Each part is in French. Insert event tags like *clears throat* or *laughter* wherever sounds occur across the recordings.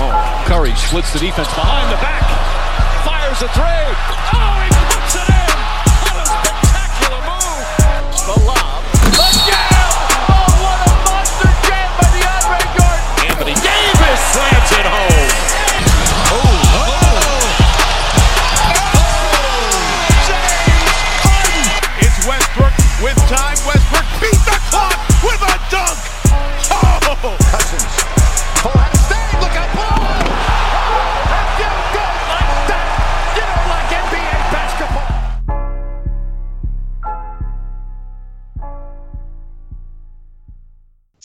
Curry splits the defense behind the back. Fires a three. Oh, he puts it in. What a spectacular move. The lob. The jam. Oh, what a monster jam by DeAndre Jordan. Anthony Davis slams it home. Oh, oh.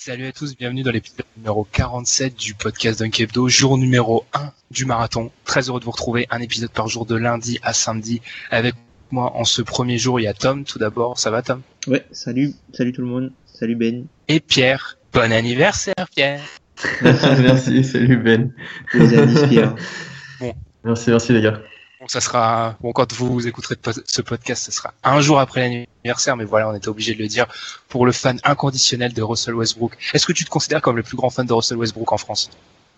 Salut à tous, bienvenue dans l'épisode numéro 47 du podcast Dunk Hebdo, jour numéro 1 du marathon. Très heureux de vous retrouver, un épisode par jour de lundi à samedi. Avec moi en ce premier jour, il y a Tom tout d'abord. Ça va Tom? Ouais, salut, salut tout le monde, salut Ben. Et Pierre. Bon anniversaire Pierre merci, salut Ben. Les amis Pierre. Merci, merci les gars. Bon, ça sera, bon, quand vous écouterez ce podcast, ce sera un jour après l'anniversaire, mais voilà, on était obligé de le dire pour le fan inconditionnel de Russell Westbrook. Est-ce que tu te considères comme le plus grand fan de Russell Westbrook en France?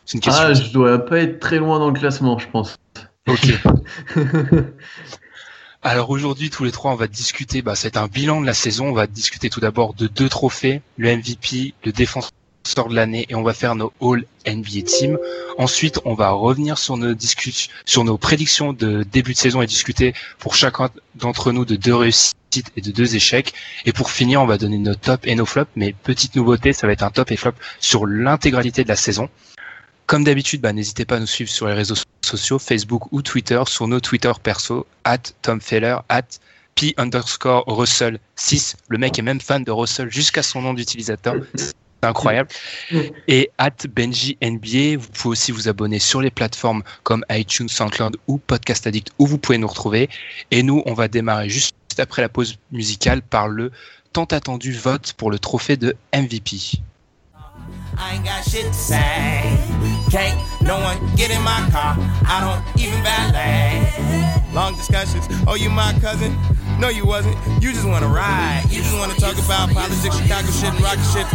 C'est une question. Ah, je dois pas être très loin dans le classement, je pense. Ok. *laughs* Alors aujourd'hui, tous les trois, on va discuter. Bah, c'est un bilan de la saison. On va discuter tout d'abord de deux trophées, le MVP, le défenseur de l'année, et on va faire nos All NBA Team. Ensuite, on va revenir sur nos discussions, sur nos prédictions de début de saison et discuter pour chacun d'entre nous de deux réussites et de deux échecs. Et pour finir, on va donner nos tops et nos flops. Mais petite nouveauté, ça va être un top et flop sur l'intégralité de la saison. Comme d'habitude, bah, n'hésitez pas à nous suivre sur les réseaux sociaux, Facebook ou Twitter, sur nos Twitter perso, at Tom Feller, at P underscore Russell 6. Le mec est même fan de Russell jusqu'à son nom d'utilisateur. C'est incroyable. Et at Benji NBA. Vous pouvez aussi vous abonner sur les plateformes comme iTunes, SoundCloud ou Podcast Addict où vous pouvez nous retrouver. Et nous, on va démarrer juste après la pause musicale par le tant attendu vote pour le trophée de MVP. I ain't got shit to say. Can't no one get in my car. I don't even valet. Long discussions. Oh, you my cousin? No, you wasn't. You just wanna ride. You just wanna talk about politics, Chicago shit, and shit.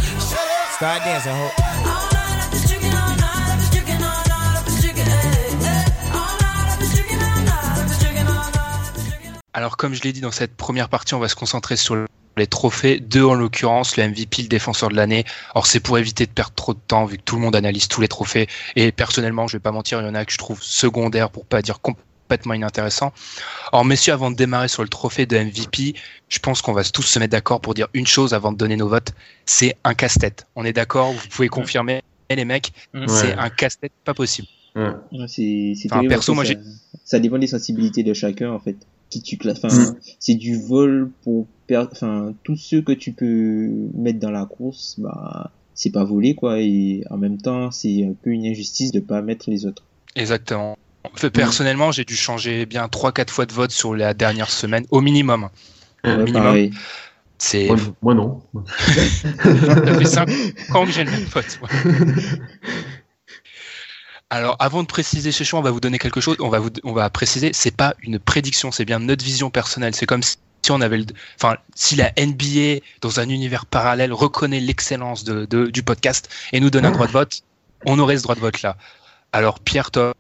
Alors, comme je l'ai dit dans cette première partie, on va se concentrer sur les trophées, deux en l'occurrence, le MVP, le défenseur de l'année. Alors, c'est pour éviter de perdre trop de temps, vu que tout le monde analyse tous les trophées. Et personnellement, je vais pas mentir, il y en a que je trouve secondaires, pour pas dire complètement inintéressant. Alors, messieurs, avant de démarrer sur le trophée de MVP, je pense qu'on va tous se mettre d'accord pour dire une chose avant de donner nos votes. C'est un casse-tête. On est d'accord Vous pouvez confirmer, les mecs, c'est un casse-tête pas possible. Ouais. Ouais, c'est c'est Enfin, perso, moi, ça, ça dépend des sensibilités de chacun en fait. Qui tu classes, Mm. enfin, c'est du vol pour perdre, enfin, tous ceux que tu peux mettre dans la course, bah, c'est pas volé quoi, et en même temps, c'est un peu une injustice de pas mettre les autres. Exactement. Personnellement, j'ai dû changer bien 3-4 fois de vote sur la dernière semaine, au minimum. Ouais, minimum. pareil. C'est, Moi, moi, non. ça fait 5 ans que j'ai le même vote. Alors, avant de préciser ce choix, on va vous donner quelque chose. On va vous, on va préciser, c'est pas une prédiction, c'est bien notre vision personnelle. C'est comme si on avait, le, enfin, si la NBA dans un univers parallèle reconnaît l'excellence de, de- du podcast et nous donne un droit de vote, on aurait ce droit de vote là. Alors, Pierre, Tom,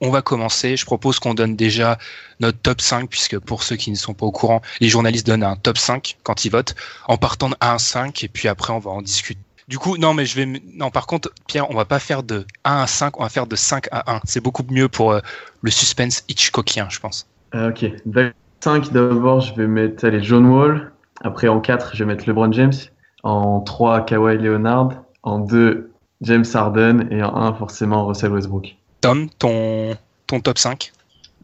on va commencer. Je propose qu'on donne déjà notre top 5, puisque pour ceux qui ne sont pas au courant, les journalistes donnent un top 5 quand ils votent, en partant de 1 à 5, et puis après, on va en discuter Du coup, non, mais je vais. Non, par contre, Pierre, on va pas faire de 1 à 5, on va faire de 5 à 1. C'est beaucoup mieux pour euh, le suspense Hitchcockien, je pense. Ah, ok. 5 d'abord, je vais mettre allez, John Wall. Après, en 4, je vais mettre LeBron James. En 3, Kawhi Leonard. En 2, James Harden. Et en 1, forcément, Russell Westbrook. Tom, ton, ton top 5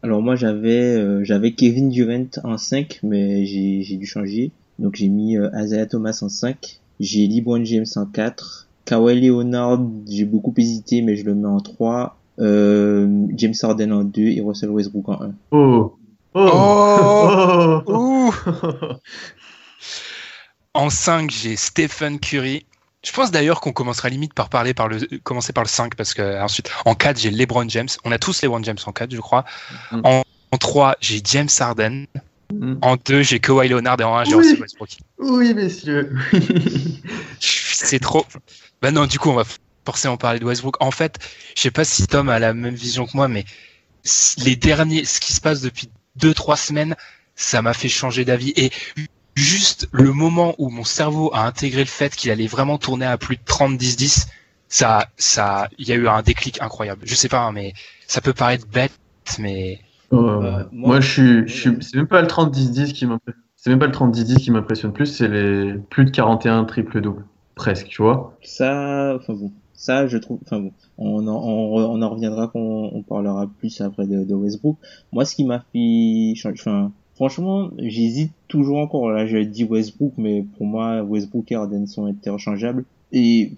Alors moi j'avais euh, j'avais Kevin Durant en 5 mais j'ai j'ai dû changer. Donc j'ai mis euh, Isaiah Thomas en 5, j'ai LeBron James en 4, Kawhi Leonard, j'ai beaucoup hésité mais je le mets en 3, euh, James Harden en 2 et Russell Westbrook en 1. Oh Oh, Ouh. *laughs* En 5, j'ai Stephen Curry. Je pense d'ailleurs qu'on commencera limite par parler par le commencer par le 5 parce que ensuite en 4 j'ai LeBron James. On a tous LeBron James en 4 je crois. Mm. En, en 3 j'ai James Harden. Mm. En 2 j'ai Kawhi Leonard et en 1 j'ai Oui. Westbrook. Oui, messieurs. *laughs* C'est trop. Bah non, du coup on va forcément parler de Westbrook. En fait, je sais pas si Tom a la même vision que moi, mais les derniers, ce qui se passe depuis 2-3 semaines, ça m'a fait changer d'avis. Et juste le moment où mon cerveau a intégré le fait qu'il allait vraiment tourner à plus de 30-10-10, ça, ça, il y a eu un déclic incroyable. Je sais pas, hein, mais ça peut paraître bête, mais Oh, Euh, moi- moi, je suis, je suis, c'est même pas le 30-10-10 qui m'impressionne. C'est même pas le 30-10-10 qui m'impressionne plus, c'est les plus de 41 triple double. Presque, tu vois. Ça, enfin bon, ça je trouve, enfin bon, on en, on, on en reviendra quand on parlera plus après de, de Westbrook. Moi, ce qui m'a fait changer, enfin, franchement, j'hésite toujours encore. Là, je dis Westbrook, mais pour moi, Westbrook et Harden sont interchangeables. Et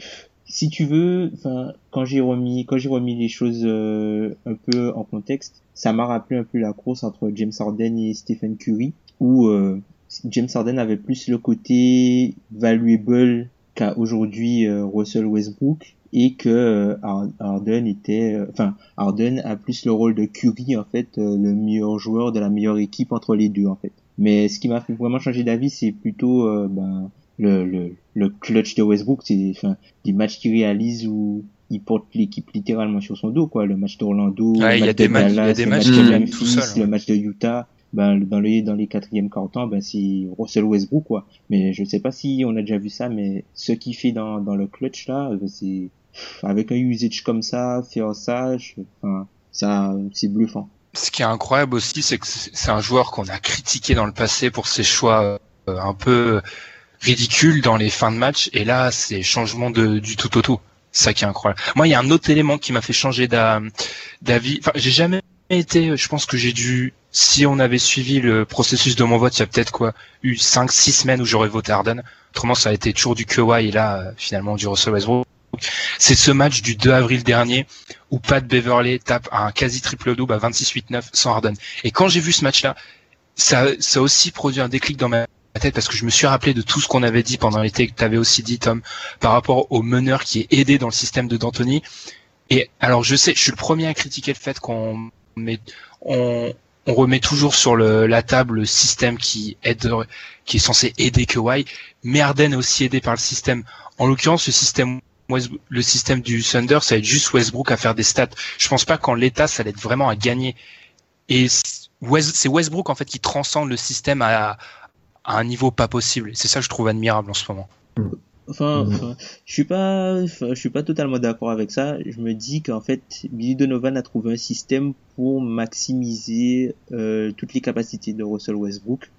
si tu veux, enfin, quand j'ai remis, quand j'ai remis les choses euh, un peu en contexte, ça m'a rappelé un peu la course entre James Harden et Stephen Curry, où euh, James Harden avait plus le côté valuable qu'a aujourd'hui euh, Russell Westbrook et que euh, Har- Harden était euh, enfin Harden a plus le rôle de Curry en fait euh, le meilleur joueur de la meilleure équipe entre les deux en fait. Mais ce qui m'a fait vraiment changer d'avis c'est plutôt euh, ben, le, le le clutch de Westbrook c'est enfin des matchs qu'il réalise où il porte l'équipe littéralement sur son dos quoi. Le match d'Orlando Ouais, le il y a match des de matchs- il y a Dallas, des le match de Memphis, tout seul, le match de Utah ben, dans les dans les quatrièmes quarts-temps, ben c'est Russell Westbrook quoi. Mais je sais pas si on a déjà vu ça, mais ce qu'il fait dans dans le clutch là, ben, c'est avec un usage comme ça, faire ça, je- enfin ça c'est bluffant. ce qui est incroyable aussi, c'est que c'est un joueur qu'on a critiqué dans le passé pour ses choix euh, un peu ridicules dans les fins de match, et là, c'est changement de, du tout au tout. Ça qui est incroyable. Moi, il y a un autre élément qui m'a fait changer d'a- d'avis. Enfin, j'ai jamais été, je pense que j'ai dû, si on avait suivi le processus de mon vote, il y a peut-être quoi, eu 5 six semaines où j'aurais voté Harden. Autrement, ça a été toujours du Kawhi et là, euh, finalement, du Russell Westbrook. C'est ce match du 2 avril dernier où Pat Beverley tape un quasi triple double à 26-8-9 sans Harden. Et quand j'ai vu ce match-là, ça, ça a aussi produit un déclic dans ma tête parce que je me suis rappelé de tout ce qu'on avait dit pendant l'été, que tu avais aussi dit, Tom, par rapport au meneur qui est aidé dans le système de D'Antoni. Et alors, je sais, je suis le premier à critiquer le fait qu'on met, on, on remet toujours sur la table le système qui aide, qui est censé aider Kawhi, mais Harden est aussi aidé par le système. En l'occurrence, le système le système du Thunder, ça va juste Westbrook à faire des stats. Je pense pas qu'en l'état, ça va vraiment à gagner. Et c'est Westbrook en fait qui transcende le système à, à un niveau pas possible. C'est ça que je trouve admirable en ce moment. Enfin, Mhm. enfin, je suis pas, enfin, je suis pas totalement d'accord avec ça. Je me dis qu'en fait, Billy Donovan a trouvé un système pour maximiser euh, toutes les capacités de Russell Westbrook.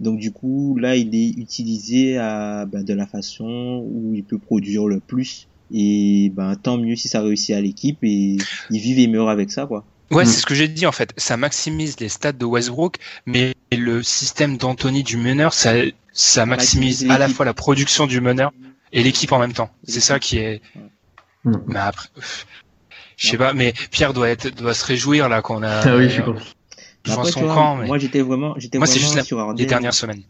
Donc du coup, là, il est utilisé à ben, de la façon où il peut produire le plus. Et ben tant mieux si ça réussit à l'équipe et ils vivent et meurent avec ça, quoi. Ouais, c'est ce que j'ai dit en fait. Ça maximise les stats de Westbrook, mais le système d'Anthony du meneur, ça, ça maximise à la fois la production du meneur et l'équipe en même temps. C'est ça qui est. Mm. Mais après, je sais pas. Mais Pierre doit être, doit se réjouir là qu'on a. Ah oui, je suis content. rejoint Après, son vois, camp. Mais... Moi, j'étais vraiment, j'étais Moi, vraiment c'est juste la- sur Harden. les dernières semaines.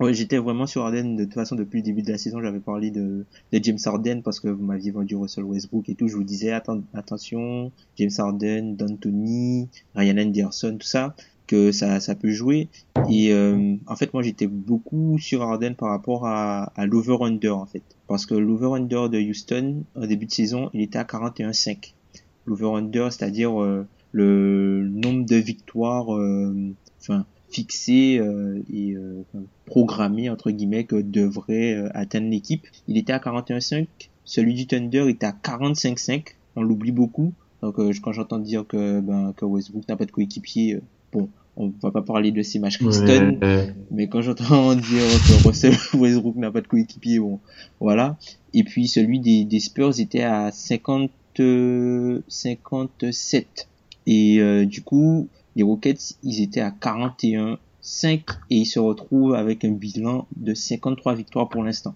Ouais, j'étais vraiment sur Harden. De toute façon, depuis le début de la saison, j'avais parlé de, de James Harden parce que vous m'aviez vendu Russell Westbrook et tout. Je vous disais, atten- attention, James Harden, D'Antoni, Ryan Anderson, tout ça, que ça, ça peut jouer. Et euh, en fait, moi, j'étais beaucoup sur Harden par rapport à, à l'over-under, en fait. Parce que l'over-under de Houston, au début de saison, il était à 41,5. L'over-under, c'est-à-dire euh, le nombre de victoires, euh, enfin, fixé euh, et euh, enfin, programmé entre guillemets que devrait euh, atteindre l'équipe. Il était à 41,5 celui du Thunder était à 45-5. On l'oublie beaucoup. Donc quand j'entends dire que ben que Westbrook n'a pas de coéquipier, bon, on va pas parler de ces matchs Kristen, mais quand j'entends *laughs* dire que Russell Westbrook n'a pas de coéquipier, bon, voilà. Et puis celui des, des Spurs était à 50 57. Et euh, du coup, les Rockets, ils étaient à 41 5 et ils se retrouvent avec un bilan de 53 victoires pour l'instant.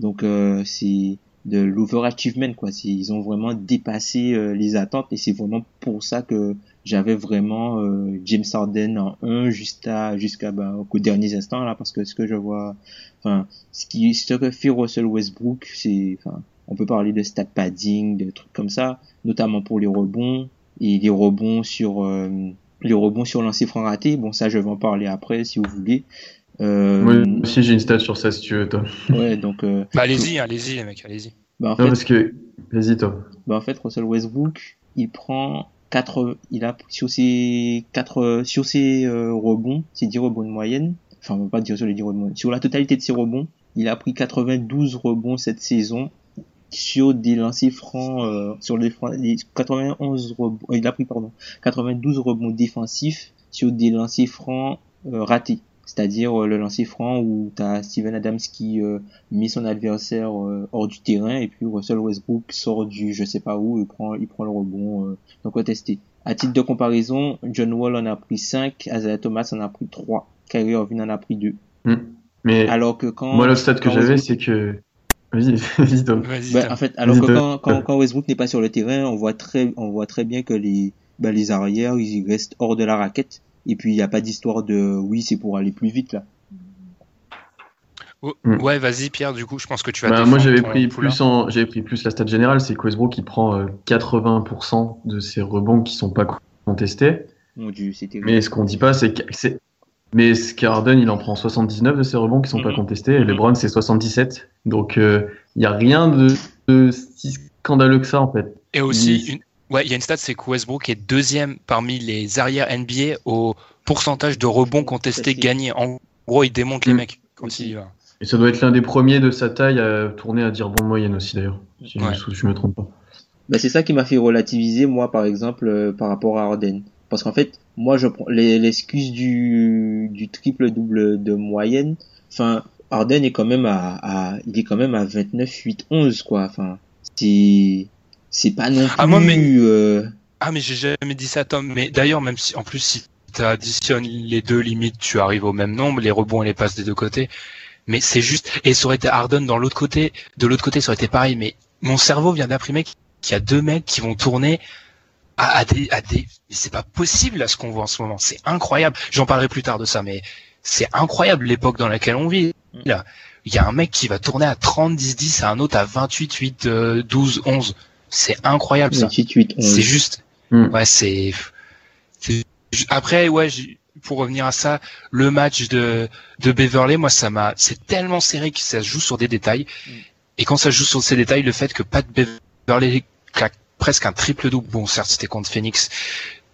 Donc euh, c'est de l'overachievement quoi. Ils ont vraiment dépassé euh, les attentes et c'est vraiment pour ça que j'avais vraiment euh, James Harden en 1 jusqu'à jusqu'à bah, aux derniers instants là parce que ce que je vois, enfin ce qui ce que fait Russell Westbrook, c'est enfin on peut parler de stat padding, de trucs comme ça, notamment pour les rebonds et les rebonds sur les rebonds sur lancer franc raté. Bon, ça, je vais en parler après si vous voulez. Euh... Moi aussi, j'ai une stat sur ça si tu veux, toi. Ouais, donc. Euh... *laughs* Bah, allez-y, allez-y, les mecs, allez-y. Bah, en non, parce que. Vas-y, toi. Bah, en fait, Russell Westbrook, il prend 4. Il a sur ses 4. Sur ses euh, rebonds, ses 10 rebonds de moyenne. Enfin, pas dire sur les 10 rebonds. Sur la totalité de ses rebonds, il a pris 92 rebonds cette saison sur des lancers francs, euh, sur les, les 91 rebonds, euh, il a pris pardon, 92 rebonds défensifs sur des lancers francs euh, ratés. C'est-à-dire le lancer franc où tu as Steven Adams qui met son adversaire hors du terrain et puis Russell Westbrook sort du je sais pas où et prend, il prend le rebond. donc on va tester. À titre de comparaison, John Wall en a pris 5, Isaiah Thomas en a pris 3, Kyrie Irving en a pris 2. Hmm. Mais alors que quand moi le stat que j'avais c'est que Vas-y, *laughs* vas-y Tom. Bah, en fait, alors que quand, quand, quand, Westbrook n'est pas sur le terrain, on voit très, on voit très bien que les, bah, les arrières, ils restent hors de la raquette. Et puis, il n'y a pas d'histoire de, oui, c'est pour aller plus vite, là. Oh, hmm. Ouais, vas-y Pierre, du coup, je pense que tu vas bah, Moi, j'avais pris, plus en, j'avais pris plus la stat générale, c'est que Westbrook, il prend 80% euh, de ses rebonds qui sont pas contestés. Mon Dieu, c'était... Mais ce qu'on dit pas, c'est que mais Harden, il en prend 79 de ses rebonds qui sont pas mhm. contestés, et mhm. LeBron, c'est 77. Donc, il euh, n'y a rien de, si scandaleux que ça, en fait. Et aussi. Une... ouais, il y a une stat, c'est que Westbrook est deuxième parmi les arrières NBA au pourcentage de rebonds contestés gagnés. En gros, il démonte les mm. mecs quand il va. Et ça doit être l'un des premiers de sa taille à tourner à dire bon moyenne aussi, d'ailleurs, si je me trompe pas. Bah, c'est ça qui m'a fait relativiser, moi, par exemple, euh, par rapport à Harden. Parce qu'en fait, moi, je prends l'excuse du, du triple double de moyenne. Enfin, Arden est quand même à, à, il est quand même à 29, 8, 11, quoi. Enfin, c'est, c'est pas non ah, plus, mais... Euh... Ah, mais j'ai jamais dit ça, Tom. Mais d'ailleurs, même si, en plus, si tu additionnes les deux limites, tu arrives au même nombre, les rebonds et les passes des deux côtés. Mais c'est juste, et ça aurait été Harden dans l'autre côté, de l'autre côté, ça aurait été pareil, mais mon cerveau vient d'imprimer qu'il y a deux mecs qui vont tourner à, des, à des, c'est pas possible là ce qu'on voit en ce moment. C'est incroyable. J'en parlerai plus tard de ça, mais c'est incroyable l'époque dans laquelle on vit. Là, il y a un mec qui va tourner à 30, 10, 10, un autre à 28, 8, 12, 11. C'est incroyable ça. C'est juste. Hmm. Ouais, c'est. Après, ouais, pour revenir à ça, le match de de Beverly, moi ça m'a, c'est tellement serré que ça se joue sur des détails. Et quand ça joue sur ces détails, le fait que Pat Beverly claque presque un triple double. Bon, certes, c'était contre Phoenix.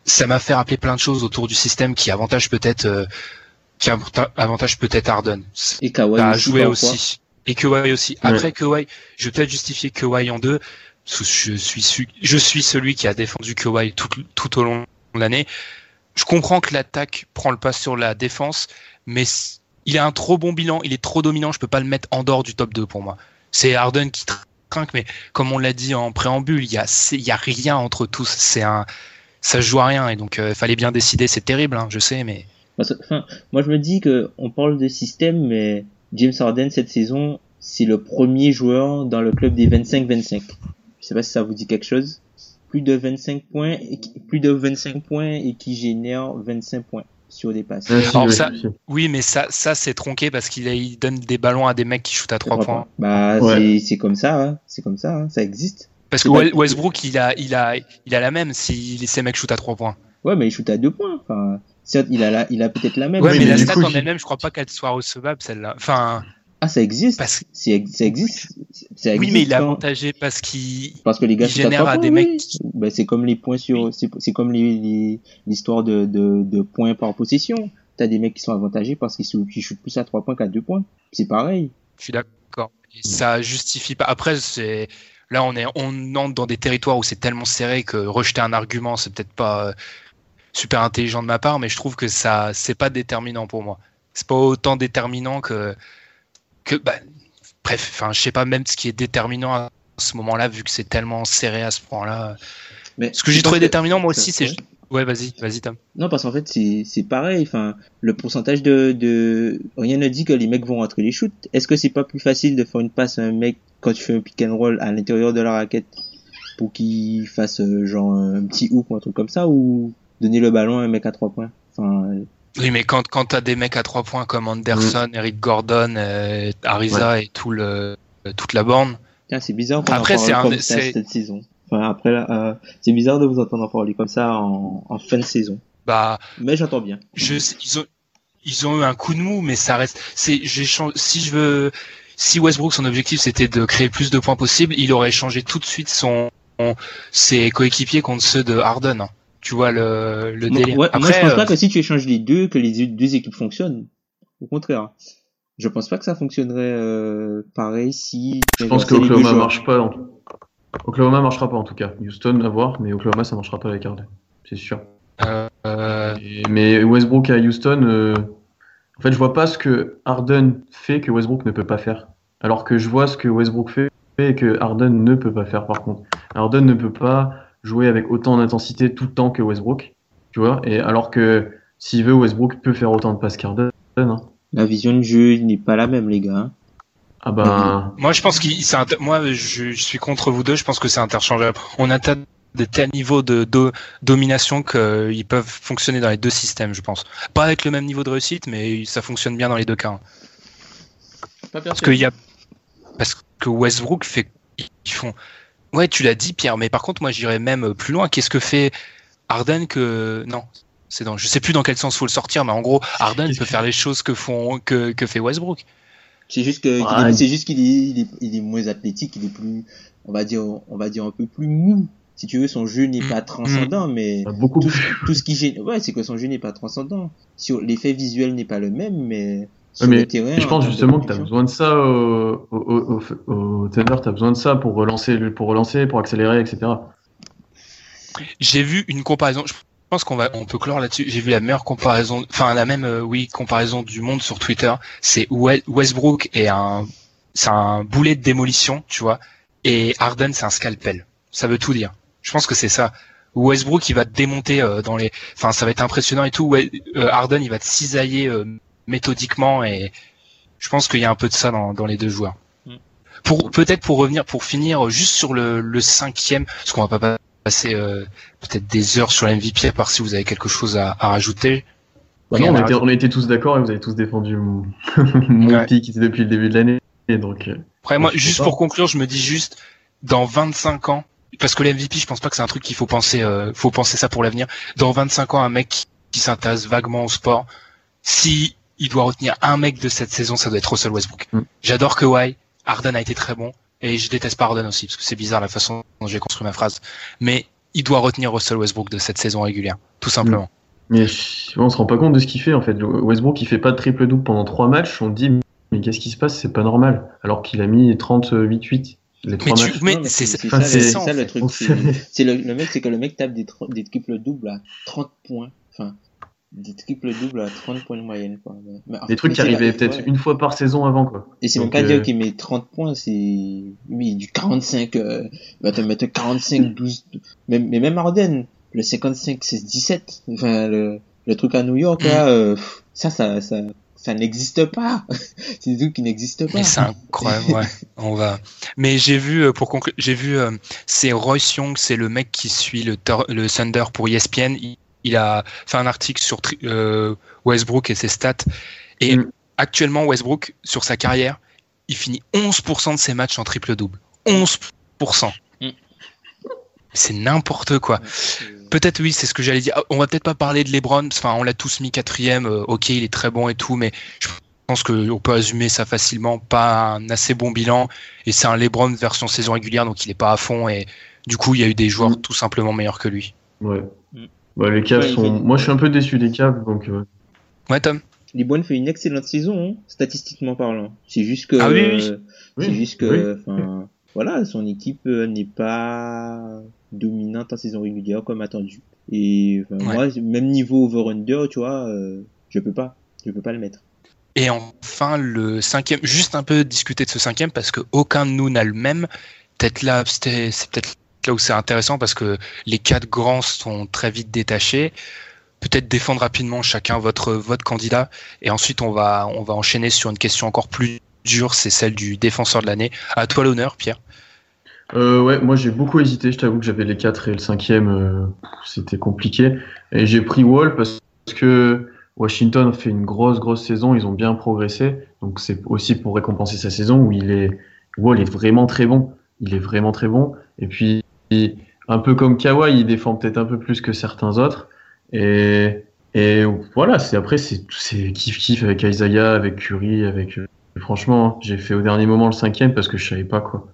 Ça m'a fait rappeler plein de choses autour du système qui avantage peut-être, euh, qui avantage peut-être Harden. Et Kawhi joué aussi. Et Kawhi aussi. Après Kawhi, je vais peut-être justifier Kawhi en deux. Je suis, celui qui a défendu Kawhi tout, au long de l'année. Je comprends que l'attaque prend le pas sur la défense, mais il a un trop bon bilan, il est trop dominant, je peux pas le mettre en dehors du top 2 pour moi. C'est Harden qui mais comme on l'a dit en préambule, il y a, rien entre tous. C'est un, ça joue à rien et donc il euh, fallait bien décider. C'est terrible, hein, je sais, mais. Moi je me dis que on parle de système, mais James Harden cette saison, c'est le premier joueur dans le club des 25-25. Je sais pas si ça vous dit quelque chose. Plus de 25 points, et plus de 25 points et qui génère 25 points sur des passes. ça, oui, mais ça, ça c'est tronqué parce qu'il donne des ballons à des mecs qui shootent à 3 points. Bah, c'est comme ça, hein. c'est comme ça, hein. ça existe. Parce que Westbrook, il a, il a, il a la même si ces mecs shootent à 3 points. Ouais, mais il shoot à 2 points. Enfin, il a, la, il a peut-être la même. Ouais, mais, la stat en elle-même, je crois pas qu'elle soit recevable, celle-là. Enfin. Ah, ça existe. Parce... Ça existe. Ça existe. Oui, mais il est avantagé parce qu'il parce que les gars génère à des mecs. Ben, c'est comme les points sur, c'est comme les l'histoire de, de, de points par possession. T'as des mecs qui sont avantagés parce qu'ils shootent plus à 3 points qu'à 2 points. C'est pareil. Je suis d'accord. Ça justifie pas. Après, c'est Là, on est, on entre dans des territoires où c'est tellement serré que rejeter un argument, c'est peut-être pas euh, super intelligent de ma part, mais je trouve que ça, c'est pas déterminant pour moi. C'est pas autant déterminant que, que, bah, bref, enfin, je sais pas même ce qui est déterminant à ce moment-là, vu que c'est tellement serré à ce point-là. Mais Ce que j'ai trouvé que- déterminant, moi aussi, c'est, Ouais. vas-y, vas-y, Tom. Non, parce qu'en fait, c'est c'est pareil. Enfin, le pourcentage de, de rien ne dit que les mecs vont rentrer les shoots. Est-ce que c'est pas plus facile de faire une passe à un mec quand tu fais un pick and roll à l'intérieur de la raquette pour qu'il fasse euh, genre un petit hook ou un truc comme ça ou donner le ballon à un mec à trois points? Enfin, Oui, mais quand, quand t'as des mecs à trois points comme Anderson, Eric Gordon, euh, Ariza et tout le, toute la borne, tiens, c'est bizarre qu'on en Après, parle comme ça cette saison. Enfin, après, là, euh, c'est bizarre de vous entendre en parler comme ça en, en fin de saison. bah, Mais j'entends bien. je, ils ont, ils ont eu un coup de mou, mais ça reste, c'est, j'ai changé, si je veux, si Westbrook, son objectif c'était de créer le plus de points possible, il aurait changé tout de suite son, ses coéquipiers contre ceux de Harden. Tu vois le, le Moi, délire. ouais, moi, Après, je pense euh, pas que si tu échanges les deux, que les deux équipes fonctionnent. Au contraire. Je pense pas que ça fonctionnerait euh, pareil si. Je pense que lançais les deux Oklahoma joueurs. marche pas. En... Oklahoma marchera pas en tout cas. Houston à voir, mais Oklahoma ça marchera pas avec Harden, c'est sûr. euh, euh, Et- mais Westbrook à Houston, euh, en fait je vois pas ce que Harden fait que Westbrook ne peut pas faire. Alors que je vois ce que Westbrook fait et que Harden ne peut pas faire par contre. Harden ne peut pas jouer avec autant d'intensité tout le temps que Westbrook, tu vois. Et alors que s'il veut, Westbrook peut faire autant de passes qu'Harden. hein. La vision de jeu n'est pas la même, les gars. Ah ben, Moi, je pense qu'il, inter- moi, je, je suis contre vous deux. Je pense que c'est interchangeable. On atteint des tels niveaux de, do- domination qu'ils peuvent fonctionner dans les deux systèmes, je pense. Pas avec le même niveau de réussite, mais ça fonctionne bien dans les deux cas. hein. Parce que y a, parce que Westbrook fait, ils font. Ouais, tu l'as dit, Pierre. Mais par contre, moi, j'irais même plus loin. Qu'est-ce que fait Harden que non C'est dans. Je sais plus dans quel sens faut le sortir, mais en gros, Harden peut faire les choses que font que que fait Westbrook. C'est juste que, qu'il Ouais. est- c'est juste qu'il est, il est, il est moins athlétique, il est plus, on va dire, on va dire un peu plus mou. Si tu veux, son jeu n'est Mm. pas transcendant, mais beaucoup tout, tout ce qui gêne, ouais, c'est que son jeu n'est pas transcendant. Sur l'effet visuel n'est pas le même, mais sur mais le terrain. je en pense de justement que tu as besoin de ça au, au, au, au, tu as besoin de ça pour relancer, pour relancer, pour accélérer, etc. J'ai vu une comparaison. Je pense qu'on va, on peut clore là-dessus. J'ai vu la meilleure comparaison, enfin la même, euh, oui, comparaison du monde sur Twitter. C'est We- Westbrook est un, c'est un boulet de démolition, tu vois, et Harden c'est un scalpel. Ça veut tout dire. Je pense que c'est ça. Westbrook il va te démonter euh, dans les, enfin ça va être impressionnant et tout. Ouais, euh, Harden il va te cisailler euh, méthodiquement et je pense qu'il y a un peu de ça dans, dans les deux joueurs. Mm. Pour peut-être pour revenir, pour finir juste sur le, le cinquième, parce qu'on va pas passer euh, peut-être des heures sur la MVP à part si vous avez quelque chose à, à rajouter. Bah non, on était, on était tous d'accord et vous avez tous défendu mon, *laughs* mon Ouais. pic depuis le début de l'année. Et donc, euh, Après moi, juste pas. pour conclure, je me dis juste dans 25 ans, parce que la MVP, je pense pas que c'est un truc qu'il faut penser, euh, faut penser ça pour l'avenir. Dans 25 ans, un mec qui, qui s'intéresse vaguement au sport, si il doit retenir un mec de cette saison, ça doit être Russell Westbrook. Mm. J'adore Kawhi, Harden a été très bon, et je déteste pas Harden aussi parce que c'est bizarre la façon dont j'ai construit ma phrase. Mais il doit retenir Russell Westbrook de cette saison régulière, tout simplement. mais on se rend pas compte de ce qu'il fait en fait. Westbrook, il fait pas de triple double pendant trois matchs. On dit, mais qu'est-ce qui se passe? C'est pas normal. Alors qu'il a mis 38-8 les Mais, trois matchs. mais mais c'est ça, ça, le truc. C'est- le, le mec, c'est que le mec tape des, des triples doubles à 30 points. Enfin, des triples doubles à 30 points de moyenne, quoi. Mais- mais en Des trucs qui c'est arrivaient peut-être ouais. une fois par saison avant quoi. Et c'est même Donc, pas euh, dire qu'il met 30 points, c'est, oui, du 45, euh, il va te mettre 45, 12, *laughs* même, mais même Arden, le 55, 16, 17, enfin, le, le truc à New York, là, euh, ça, ça, ça, ça n'existe pas. *laughs* c'est des trucs qui n'existent pas. Mais c'est incroyable, ouais. *laughs* On va. Mais j'ai vu euh, pour conclure, j'ai vu euh, c'est Royce Young, c'est le mec qui suit le, Thunder pour ESPN. Il, il a fait un article sur euh, Westbrook et ses stats. Et Mm. actuellement, Westbrook sur sa carrière, il finit 11% de ses matchs en triple double. 11%. Mm. C'est n'importe quoi. Peut-être oui, c'est ce que j'allais dire. Ah, On va peut-être pas parler de LeBron. Enfin, on l'a tous mis quatrième. euh, ok, il est très bon et tout, mais je pense que on peut assumer ça facilement. Pas un assez bon bilan. Et c'est un LeBron version saison régulière, donc il est pas à fond. Et du coup, il y a eu des joueurs Mm. tout simplement meilleurs que lui. Ouais. Mm. Bah, les Cavs Ouais, sont. fait- Moi, je suis un peu déçu des Cavs, donc. euh, Ouais, Tom. LeBron fait une excellente saison, hein, statistiquement parlant. C'est juste que, Ah oui, oui. euh, Oui, c'est juste que, enfin, voilà, son équipe euh, n'est pas dominante en saison régulière comme attendu. Et Ouais. moi, même niveau over-under, tu vois, euh, je peux pas. Je peux pas le mettre. Et enfin, le cinquième, juste un peu discuter de ce cinquième parce que aucun de nous n'a le même. Peut-être là, c'est peut-être là où c'est intéressant parce que les quatre grands sont très vite détachés. Peut-être défendre rapidement chacun votre votre candidat et ensuite on va on va enchaîner sur une question encore plus dure, c'est celle du défenseur de l'année. À toi l'honneur, Pierre. Euh, ouais, moi j'ai beaucoup hésité. Je t'avoue que j'avais les 4 et le cinquième, euh, c'était compliqué. Et j'ai pris Wall parce que Washington fait une grosse, grosse saison. Ils ont bien progressé. Donc c'est aussi pour récompenser sa saison où il est, Wall est vraiment très bon. Il est vraiment très bon. Et puis, un peu comme Kawhi, il défend peut-être un peu plus que certains autres. Et, et voilà, c'est après, c'est kiff-kiff avec Isaiah, avec Curry, avec. euh, franchement, j'ai fait au dernier moment le cinquième parce que je savais pas quoi.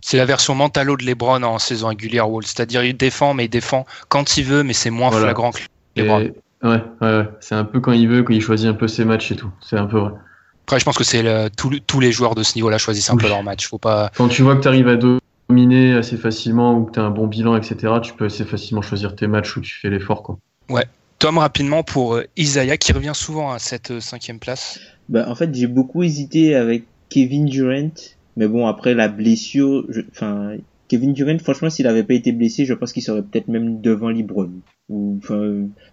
C'est la version mentalo de LeBron en saison régulière Wall, c'est-à-dire il défend mais il défend quand il veut mais c'est moins Voilà. flagrant que Et- LeBron. ouais, ouais, ouais. c'est un peu quand il veut, quand il choisit un peu ses matchs et tout. C'est un peu vrai. Après je pense que c'est le- tous les joueurs de ce niveau-là choisissent un peu Oui. leur match, faut pas Quand tu vois que tu arrives à dominer assez facilement ou que tu as un bon bilan, etc., tu peux assez facilement choisir tes matchs où tu fais l'effort. quoi. Tom, rapidement, pour euh, Isaiah, qui revient souvent à cette euh, cinquième place. Bah, en fait, j'ai beaucoup hésité avec Kevin Durant, mais bon, après la blessure, je- enfin, Kevin Durant, franchement, s'il avait pas été blessé, je pense qu'il serait peut-être même devant LeBron. Ou, enfin,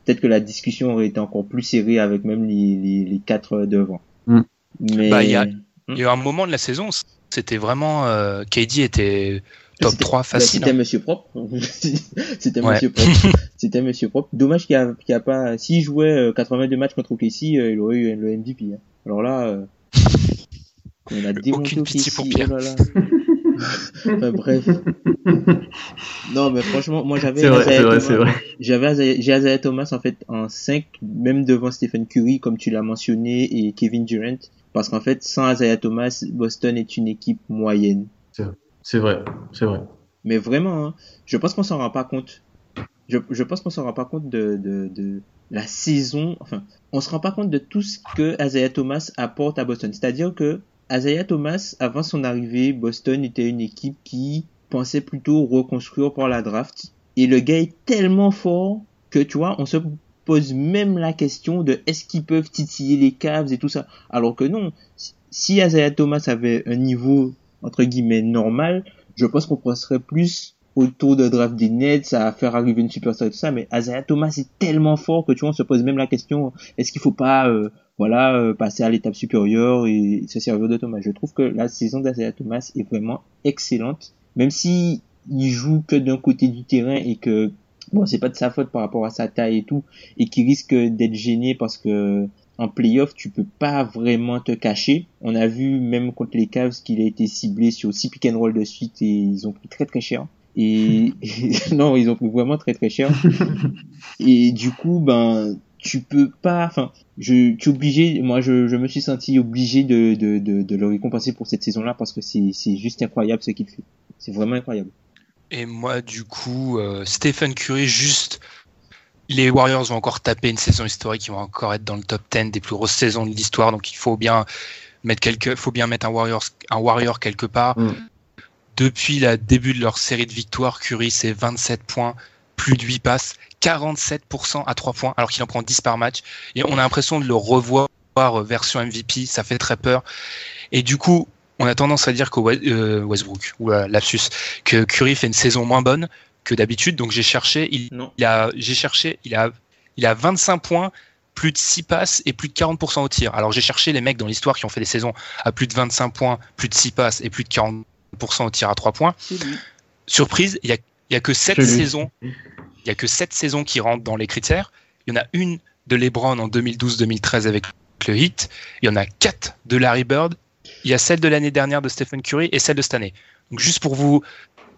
peut-être que la discussion aurait été encore plus serrée avec même les, les, les quatre devant. Mm. Mais Bah, il y a- Il y a eu un moment de la saison, c'était vraiment... euh, KD était top C'était- 3 bah, facile. C'était hein. Monsieur Propre. *laughs* c'était Ouais. Monsieur Propre. *laughs* C'était Monsieur Propre. Dommage qu'il y a, a pas. S'il jouait euh, 82 matchs contre OKC, euh, il aurait eu le MVP. hein. Alors là, euh, *laughs* on a démonté Aucune pitié OKC, pour Pierre. oh là là. enfin, bref. Non, mais franchement, moi j'avais. J'avais j'ai Isaiah Thomas en fait en 5, même devant Stephen Curry, comme tu l'as mentionné, et Kevin Durant. Parce qu'en fait, sans Isaiah Thomas, Boston est une équipe moyenne. C'est vrai, c'est vrai. Mais vraiment, hein, je pense qu'on s'en rend pas compte. Je, je pense qu'on s'en rend pas compte de, de, de la saison. Enfin, on se rend pas compte de tout ce que Isaiah Thomas apporte à Boston. C'est-à-dire que Isaiah Thomas, avant son arrivée, Boston était une équipe qui pensait plutôt reconstruire par la draft. Et le gars est tellement fort que, tu vois, on se pose même la question de est-ce qu'ils peuvent titiller les Cavs et tout ça. Alors que non, si- Isaiah Thomas avait un niveau, entre guillemets, normal, je pense qu'on penserait plus autour de draft des Nets à faire arriver une superstar et tout ça, mais Isaiah Thomas est tellement fort que tu vois, on se pose même la question, est-ce qu'il faut pas, euh, voilà, euh, passer à l'étape supérieure et se servir de Thomas. Je trouve que la saison d'Isaiah Thomas est vraiment excellente, même si il joue que d'un côté du terrain et que bon, c'est pas de sa faute par rapport à sa taille et tout, et qui risque d'être gêné parce que en playoff, tu peux pas vraiment te cacher. On a vu même contre les Cavs qu'il a été ciblé sur 6 pick and roll de suite et ils ont pris très très cher. Et *laughs* non, ils ont pris vraiment très très cher. *laughs* et du coup, ben tu peux pas, enfin, je, tu es obligé, moi je, je me suis senti obligé de, de, de, de le récompenser pour cette saison-là parce que c'est, c'est juste incroyable ce qu'il fait. C'est vraiment incroyable. Et moi, du coup, euh, Stephen Curry, juste, les Warriors vont encore taper une saison historique, ils vont encore être dans le top 10 des plus grosses saisons de l'histoire, donc il faut bien mettre quelque, faut bien mettre un Warriors, un Warrior quelque part. Mm. Depuis le début de leur série de victoires, Curry, c'est 27 points, plus de 8 passes, 47% à 3 points, alors qu'il en prend 10 par match. Et on a l'impression de le revoir euh, version MVP, ça fait très peur. Et du coup, on a tendance à dire que euh, Westbrook, ou euh, lapsus, que Curry fait une saison moins bonne que d'habitude. Donc j'ai cherché, il, a, j'ai cherché, il a, il a 25 points, plus de 6 passes et plus de 40% au tir. Alors j'ai cherché les mecs dans l'histoire qui ont fait des saisons à plus de 25 points, plus de 6 passes et plus de 40% au tir à 3 points. Surprise, il y a, il y a que 7 Que lui. saisons, il y a que 7 saisons qui rentrent dans les critères. Il y en a une de LeBron en 2012-2013 avec le Heat. Il y en a 4 de Larry Bird. Il y a celle de l'année dernière de Stephen Curry et celle de cette année. Donc juste pour vous,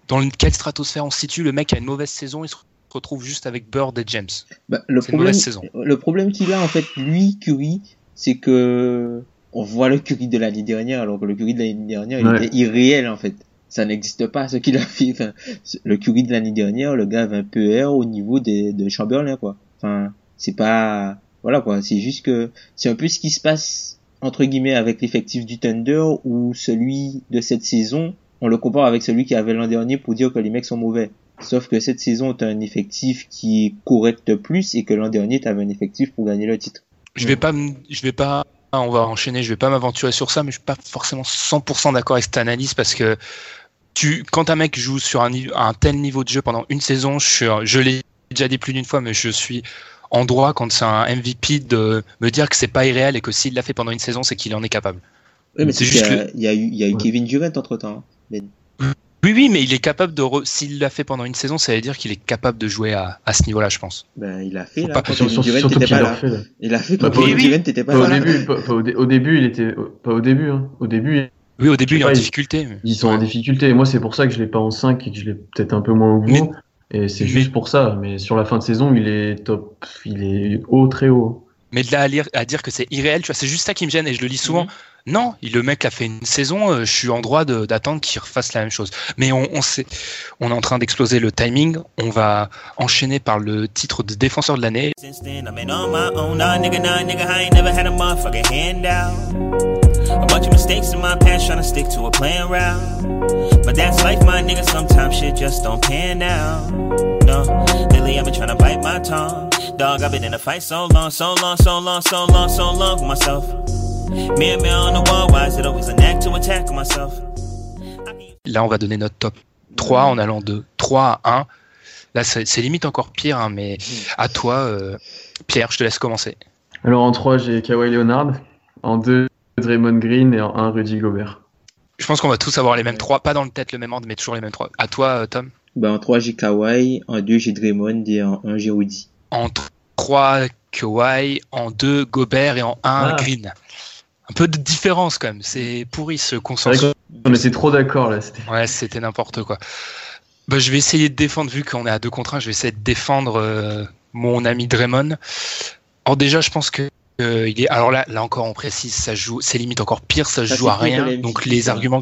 dans quelle stratosphère on se situe, le mec a une mauvaise saison, il se retrouve juste avec Bird et James. Bah, le C'est une problème, mauvaise saison. le problème qu'il a en fait, lui, Curry, c'est que on voit le Curry de l'année dernière, alors que le Curry de l'année dernière, il Ouais. était irréel en fait. Ça n'existe pas ce qu'il a fait. Enfin, le Curry de l'année dernière, le gars avait un PR au niveau des, de Chamberlain quoi. Enfin, c'est pas, voilà quoi. C'est juste que c'est un peu ce qui se passe entre guillemets avec l'effectif du Thunder ou celui de cette saison on le compare avec celui qui avait l'an dernier pour dire que les mecs sont mauvais. Sauf que cette saison, tu un effectif qui est correct plus et que l'an dernier, tu avais un effectif pour gagner le titre. Je vais vais pas, on va enchaîner, je vais pas m'aventurer sur ça, mais je suis pas forcément 100% d'accord avec cette analyse parce que tu, quand un mec joue sur un, tel niveau de jeu pendant une saison, je l'ai déjà dit plus d'une fois, mais je suis en droit quand c'est un MVP de me dire que c'est pas irréel et que s'il l'a fait pendant une saison, c'est qu'il en est capable. Oui, mais c'est juste qu'il y, a eu, il y a eu Kevin Durant entre temps. Hein, oui, oui, mais il est capable de. S'il l'a fait pendant une saison, ça veut dire qu'il est capable de jouer à, à ce niveau-là, je pense. Ben, il a fait là. Pas... Quand sur, Durant pas là. Fait, là. Il a fait quand bah, Kevin Durant pas, pas là. Au début, pas, pas au, au, début, il était. Pas au début, hein. Au début. Oui, au début, il est en difficulté. Ils sont en difficulté. Et moi, c'est pour ça que je l'ai pas en 5 et que je l'ai peut-être un peu moins au bout. Et c'est juste pour ça. Mais sur la fin de saison, il est top. Il est haut, très haut. Mais de là à, lire, à dire que c'est irréel, tu vois, c'est juste ça qui me gêne et je le lis souvent. Mm-hmm. Non, le mec a fait une saison, euh, je suis en droit d'attendre qu'il refasse la même chose. Mais on, on, sait, on est en train d'exploser le timing. On va enchaîner par le titre de défenseur de l'année. A bunch of mistakes in my past trying to stick to a plan route. But that's life, my nigga. Sometimes shit just don't pan out. No, lately I've been trying to bite my tongue. Dog, I've been in a fight so long, so long, so long, so long, so long with myself. Me and me on the wall, why is it always an act to attack myself? Là, on va donner notre top 3 en allant de 3 à 1. Là, c'est limite encore pire, hein, mais à toi, euh, Pierre, je te laisse commencer. Alors en 3, j'ai Kawhi Leonard. En 2, Draymond Green et en 1, Rudy Gobert. Je pense qu'on va tous avoir les mêmes 3, pas dans le tête le même ordre, mais toujours les mêmes 3. À toi, euh, Tom ben, En 3, j'ai Kawhi. En 2, j'ai Draymond et en 1, j'ai Rudy. En 3, Kawhi. En 2, Gobert et en 1, ah. Green. Un peu de différence quand même. C'est pourri ce consensus. Non, mais c'est trop d'accord là. Ouais, c'était n'importe quoi. Bah, je vais essayer de défendre, vu qu'on est à deux contre 1, je vais essayer de défendre euh, mon ami Draymond. Alors déjà, je pense que euh, il est. Alors là, là encore, on précise, ça joue, c'est limite encore pire, ça, ça joue à rien. Donc les arguments,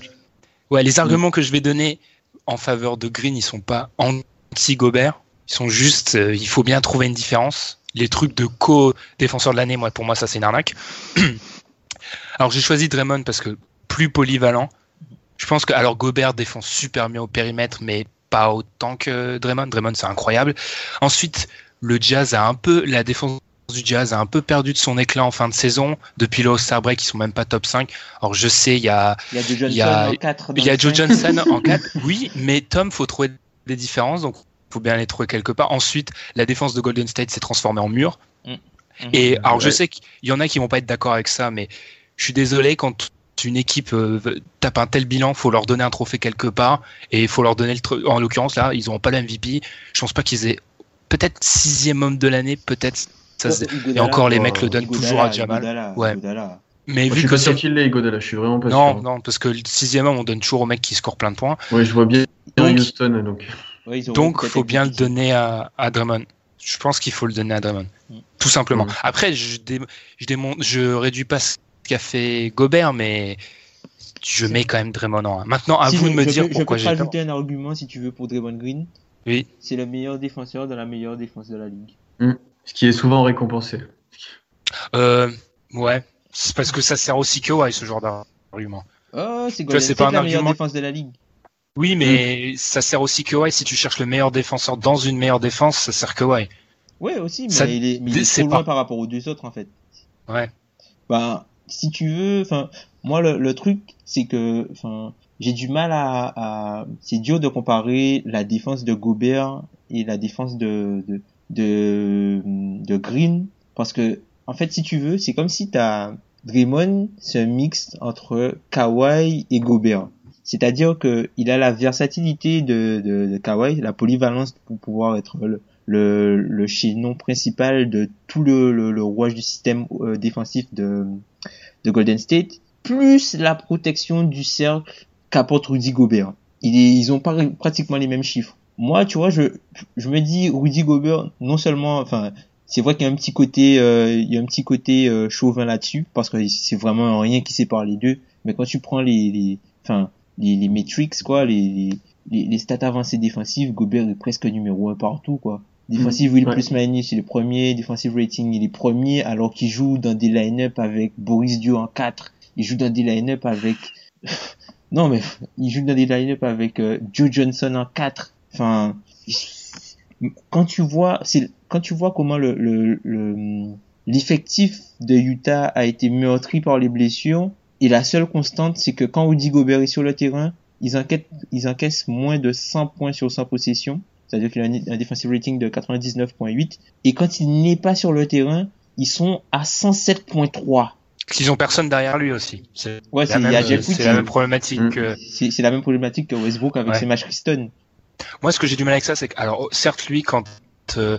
ouais, les arguments que je vais donner en faveur de Green, ils sont pas anti Gobert, ils sont juste, euh, il faut bien trouver une différence. Les trucs de co-défenseur de l'année, moi, pour moi, ça c'est une arnaque. *clears throat* alors j'ai choisi Draymond parce que plus polyvalent. Je pense que alors Gobert défend super bien au périmètre, mais pas autant que Draymond. Draymond, c'est incroyable. Ensuite, le Jazz a un peu la défense du Jazz a un peu perdu de son éclat en fin de saison. Depuis le All-Star Break, ils sont même pas top 5. Alors je sais, il y a, il y a Joe Johnson en 4. Il y a Joe Johnson en *laughs* 4. Oui, mais Tom, faut trouver des différences, donc faut bien les trouver quelque part. Ensuite, la défense de Golden State s'est transformée en mur. Mm. Et alors je sais qu'il y en a qui vont pas être d'accord avec ça, mais je suis désolé quand une équipe euh, tape un tel bilan, faut leur donner un trophée quelque part et il faut leur donner le en l'occurrence là, ils n'auront pas le MVP. Je pense pas qu'ils aient peut-être sixième homme de l'année, peut-être et encore, les mecs le donnent toujours à Jamal. ouais. Mais vu je suis pas sûr qu'il l'ait, Godala, je suis vraiment pas non, sûr. Non, parce que le sixième homme, on donne toujours au mec qui score plein de points. Oui, je vois bien donc, Houston, donc. donc, il faut bien le donner à, à Drummond. Je pense qu'il faut le donner à Drummond. Mm. Tout simplement. Mm. Après, je, dé, je, démonte, je réduis pas ce qu'a fait Gobert, mais je mets quand même Draymond en 1. Maintenant, à si vous je, de me je dire peux, pourquoi j'ai. Je peux rajouter un argument si tu veux pour Draymond Green. Oui. C'est le meilleur défenseur de la meilleure défense de la ligue. Mm. Ce qui est souvent récompensé. Euh, ouais, c'est parce que ça sert aussi que ce genre d'argument. Oh, c'est c'est pas un la meilleure défense de la ligue. Oui, mais ça sert aussi que si tu cherches le meilleur défenseur dans une meilleure défense, ça sert que Ouais, aussi, mais il est, mais il est trop loin par rapport aux deux autres en fait. Ouais. Bah, si tu veux, enfin, moi le, le truc, c'est que, enfin, j'ai du mal à, à... c'est dur de comparer la défense de Gobert et la défense de, de, de, de Green parce que en fait si tu veux c'est comme si t'as Draymond c'est un mix entre Kawhi et Gobert. C'est-à-dire que il a la versatilité de, de, de Kawhi la polyvalence pour pouvoir être le, le, le chaînon principal de tout le, le, le rouage du système euh, défensif de, de Golden State plus la protection du cercle qu'apporte Rudy Gobert. Ils, ils ont pas pratiquement les mêmes chiffres moi, tu vois, je, je me dis Rudy Gobert, non seulement, enfin, c'est vrai qu'il y a un petit côté, euh, il y a un petit côté euh, chauvin là-dessus, parce que c'est vraiment rien qui sépare les deux. Mais quand tu prends les, les, enfin, les, les metrics, quoi, les, les, les stats avancées défensives, Gobert est presque numéro un partout, quoi. Defensive mmh, plus minus, il est premier. Defensive rating, il est premier, alors qu'il joue dans des line-up avec Boris Dio en 4. Il joue dans des line-up avec *laughs* Non, mais il joue dans des line-up avec euh, Joe Johnson en 4. Enfin, quand tu vois, c'est quand tu vois comment le le, le l'effectif de Utah a été meurtri par les blessures et la seule constante c'est que quand Rudy Gobert est sur le terrain, ils enquêtent, ils encaissent moins de 100 points sur 100 possessions, c'est-à-dire qu'il a un, un defensive rating de 99.8 et quand il n'est pas sur le terrain, ils sont à 107.3. Qu'ils ont personne derrière lui aussi. C'est Ouais, la c'est il y a même- Jeff c'est Green. la même problématique Mm. que C'est c'est la même problématique que Westbrook avec Ouais. ses matchs Houston. Moi, ce que j'ai du mal avec ça, c'est que, alors, certes, lui, quand euh,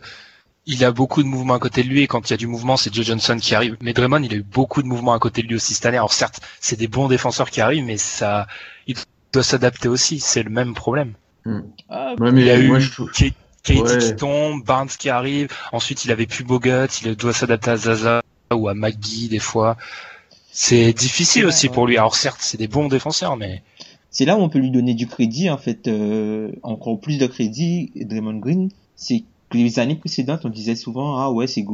il a beaucoup de mouvements à côté de lui, et quand il y a du mouvement, c'est Joe Johnson qui arrive. Mais Draymond, il a eu beaucoup de mouvements à côté de lui aussi cette année. Alors, certes, c'est des bons défenseurs qui arrivent, mais ça, il doit s'adapter aussi. C'est le même problème. Ah, Ouais, mais il a eu moi, je trouve. K- KD Ouais. qui tombe, Barnes qui arrive. Ensuite, il avait plus Bogut. Il doit s'adapter à Zaza ou à McGee des fois. C'est difficile Ouais, aussi ouais. pour lui. Alors, certes, c'est des bons défenseurs, mais c'est là où on peut lui donner du crédit en fait euh, encore plus de crédit Draymond Green c'est que les années précédentes on disait souvent ah ouais c'est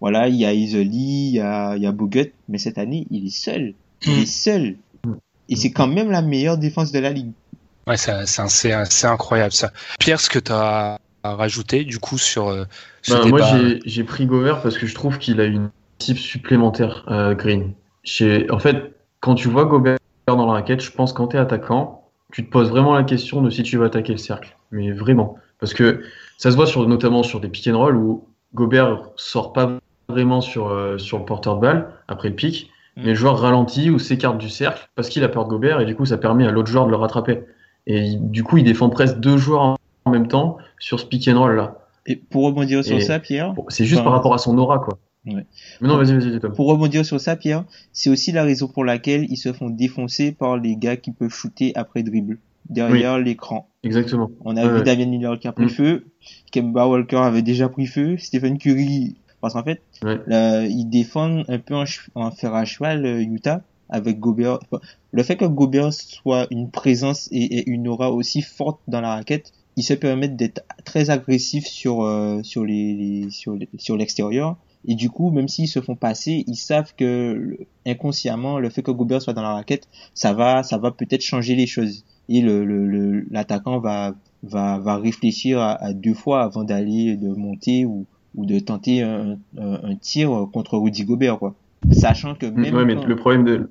voilà il y a Easley il y a il y a Bogut mais cette année il est seul il est seul et c'est quand même la meilleure défense de la ligue Ouais, c'est c'est c'est c'est incroyable ça. Pierre, ce que tu as rajouté du coup sur euh, ce Bah, débat. moi, j'ai- j'ai pris Gobert parce que je trouve qu'il a une type supplémentaire, euh, Green. En fait, quand tu vois Gobert dans la raquette, je pense que quand tu es attaquant, tu te poses vraiment la question de si tu vas attaquer le cercle. Mais vraiment. Parce que ça se voit sur, notamment sur des pick and roll où Gobert sort pas vraiment sur, euh, sur le porteur de balle après le pick, Mm. mais le joueur ralentit ou s'écarte du cercle parce qu'il a peur de Gobert et du coup ça permet à l'autre joueur de le rattraper. Et du coup, il défend presque deux joueurs en- même temps sur ce pick and roll là. et pour rebondir sur Et- ça Pierre c'est juste Enfin, par rapport à son aura, quoi. Ouais. Mais non, vas-y, vas-y, pour rebondir sur ça Pierre c'est aussi la raison pour laquelle ils se font défoncer par les gars qui peuvent shooter après dribble derrière l'écran Exactement. On a Ouais, vu ouais. Damien Lillard qui a pris Mm. feu, Kemba Walker avait déjà pris feu, Stephen Curry, parce qu'en fait, là, ils défendent un peu en, fer à cheval euh, Utah avec Gobert. Enfin, Le fait que Gobert soit une présence et, et une aura aussi forte dans la raquette, ils se permettent d'être très agressifs sur euh, sur les, les- sur les- sur l'extérieur. Et du coup, même s'ils se font passer, ils savent que inconsciemment, le fait que Gobert soit dans la raquette, ça va ça va peut-être changer les choses. Et le le- le- l'attaquant va va, va réfléchir à, à deux fois avant d'aller de monter ou, ou de tenter un, un, un tir contre Rudy Gobert quoi. Sachant que même ouais, mais quand, le problème de.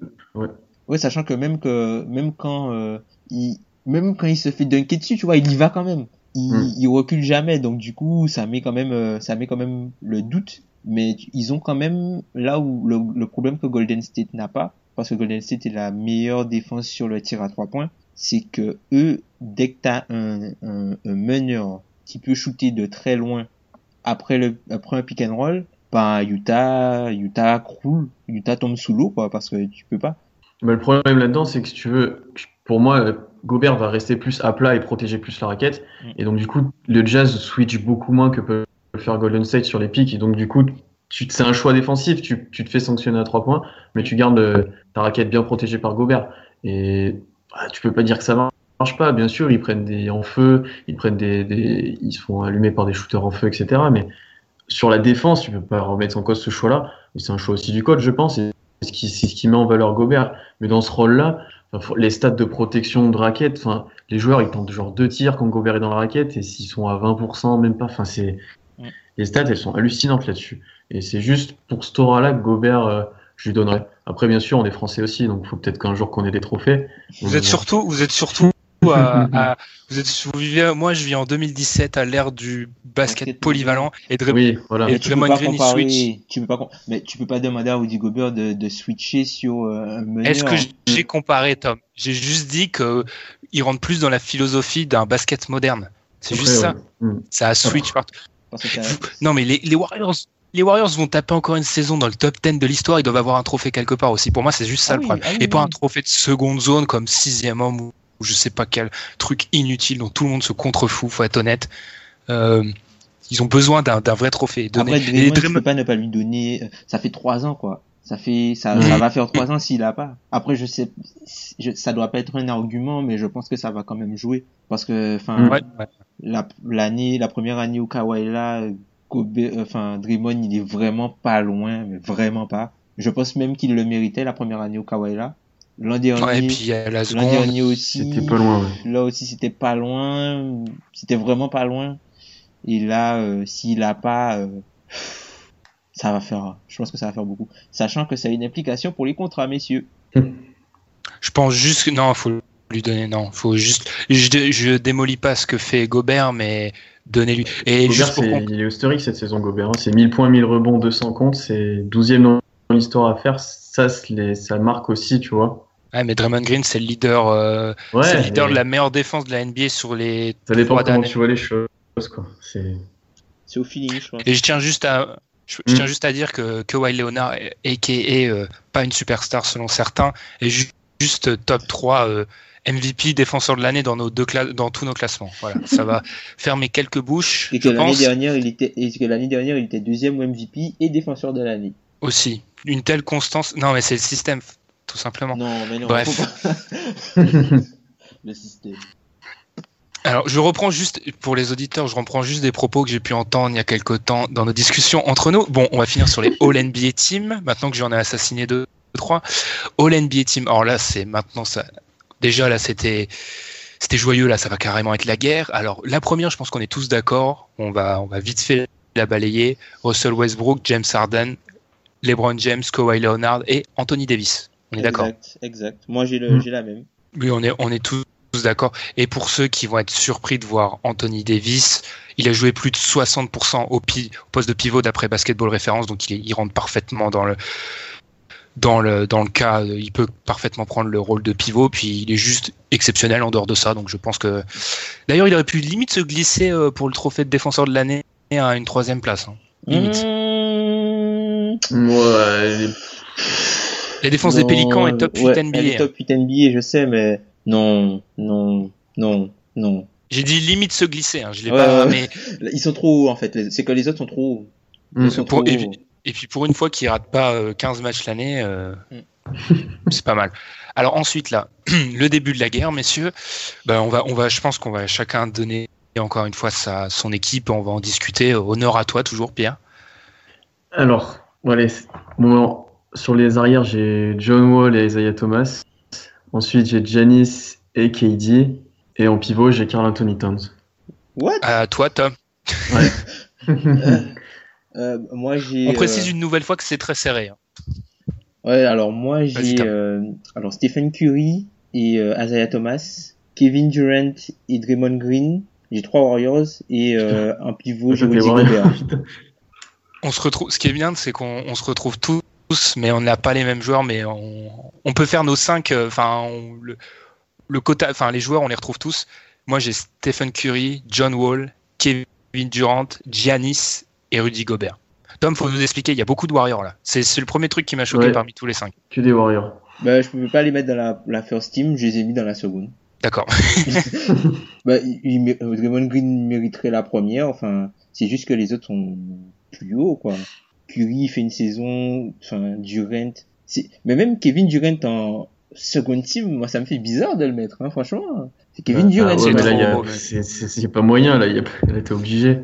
ouais, sachant que même que même quand euh, il même quand il se fait dunker dessus, tu vois, il y va quand même. Il, Mm. il recule jamais, donc du coup, ça met quand même euh, ça met quand même le doute. Mais ils ont quand même là où le, le problème que Golden State n'a pas, parce que Golden State est la meilleure défense sur le tir à trois points, c'est que eux, dès que t'as un, un, un meneur qui peut shooter de très loin après le après un pick and roll, ben Utah Utah croule, Utah tombe sous l'eau quoi, parce que tu peux pas. Mais le problème là-dedans, c'est que si tu veux, pour moi, Gobert va rester plus à plat et protéger plus la raquette. Mm. Et donc, du coup, le Jazz switch beaucoup moins que peut faire Golden State sur les pics. Et donc, du coup, c'est un choix défensif. Tu, te fais sanctionner à trois points, mais tu gardes euh, ta raquette bien protégée par Gobert. Et bah, tu peux pas dire que ça marche pas. Bien sûr, ils prennent des en feu, ils prennent des, ils se font allumer par des shooters en feu, etc. Mais sur la défense, tu peux pas remettre en cause ce choix-là. C'est un choix aussi du coach, je pense. C'est ce qui, ce qui met en valeur Gobert. Mais dans ce rôle-là, les stats de protection de raquette, les joueurs, ils tentent genre deux tirs quand Gobert est dans la raquette, et s'ils sont à 20%, même pas, c'est, Ouais. les stats, elles sont hallucinantes là-dessus. Et c'est juste pour ce aura-là que Gobert, euh, je lui donnerais. Après, bien sûr, on est français aussi, donc faut peut-être qu'un jour qu'on ait des trophées. Vous êtes bon. surtout, vous êtes surtout *laughs* à, à- vous êtes, vous vivez, moi je vis en 2017 à l'ère du basket polyvalent et Dray- Oui, voilà. Et tu peux Draymond pas Green, il comparer, switch. tu peux pas, mais tu peux pas demander à Rudy Gobert de, de switcher sur euh, un meneur. Est-ce que j'ai comparé, Tom? J'ai juste dit que il rentre plus dans la philosophie d'un basket moderne. C'est juste ça. ouais. Mm. Ça a switch partout. *laughs* Non, mais les, les Warriors, les Warriors vont taper encore une saison dans le top 10 de l'histoire. Ils doivent avoir un trophée quelque part aussi. Pour moi, c'est juste ça Ah le oui, problème. ah oui, Et pas un trophée de seconde zone comme sixième homme ou, je sais pas quel truc inutile dont tout le monde se contrefout. Faut être honnête. Euh, ils ont besoin d'un vrai trophée. Donner- Après, et Draymond, tu Draymond- peux pas ne pas lui donner. euh, Ça fait trois ans, quoi. Ça fait, ça, ça va faire trois ans s'il a pas. Après, je sais, je, ça doit pas être un argument, mais je pense que ça va quand même jouer parce que, enfin. Ouais, ouais. la l'année, la première année où Kawhi est là, Gobert- euh, enfin, Draymond, il est vraiment pas loin, mais vraiment pas. Je pense même qu'il le méritait la première année où Kawhi est là. L'an dernier, Ouais, et puis à la l'an dernier aussi. C'était pas loin, ouais. Là aussi, c'était pas loin. C'était vraiment pas loin. Et là, euh, s'il a pas, euh, ça va faire. Je pense que ça va faire beaucoup. Sachant que ça a une implication pour les contrats, messieurs. je pense juste que non, faut lui donner non, faut juste. Je, je démolis pas ce que fait Gobert, mais donnez-lui. Et Gobert, juste pour c'est- con- il est historique cette saison, Gobert. hein. C'est 1000 points, 1000 rebonds, 200 comptes. C'est 12e dans l'histoire à faire. Ça, les- ça marque aussi, tu vois. Ouais, mais Draymond Green, c'est le leader, euh, Ouais, c'est le leader mais de la meilleure défense de la NBA sur les ça dépend trois comment tu vois les choses, quoi. C'est... C'est au feeling, je pense. Et je tiens juste à, je, je Mm. tiens juste à dire que Kawhi Leonard, aka euh, pas une superstar selon certains, est ju- juste top 3 euh, MVP défenseur de l'année dans nos deux dans tous nos classements. Voilà, *laughs* ça va fermer quelques bouches. Et que l'année dernière, il était, et que l'année dernière, il était deuxième MVP et défenseur de l'année. aussi une telle constance. Non, mais c'est le système, tout simplement. Non, mais non. Bref. *laughs* le système. Alors, je reprends juste, pour les auditeurs, je reprends juste des propos que j'ai pu entendre il y a quelque temps dans nos discussions entre nous. Bon, on va finir sur les All NBA Team, maintenant que j'en ai assassiné deux, trois. All NBA Team, alors là, c'est maintenant ça. Déjà, là, c'était, c'était joyeux, là, ça va carrément être la guerre. Alors, la première, je pense qu'on est tous d'accord. On va, on va vite fait la balayer. Russell Westbrook, James Harden, LeBron James, Kawhi Leonard et Anthony Davis. On est d'accord. Exact, exact. Moi, j'ai le, Mm. j'ai la même. Oui, on est, on est tous, tous d'accord. Et pour ceux qui vont être surpris de voir Anthony Davis, il a joué plus de 60% au, pi- au poste de pivot d'après Basketball Référence, donc il, est- il rentre parfaitement dans le, dans le, dans le cas, euh, il peut parfaitement prendre le rôle de pivot, puis il est juste exceptionnel en dehors de ça, donc je pense que. D'ailleurs, il aurait pu limite se glisser euh, pour le trophée de défenseur de l'année à une troisième place. hein. Limite. Mmh. Ouais, défenses Non, des Pélicans est top 8 ouais, NBA. Elle est hein. top 8 NBA, je sais, mais non, non, non, non. J'ai dit limite se glisser, hein, je l'ai Ouais, pas, ouais. mais Ils sont trop hauts, en fait. C'est que les autres sont trop hauts. Mm. sont Pour- trop et, puis pour une fois qu'il rate pas euh, 15 matchs l'année, euh, Mm. *laughs* c'est pas mal. Alors ensuite là, *clears throat* le début de la guerre, messieurs. Ben on va, on va, je pense qu'on va chacun donner encore une fois sa, son équipe. On va en discuter. Honneur à toi toujours, Pierre. Alors, voilà, bon, sur les arrières, j'ai John Wall et Isaiah Thomas. Ensuite, j'ai Giannis et KD. Et en pivot, j'ai Carl Anthony Towns. What? À toi, Tom. *laughs* Euh, Moi, j'ai. On précise euh, une nouvelle fois que c'est très serré. hein. Ouais, alors moi, j'ai. Euh, Alors, Stephen Curry et euh, Isaiah Thomas. Kevin Durant et Draymond Green. J'ai trois Warriors et euh, un pivot. Gobert. *laughs* On se retrouve. Ce qui est bien, c'est qu'on on se retrouve tous, mais on n'a pas les mêmes joueurs, mais on, on peut faire nos cinq. euh, Enfin, le, le quota. Enfin, les joueurs, on les retrouve tous. Moi, j'ai Stephen Curry, John Wall, Kevin Durant, Giannis et Rudy Gobert. Tom, faut nous expliquer. Il y a beaucoup de Warriors là. C'est c'est le premier truc qui m'a choqué Ouais. parmi tous les cinq. Que des Warriors. Bah, je pouvais pas les mettre dans la, la first team, je les ai mis dans la seconde. D'accord. *laughs* Bah, il, Draymond Green mériterait la première, enfin, c'est juste que les autres sont plus hauts, quoi. Curry fait une saison, enfin, Durant, mais même Kevin Durant en second team, moi, ça me fait bizarre de le mettre, hein, franchement. C'est Kevin Ah, Durant, ouais, c'est mais c'est là, il y a- trop, mais- c'est- c'est c'est pas moyen, là. il t'es obligé.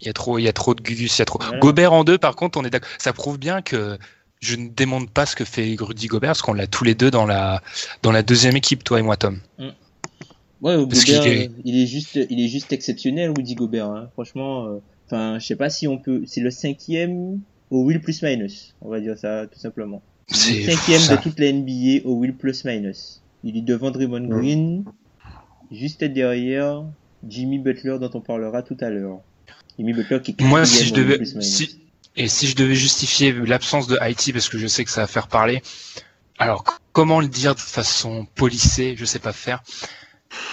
Il y a trop, il y a trop de Gugus, il y a trop. Voilà. Gobert en deux, par contre, on est d'accord. Ça prouve bien que je ne démonte pas ce que fait Rudy Gobert, parce qu'on l'a tous les deux dans la dans la deuxième équipe, toi et moi, Tom. Ouais, Parce Gobert, qu'il est- euh, il est juste, il est juste exceptionnel, Rudy Gobert, hein. franchement, euh, enfin, je sais pas si on peut, c'est le cinquième au will plus minus, on va dire ça, tout simplement. C'est Le cinquième de toute la NBA au will plus minus. Il est devant Draymond Ouais. Green, juste derrière Jimmy Butler dont on parlera tout à l'heure. Jimmy Butler qui est Moi, si je devais, plus minus. si, et si je devais justifier l'absence de Haïti, parce que je sais que ça va faire parler. Alors, comment le dire de façon polissée Je sais pas faire.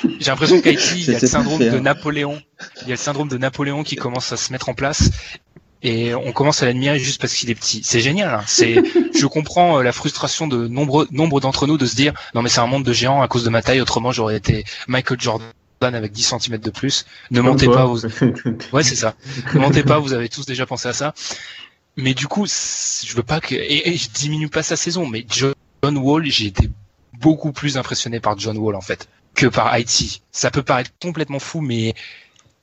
J'ai l'impression *laughs* qu'Haïti, il y a le syndrome de Napoléon. Il y a le syndrome de Napoléon qui commence à se mettre en place. Et on commence à l'admirer juste parce qu'il est petit. C'est génial. Hein. C'est, *laughs* je comprends euh, la frustration de nombreux, nombre d'entre nous de se dire, non mais c'est un monde de géants à cause de ma taille. Autrement, j'aurais été Michael Jordan avec 10 cm de plus. Ne mentez pas, vous, *laughs* Ouais, c'est ça. Ne mentez pas, vous avez tous déjà pensé à ça. Mais du coup, je veux pas que et, et je diminue pas sa saison, mais John Wall, j'ai été beaucoup plus impressionné par John Wall en fait que par Haïti. Ça peut paraître complètement fou, mais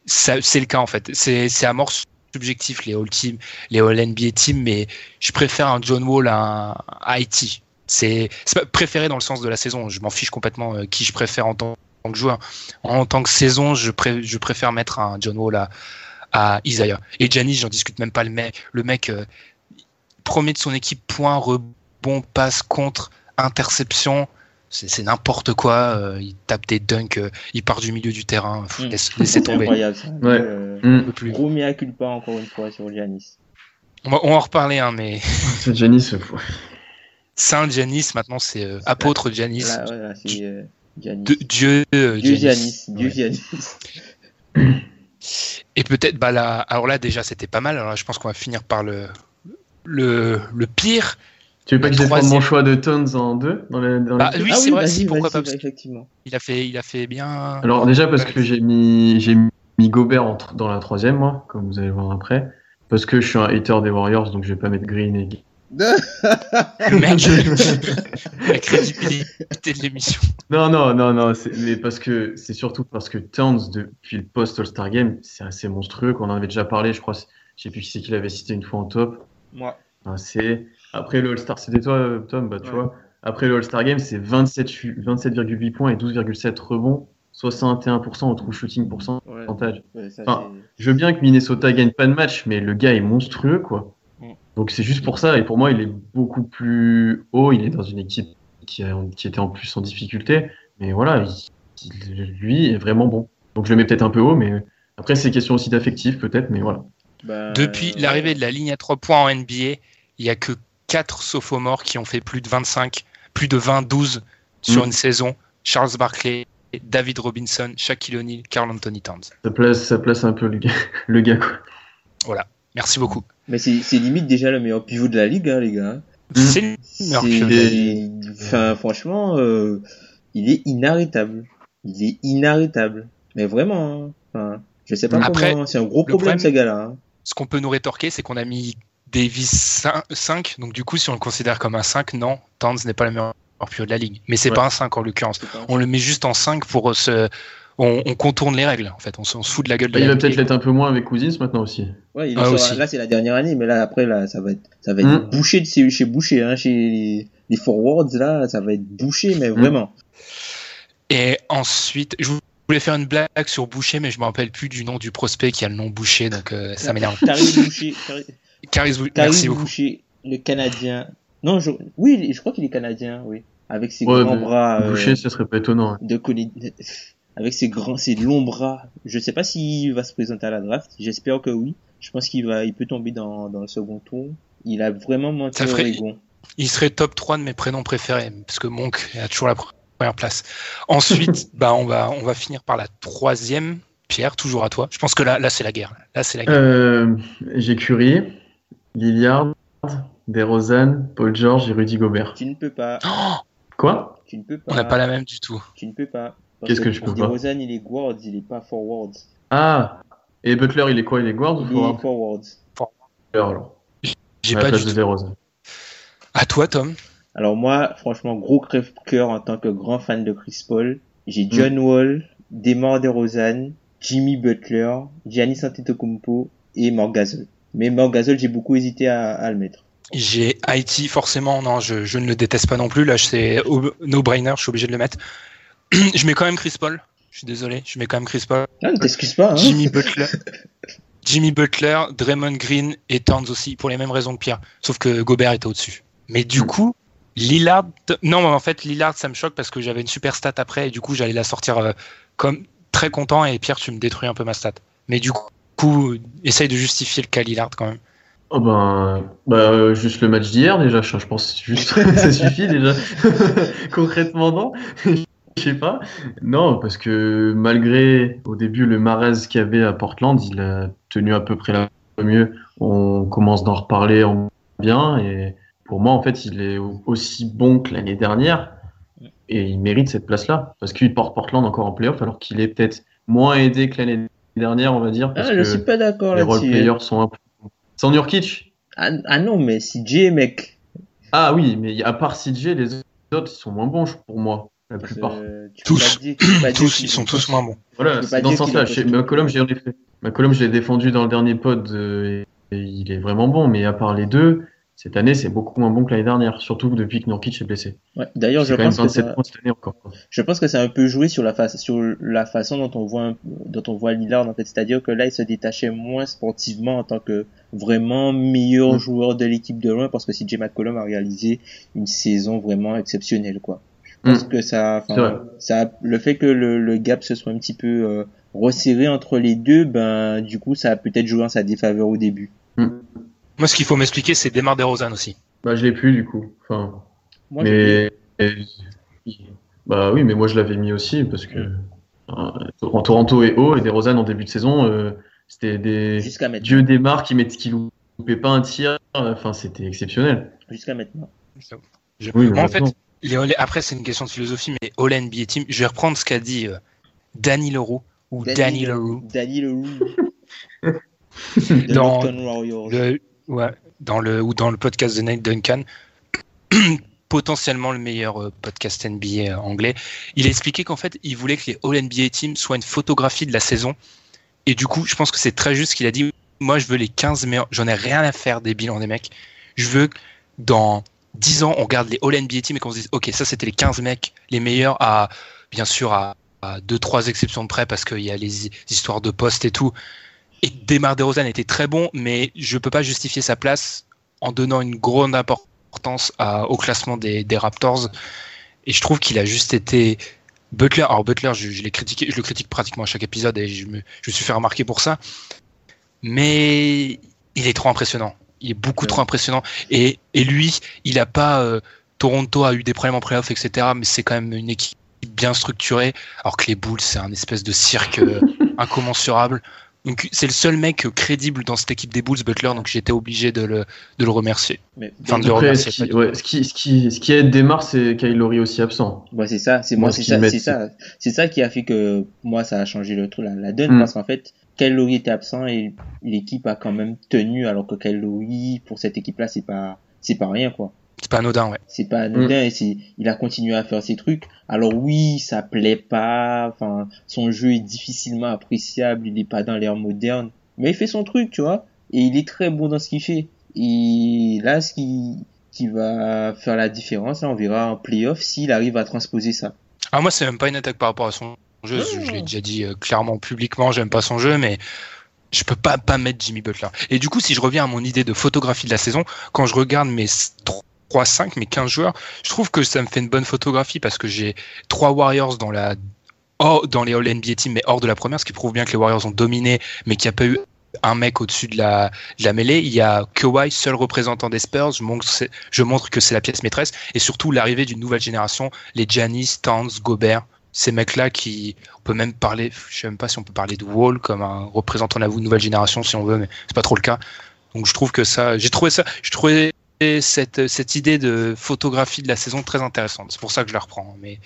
ça, c'est le cas en fait. C'est c'est à mort subjectif les All Team, les All NBA Team, mais je préfère un John Wall à un Haïti. C'est pas préféré dans le sens de la saison. Je m'en fiche complètement euh, qui je préfère en tant que joueur. En tant que saison, je, pré- je préfère mettre un John Wall à, à Isaiah. Et Giannis, j'en discute même pas. Le mec, le mec euh, premier de son équipe, point, rebond, passe, contre, interception. C'est c'est n'importe quoi. euh, il tape des dunks, euh, il part du milieu du terrain. Pff, Mm. laisse- laissez C'est tomber. incroyable. Ouais. Euh, plus. Gros mea culpa encore une fois sur Giannis. On va, on va en reparler, hein, mais *laughs* C'est Janice. faut- Saint Giannis, maintenant c'est euh, apôtre Giannis. Là, ouais, là, c'est euh, Giannis. De- Dieu, euh, Dieu Giannis. Giannis. Dieu Ouais. Giannis. *clears throat* Et peut-être, bah là, alors là déjà c'était pas mal. Alors là, je pense qu'on va finir par le le, le pire. Tu veux pas que je défende mon choix de Tones en deux dans les, dans les- Bah, oui, Ah c'est vrai, vas-y, si, pourquoi pas. effectivement. Il a fait, il a fait bien. Alors déjà parce que j'ai mis j'ai mis Gobert en dans la troisième moi, comme vous allez voir après. Parce que je suis un hater des Warriors, donc je vais pas mettre Green et *laughs* le mec, la crédibilité de l'émission. Non, non, non, non, mais parce que c'est surtout parce que Towns, depuis le post-All-Star Game, c'est assez monstrueux, qu'on en avait déjà parlé, je crois, je sais plus qui c'est qui l'avait cité une fois en top. Moi. Enfin, c'est... Après le All-Star, c'était toi, Tom, bah, tu Ouais. vois. Après le All-Star Game, c'est 27 ch- 27,8 points et 12,7 rebonds, 61% au true shooting pourcentage. ouais, ça, Enfin, Je veux bien que Minnesota gagne pas de match, mais le gars est monstrueux, quoi. Donc c'est juste pour ça, et pour moi, il est beaucoup plus haut. Il est dans une équipe qui, a- qui était en plus en difficulté, mais voilà, il- il- lui est vraiment bon. Donc je le mets peut-être un peu haut, mais après c'est question aussi d'affectif peut-être, mais voilà. bah, Depuis l'arrivée de la ligne à 3 points en NBA, il y a que 4 sophomores qui ont fait plus de 25, plus de 20-12 sur Mm. une saison. Charles Barkley, David Robinson, Shaquille O'Neal, Carl Anthony Towns. Ça place, ça place un peu le gars, *laughs* le gars quoi. Merci beaucoup. Mais c'est limite déjà le meilleur pivot de la ligue, hein, les gars. C'est le meilleur C'est-. Enfin, franchement, euh, il est inarrêtable. Il est inarrêtable. Mais vraiment, hein. Enfin, je sais pas Après, comment. C'est un gros problème, problème- ce gars-là. hein. Ce qu'on peut nous rétorquer, c'est qu'on a mis Davis 5, donc du coup, si on le considère comme un 5, non, Towns n'est pas le meilleur pivot de la ligue. Mais c'est Ouais. pas un 5 en l'occurrence. On le met juste en 5 pour se. On, on contourne les règles, en fait. On se, on se fout de la gueule de il la va peut-être l'être un peu moins avec Cousins maintenant aussi. Ouais, il est Ah, sur- aussi. là c'est la dernière année, mais là après là ça va être ça va être Mm. bouché de chez, chez bouché hein, chez les, les forwards là, ça va être bouché mais vraiment. Et ensuite, je voulais faire une blague sur Boucher, mais je me rappelle plus du nom du prospect qui a le nom Boucher, donc euh, ça m'énerve. Karim Boucher, Caris, Bou- Karim merci beaucoup. Boucher, le Canadien. Non, je, oui, je crois qu'il est Canadien, oui, avec ses Ouais, grands bras euh, Boucher, ça serait pas étonnant. hein. de avec ses grands, ses longs bras. Je sais pas s'il va se présenter à la draft. J'espère que oui. Je pense qu'il va, il peut tomber dans, dans le second tour. Il a vraiment monté Ça ferait- Oregon. Il serait top 3 de mes prénoms préférés, parce que Monk a toujours la première place. Ensuite, *laughs* bah, on, va, on va finir par la troisième. Pierre, toujours à toi. Je pense que là, là c'est la guerre. Là, c'est la guerre. Euh, j'ai Curry, Lillard, DeRozan, Paul George et Rudy Gobert. Tu ne peux pas. Oh, Quoi? Tu ne peux pas. on n'a pas la même du tout. Tu ne peux pas. Qu'est-ce que je peux pas DeRozan, il est guard, il est pas forward. Ah Et Butler, il est quoi? Il est guard ou Il est forward forward. Butler, alors. J'ai pas du de tout. DeRozan. À toi, Tom. Alors moi, franchement, gros crève-cœur en tant que grand fan de Chris Paul. J'ai Mm. John Wall, Demar DeRozan, Jimmy Butler, Giannis Antetokounmpo et Marc Gasol. Mais Marc Gasol, j'ai beaucoup hésité à, à le mettre. J'ai Haïti, forcément. Non, je, je ne le déteste pas non plus. Là, c'est no-brainer. Je suis obligé de le mettre. *clears throat* je mets quand même Chris Paul. Je suis désolé. Je mets quand même Chris Paul. Ah, ne t'excuse pas, hein. Jimmy Butler. Jimmy Butler, Draymond Green et Towns aussi, pour les mêmes raisons que Pierre. Sauf que Gobert était au-dessus. Mais du coup, Lillard. Non, mais en fait, Lillard, ça me choque parce que j'avais une super stat après et du coup, j'allais la sortir euh, comme très content et Pierre, tu me détruis un peu ma stat. Mais du coup, essaye de justifier le cas Lillard quand même. Oh ben, bah, euh, juste le match d'hier déjà, je, pense juste *laughs* ça suffit déjà. *laughs* Concrètement, non. *laughs* Je sais pas. Non, parce que malgré au début le Marez qu'il y avait à Portland, il a tenu à peu près la mieux. On commence d'en reparler en bien et pour moi en fait il est au- aussi bon que l'année dernière et il mérite cette place-là parce qu'il porte Portland encore en playoff alors qu'il est peut-être moins aidé que l'année dernière on va dire parce Ah, je que suis pas d'accord les role là-dessus. hein. players sont un peu. Sans Nurkic. Ah, ah non, mais si J mec. Ah oui, mais à part CJ, les autres, ils sont moins bons je- pour moi, la plupart. Euh, Tous. dire- ils sont ont- tous moins bons. Voilà, c'est dans ce sens-là. McCollum, j'ai en effet. McCollum, je l'ai défendu dans le dernier pod euh, et, et il est vraiment bon, mais à part les deux, cette année, c'est beaucoup moins bon que l'année dernière, surtout depuis que Nurkic est blessé. Ouais. D'ailleurs, je pense que 27 ça- encore. Je pense que c'est un peu joué sur la sur la façon dont on voit, un- dont on voit Lillard en fait. C'est-à-dire que là, il se détachait moins sportivement en tant que vraiment meilleur Mm. joueur de l'équipe de loin parce que CJ McCollum a réalisé une saison vraiment exceptionnelle, quoi. Je pense Mm. que ça, enfin, ça, le fait que le, le gap se soit un petit peu euh, resserré entre les deux, ben, du coup, ça a peut-être joué en sa défaveur au début. Moi, ce qu'il faut m'expliquer, c'est Demar DeRozan aussi. Bah, je l'ai plus du coup. Enfin, Moi, mais bah oui, mais moi je l'avais mis aussi parce que en Toronto est haut et des Rosanne en début de saison, euh, c'était des dieux des marques qui mettent qui loupaient pas un tir. Enfin, c'était exceptionnel. Jusqu'à maintenant. Je- Oui, Moi, en fait, honnêtement. les All- après, c'est une question de philosophie, mais All NBA Team, je vais reprendre ce qu'a dit euh, Danny Leroux ou Danny, Leroux. Danny Leroux. *laughs* Dans. Le, ouais, dans le, ou dans le podcast de Nate Duncan, *clears throat* potentiellement le meilleur euh, podcast NBA euh, anglais. Il a expliqué qu'en fait, il voulait que les All NBA Teams soient une photographie de la saison. Et du coup, je pense que c'est très juste qu'il a dit. Moi, je veux les 15 meilleurs. J'en ai rien à faire des bilans des mecs. Je veux que dans 10 ans, on regarde les All NBA Teams et qu'on se dise, OK, ça, c'était les 15 mecs, les meilleurs à, bien sûr, à, à deux, trois exceptions de près parce qu'il y a les hi- histoires de poste et tout. Et Demar DeRozan était très bon, mais je peux pas justifier sa place en donnant une grande importance à- au classement des, des Raptors. Et je trouve qu'il a juste été Butler. Alors Butler, je, je l'ai critiqué, je le critique pratiquement à chaque épisode et je me, je me suis fait remarquer pour ça. Mais il est trop impressionnant. Il est beaucoup Ouais. trop impressionnant. Et, et lui, il a pas. euh, Toronto a eu des problèmes en playoff, etc. Mais c'est quand même une équipe bien structurée. Alors que les Bulls, c'est un espèce de cirque euh, *laughs* incommensurable. Donc c'est le seul mec crédible dans cette équipe des Bulls, Butler. Donc j'étais obligé de le, de le remercier. Mais, Enfin, de le Après, ce remercier. qui, ouais, ce qui, ce qui, ce qui aide Demar, c'est Kyle Lowry aussi absent. Ouais, c'est ça, c'est Moi, moi, ce c'est ça, c'est ça, c'est ça qui a fait que moi ça a changé le truc, la, la donne, Mm. parce qu'en fait, Kyle Lowry était absent et l'équipe a quand même tenu, alors que Kyle Lowry pour cette équipe-là c'est pas, c'est pas rien quoi, C'est pas anodin, ouais. c'est pas anodin et c'est, il a continué à faire ses trucs. Alors oui, ça plaît pas, enfin, son jeu est difficilement appréciable, il est pas dans l'ère moderne, mais il fait son truc, tu vois, et il est très bon dans ce qu'il fait. Et là, ce qui, qui va faire la différence, là, on verra en playoff s'il arrive à transposer ça. Ah, moi, c'est même pas une attaque par rapport à son jeu. Je, je l'ai déjà dit euh, clairement publiquement, j'aime pas son jeu, mais je peux pas pas mettre Jimmy Butler. Et du coup, si je reviens à mon idée de photographie de la saison, quand je regarde mes 3, 5, mes 15 joueurs, je trouve que ça me fait une bonne photographie parce que j'ai trois Warriors dans la hors- dans les All NBA Team, mais hors de la première, ce qui prouve bien que les Warriors ont dominé, mais qu'il n'y a pas eu un mec au-dessus de la, de la mêlée. Il y a Kawhi, seul représentant des Spurs. Je montre, je montre que c'est la pièce maîtresse. Et surtout, l'arrivée d'une nouvelle génération, les Giannis, Towns, Gobert. Ces mecs-là qui, on peut même parler, je sais même pas si on peut parler de Wall comme un représentant de la nouvelle génération si on veut, mais c'est pas trop le cas. Donc je trouve que ça, j'ai trouvé ça, je trouvais cette, cette idée de photographie de la saison très intéressante. C'est pour ça que je la reprends. Mais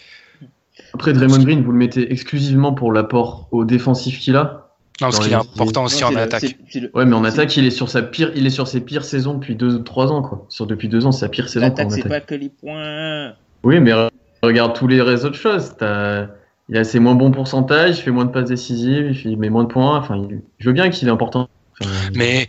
Après, Draymond Green, vous le mettez exclusivement pour l'apport au défensif qu'il a. non, parce qu'il est les- important aussi Non, en attaque. le- Ouais, mais en attaque, il est sur sa pire, il est sur ses pires saisons depuis deux, trois ans, quoi. Sur depuis deux ans, c'est sa pire saison L'attaque, c'est pas que les points. Oui, mais re- regarde tous les réseaux de choses. T'as- Il a ses moins bons pourcentages, il fait moins de passes décisives, il met moins de points. Enfin, il- je veux bien qu'il est important. Enfin, Mais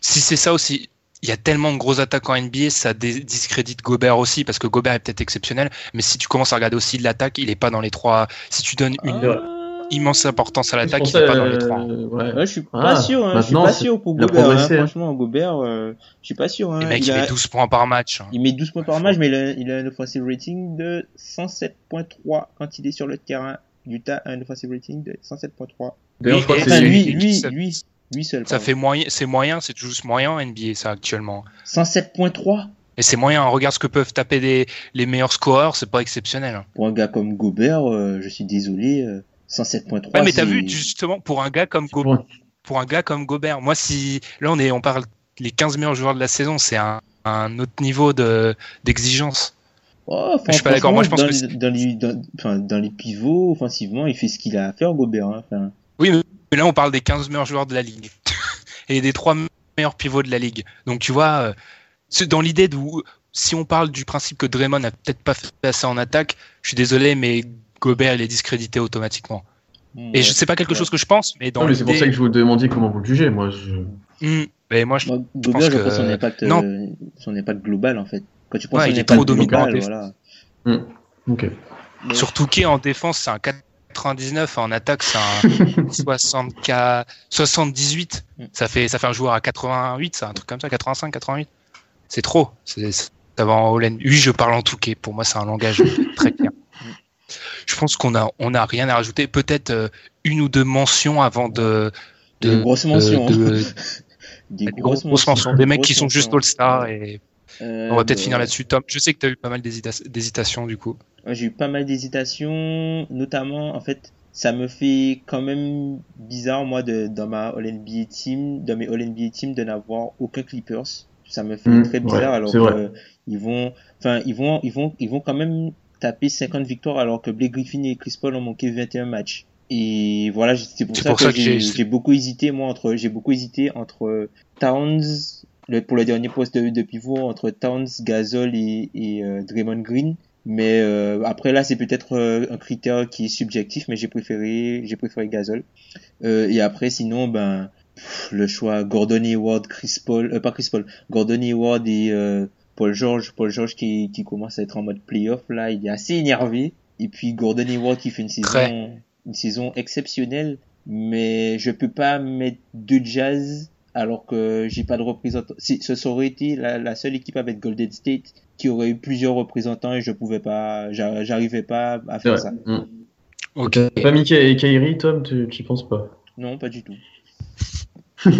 si c'est ça aussi, il y a tellement de gros attaques en NBA, ça discrédite Gobert aussi, parce que Gobert est peut-être exceptionnel, mais si tu commences à regarder aussi de l'attaque, il est pas dans les trois. Si tu donnes une Ah. immense importance à l'attaque, il est ça, pas dans les euh, trois. ouais. Ouais, je suis Ah, pas sûr, hein, je suis pas sûr pour Gobert. Hein, franchement, Gobert, euh, je suis pas sûr. Hein, Le mec, il, il, a, met 12 points par match. hein. il met 12 points par match, mais il a, il a un offensive rating de 107.3 quand il est sur le terrain. Utah a un offensive rating de 107.3. D'ailleurs, je crois que c'est lui, lui, lui, lui seul. Ça fait moyen, c'est moyen, c'est juste moyen en NBA ça actuellement. 107.3 Et c'est moyen, regarde ce que peuvent taper les, les meilleurs scoreurs, c'est pas exceptionnel. hein. pour un gars comme Gobert, euh, je suis désolé. euh, 107.3. Ouais, mais t'as c'est- vu justement pour un gars comme Go- Ouais. pour un gars comme Gobert, moi si là on est on parle les 15 meilleurs joueurs de la saison, c'est un, un autre niveau de d'exigence. Oh, Je suis pas d'accord, moi, je pense dans que les, dans, les, dans, enfin, dans les pivots, offensivement, il fait ce qu'il a à faire, Gobert. Hein. Oui, mais mais là on parle des 15 meilleurs joueurs de la ligue *laughs* et des trois meilleurs pivots de la ligue. Donc tu vois, euh, c'est dans l'idée d'où si on parle du principe que Draymond a peut-être pas fait assez en attaque, je suis désolé, mais Gobert il est discrédité automatiquement. Et je sais pas quelque Ouais. chose que je pense, mais dans c'est pour ça que je vous demandais comment vous le jugez. Moi, je... Hmm. Mais moi, je, Moi, Gobert, pense je pense que son impact, non. euh, son impact global, en fait. Quand tu prends Ouais, il est trop dominant en global, défense. voilà. Ok. Mais- sur Touquet en défense, c'est un 99, en attaque, c'est un 64, 78. Mm. Ça fait, ça fait un joueur à 88, c'est un truc comme ça, 85, 88. C'est trop. C'est, ça va en Holland. Oui, je parle en Touquet. Pour moi, c'est un langage *laughs* très clair. Je pense qu'on a, on a rien à rajouter. Peut-être euh, une ou deux mentions avant de, de, Des grosses mentions. de- de- Des des grosses mentions. Des mecs qui sont juste All-Star et on va peut-être finir là-dessus. Tom, je sais que tu as eu pas mal d'hésita- d'hésitations du coup. Ouais, J'ai eu pas mal d'hésitations, notamment en fait, ça me fait quand même bizarre moi de dans ma All NBA team, dans mes All NBA team de n'avoir aucun Clippers. Ça me fait Mm, très bizarre ouais, alors vrai. euh, ils vont, enfin ils vont, ils vont, ils vont quand même taper 50 victoires alors que Blake Griffin et Chris Paul ont manqué 21 matchs. Et voilà, c'est pour, ça, pour que, ça que j'ai beaucoup hésité moi entre, j'ai beaucoup hésité entre Towns le, pour le dernier poste de, de pivot entre Towns, Gasol et, et euh, Draymond Green. Mais euh, après là, c'est peut-être euh, un critère qui est subjectif, mais j'ai préféré, j'ai préféré Gasol. Euh, et après, sinon, ben pff, le choix Gordon Hayward, Chris Paul, euh, pas Chris Paul, Gordon Hayward et euh, Paul George, Paul George qui, qui commence à être en mode playoff là, il est assez énervé. Et puis Gordon Hayward qui fait une saison, Très. une saison exceptionnelle, mais je peux pas mettre deux Jazz alors que j'ai pas de représentant. Si, ce aurait été la, la seule équipe avec Golden State qui aurait eu plusieurs représentants et je pouvais pas, j'a- j'arrivais pas à faire ça. Mm. Ok. Pas mis Ky- Kyrie, Tom, tu tu y penses pas? Non, pas du tout. *laughs*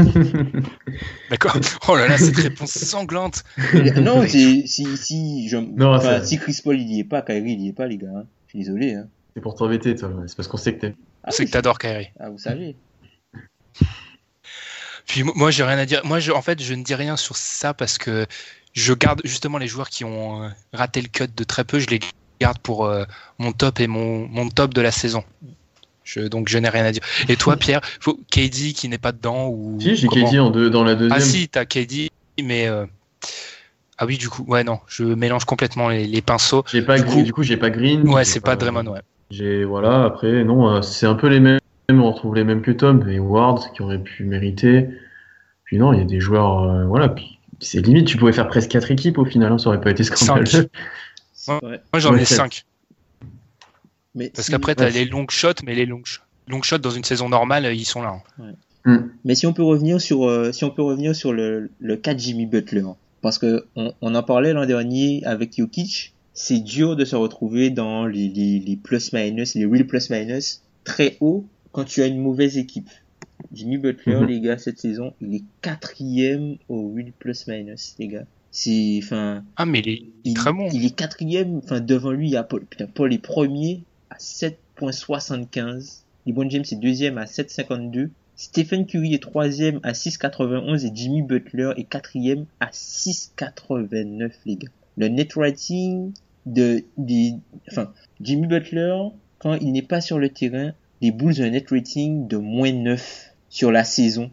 D'accord. Oh là là, cette réponse sanglante. *laughs* non, si, si, je, Non, enfin, c'est- si Chris Paul il y est pas, Kyrie il y est pas, les gars. hein. Je suis désolé. Hein. C'est pour t'embêter, Tom. C'est parce qu'on sait que t'es. Ah, C'est oui, que t'adores Kyrie. ah, vous savez. Puis mo- moi, j'ai rien à dire. Moi, je, en fait, je ne dis rien sur ça parce que je garde justement les joueurs qui ont euh, raté le cut de très peu. Je les garde pour euh, mon top et mon, mon top de la saison. Je, donc, je n'ai rien à dire. Et toi, *laughs* Pierre, faut, KD qui n'est pas dedans ou Si, j'ai KD en deux, dans la deuxième. Ah si, t'as KD, mais euh, ah oui, du coup, ouais, non, je mélange complètement les, les pinceaux. J'ai pas Du Green, coup- du coup, j'ai pas Green. Ouais, c'est pas Draymond, ouais. J'ai voilà. Après, non, c'est un peu les mêmes. On retrouve les mêmes que Tom et Ward qui auraient pu mériter. Puis non, il y a des joueurs, euh, voilà. Puis c'est limite, tu pouvais faire presque quatre équipes au final. hein, ça aurait pas été scandaleux. *laughs* Moi, j'en Ouais, ai sept. 5. Mais Parce si- qu'après, t'as ouais. les long shots, mais les long, sh- long shots dans une saison normale, ils sont là. hein. Mais si on peut revenir sur, euh, si on peut revenir sur le, le cas de Jimmy Butler, parce que on, on en parlait l'an dernier avec Jokic, c'est dur de se retrouver dans les, les, les plus-minus, les real plus-minus très haut quand tu as une mauvaise équipe. Jimmy Butler, Mhm. les gars, cette saison, il est quatrième au real plus-minus, les gars. C'est, enfin, Ah, mais il est il, très bon. il est quatrième, enfin devant lui il y a Paul, putain, Paul est premier à 7.75, LeBron James est deuxième à 7.52, Stephen Curry est troisième à 6.91 et Jimmy Butler est quatrième à 6.89 les gars. Le net rating de, des, enfin Jimmy Butler quand il n'est pas sur le terrain, les Bulls ont un net rating de moins 9 sur la saison,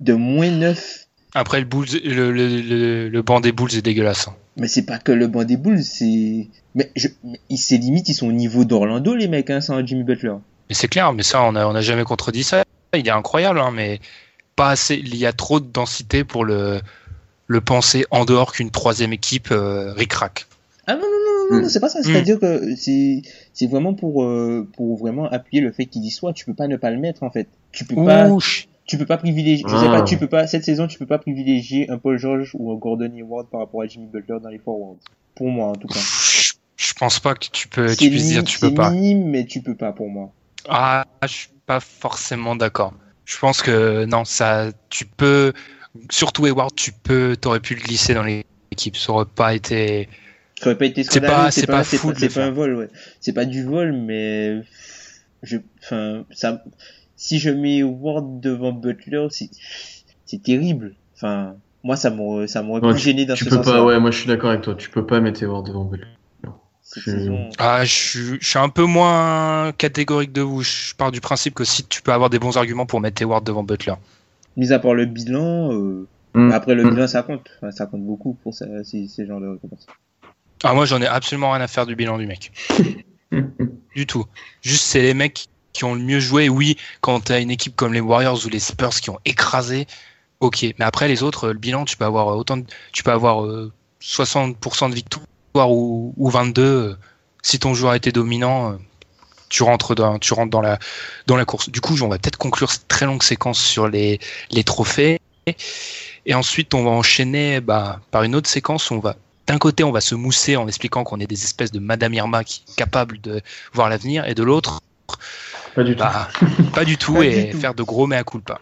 de moins 9 Après, le, Bulls, le, le, le, le banc des Bulls est dégueulasse. hein. Mais c'est pas que le banc des Bulls, c'est. Mais, je... mais c'est limite, ils sont au niveau d'Orlando, les mecs, hein, sans Jimmy Butler. Mais c'est clair, mais ça, on a, on a jamais contredit ça. Il est incroyable, hein, mais pas assez. Il y a trop de densité pour le, le penser en dehors qu'une troisième équipe euh, ric-rac. Ah non, non, non, non, non, Mm. c'est pas ça. C'est-à-dire que c'est, c'est vraiment pour, euh, pour vraiment appuyer le fait qu'il y soit. Tu peux pas ne pas le mettre, en fait. Tu peux pas, tu peux pas privilégier, je sais Ah. pas, tu peux pas, cette saison, tu peux pas privilégier un Paul George ou un Gordon Hayward par rapport à Jimmy Butler dans les forwards. Pour moi, en tout cas. je, pense pas que tu peux, C'est tu puisses dire tu peux c'est pas. minime, mais tu peux pas pour moi. Ah, je suis pas forcément d'accord. Je pense que non, ça, tu peux, surtout Edward, tu peux, t'aurais pu le glisser dans l'équipe. Ça aurait pas été. Ça aurait pas été C'est pas- c'est c'est pas, un vol, ouais. C'est pas du vol, mais je, enfin, ça, si je mets Ward devant Butler, c'est, c'est terrible. Enfin, moi, ça m'aurait, ça m'aurait plus gêné dans Tu ce peux pas, ouais, moi je suis d'accord avec toi. Tu peux pas mettre Ward devant Butler. Saison- Ah, je suis, je suis un peu moins catégorique de vous. Je pars du principe que si tu peux avoir des bons arguments pour mettre Edward devant Butler. Mis à part le bilan, euh, Mm. après le Mm. bilan, ça compte. Enfin, ça compte beaucoup pour ça, ces, ces genres de récompenses. Ah, moi, j'en ai absolument rien à faire du bilan du mec. *laughs* du tout. Juste, c'est les mecs qui ont le mieux joué. Oui, quand t'as une équipe comme les Warriors ou les Spurs qui ont écrasé, ok. Mais après, les autres, le bilan, tu peux avoir autant, de, tu peux avoir euh, 60% de victoire ou, ou 22. euh, si ton joueur était dominant, euh, tu rentres dans, tu rentres dans la, dans la course. Du coup, on va peut-être conclure cette très longue séquence sur les, les trophées. Et ensuite, on va enchaîner bah, par une autre séquence où on va, d'un côté, on va se mousser en expliquant qu'on est des espèces de Madame Irma qui est capable de voir l'avenir, et de l'autre, Pas du tout. bah, pas du tout, Pas du et tout. faire de gros mea culpa.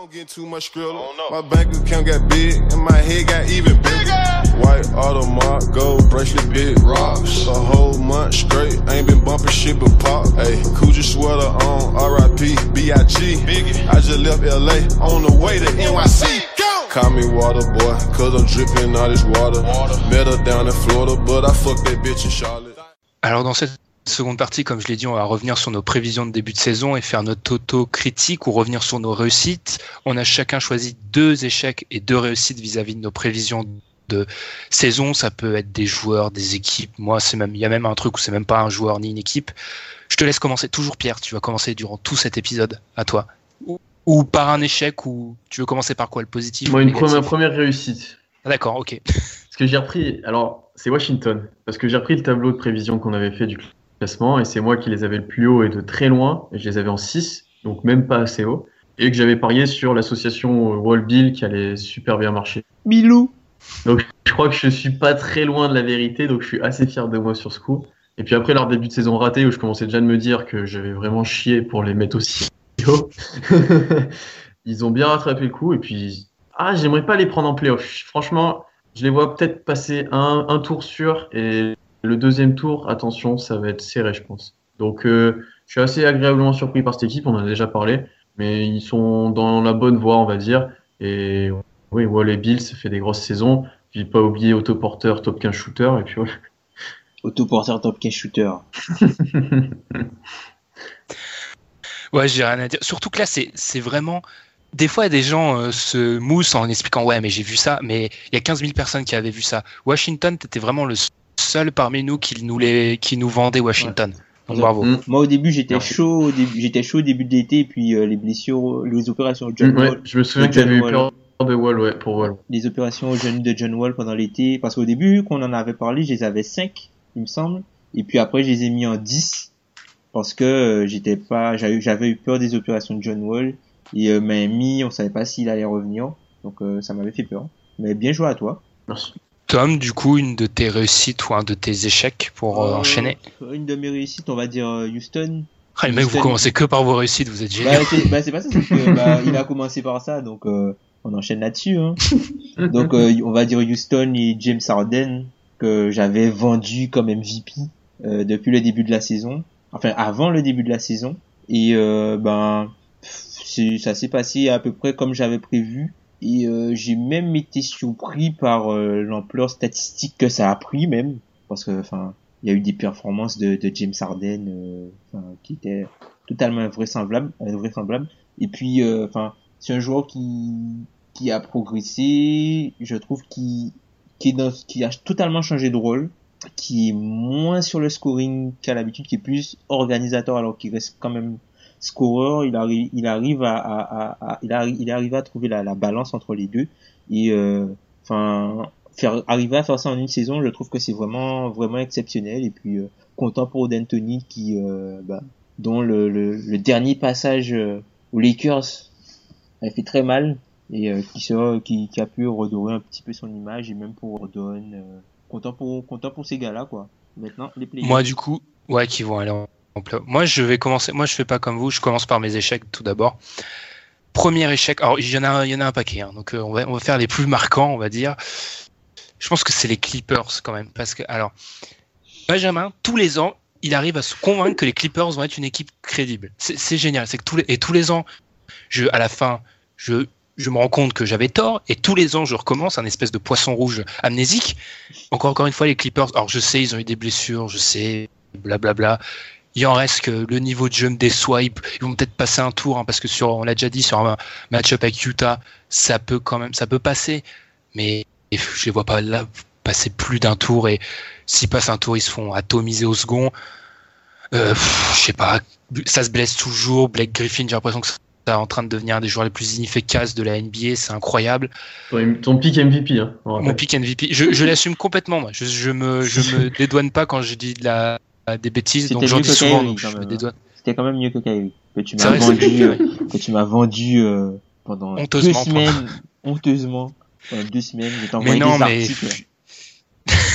Won't get too much skrilla. My bank account got big and my head got even bigger. White Audemars, gold bracelet, big rocks. A whole month straight, ain't been bumping shit but pop. Hey, Coogee sweater on, R.I.P. B.I.G. I just left L.A. on the way to NYC. Call me water boy, cause I'm dripping all this water. Met her down in Florida, but I fucked that bitch in Charlotte. Alors dans cette seconde partie, comme je l'ai dit, on va revenir sur nos prévisions de début de saison et faire notre auto-critique ou revenir sur nos réussites. On a chacun choisi deux échecs et deux réussites vis-à-vis de nos prévisions de saison. Ça peut être des joueurs, des équipes. Moi, c'est même, il y a même un truc où c'est même pas un joueur ni une équipe. Je te laisse commencer. Toujours Pierre, tu vas commencer durant tout cet épisode. À toi. Ou, par un échec ou tu veux commencer par quoi le positif Moi, une première, première réussite. Ah, D'accord, ok. Parce que j'ai repris, alors c'est Washington, parce que j'ai repris le tableau de prévision qu'on avait fait du classement, et c'est moi qui les avais le plus haut et de très loin, et je les avais en 6, donc même pas assez haut, et que j'avais parié sur l'association Wall Bill qui allait super bien marcher. Bilou. Donc *laughs* je crois que je suis pas très loin de la vérité, donc je suis assez fier de moi sur ce coup. Et puis après leur début de saison raté, où je commençais déjà de me dire que j'avais vraiment chié pour les mettre aussi haut, *laughs* ils ont bien rattrapé le coup, et puis ah j'aimerais pas les prendre en playoff. Franchement, je les vois peut-être passer un, un tour sûr et le deuxième tour, attention, ça va être serré, je pense. Donc, euh, je suis assez agréablement surpris par cette équipe, on en a déjà parlé, mais ils sont dans la bonne voie, on va dire. Et oui, Wall et Bill, ça fait des grosses saisons. Puis pas oublier autoporteur, top 15 shooter, et puis voilà. Autoporteur top 15 shooter. *laughs* Ouais, j'ai rien à dire. Surtout que là, c'est c'est vraiment. Des fois, des gens euh, se moussent en expliquant Ouais, mais j'ai vu ça, mais il y a 15 000 personnes qui avaient vu ça. Washington, t'étais vraiment le seul parmi nous qui nous, les, qui nous vendait Washington. Donc Ouais. bravo. Mm. Moi au début j'étais chaud, au début j'étais chaud au début de l'été, et puis euh, les blessures, les opérations de John Mm, ouais, Wall, je me souviens que j'avais eu John peur de Wall, ouais, pour Wall. les opérations au genou de John Wall pendant l'été, parce qu'au début qu'on en avait parlé, je les avais 5, il me semble, et puis après je les ai mis en 10 parce que euh, j'étais pas, j'avais j'avais eu peur des opérations de John Wall et euh, Miami, on savait pas s'il allait revenir, donc euh, ça m'avait fait peur. Mais bien joué à toi. Merci. Tom, du coup, une de tes réussites ou un de tes échecs pour euh, Euh, enchaîner? Une de mes réussites, on va dire euh, Houston. ah, Les mecs, vous commencez que par vos réussites, vous êtes géniaux. Bah, c'est bah, c'est pas ça, c'est que bah, *laughs* il a commencé par ça, donc euh, on enchaîne là-dessus. Hein. Donc euh, on va dire Houston et James Harden que j'avais vendu comme MVP euh, depuis le début de la saison, enfin avant le début de la saison. Et ben ça s'est passé à peu près comme j'avais prévu. Et euh, j'ai même été surpris par euh, l'ampleur statistique que ça a pris même, parce que enfin il y a eu des performances de, de James Harden euh, qui étaient totalement invraisemblables. Et puis euh, enfin c'est un joueur qui qui a progressé, je trouve qui qui est dans qui a totalement changé de rôle, qui est moins sur le scoring qu'à l'habitude, qui est plus organisateur alors qu'il reste quand même scoreur, il arrive il arrive à, à, à, il arrive il arrive à trouver la, la balance entre les deux. Et euh, enfin faire arriver à faire ça en une saison, je trouve que c'est vraiment vraiment exceptionnel. Et puis euh, content pour D'Antoni qui euh, bah, dont le, le, le dernier passage aux Lakers a fait très mal et euh, qui, sera, qui, qui a pu redorer un petit peu son image et même pour Don euh, content pour content pour ces gars là quoi. Maintenant les playoffs Moi, du coup, ouais, qui vont aller en. Moi, je vais commencer. Moi, je fais pas comme vous. Je commence par mes échecs tout d'abord. Premier échec. Alors, il y en a, il y en a un paquet. hein. donc, euh, on va, faire les plus marquants, on va dire. Je pense que c'est les Clippers quand même, parce que alors, Benjamin, tous les ans, il arrive à se convaincre que les Clippers vont être une équipe crédible. C'est génial. C'est que tous les et tous les ans, à la fin, je je me rends compte que j'avais tort et tous les ans je recommence un espèce de poisson rouge amnésique. Encore encore une fois les Clippers. Alors je sais ils ont eu des blessures, je sais blablabla. Il en reste que le niveau de jeu me déçoit. Ils vont peut-être passer un tour hein, parce que sur on l'a déjà dit sur un match-up avec Utah, ça peut quand même ça peut passer, mais je les vois pas là passer plus d'un tour et s'ils passent un tour ils se font atomiser au second. Euh, pff, je sais pas, ça se blesse toujours. Blake Griffin, j'ai l'impression que ça en train de devenir un des joueurs les plus inefficaces de la NBA, c'est incroyable. Ton, ton pick MVP, hein, on Mon pick MVP, je, je l'assume complètement. Moi. Je, je me, je me *laughs* dédouane pas quand je dis de la, des bêtises, donc j'en mieux dis que souvent, donc je me dédouane. C'était quand même mieux que Kyrie, que tu m'as vendu, euh, que tu m'as vendu euh, pendant deux Honteusement, semaines, honteusement, pendant deux semaines, je t'ai Mais envoyé non, des mais articles. *laughs*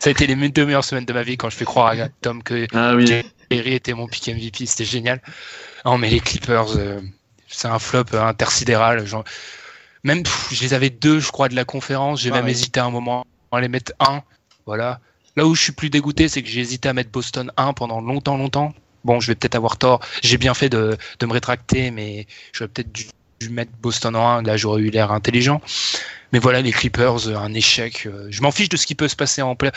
ça a été les deux meilleures semaines de ma vie quand je fais croire à Tom que Ah oui. Kyrie était mon pick MVP, c'était génial. Non, mais les Clippers, euh, c'est un flop euh, intersidéral. Genre, même, pff, je les avais deux, je crois, de la conférence. J'ai même hésité à un moment à les mettre un. Voilà. Là où je suis plus dégoûté, c'est que j'ai hésité à mettre Boston 1 pendant longtemps, longtemps. Bon, je vais peut-être avoir tort. J'ai bien fait de, de me rétracter, mais j'aurais peut-être dû, dû mettre Boston en 1. Là, j'aurais eu l'air intelligent. Mais voilà, les Clippers, euh, un échec. Euh, Je m'en fiche de ce qui peut se passer en play.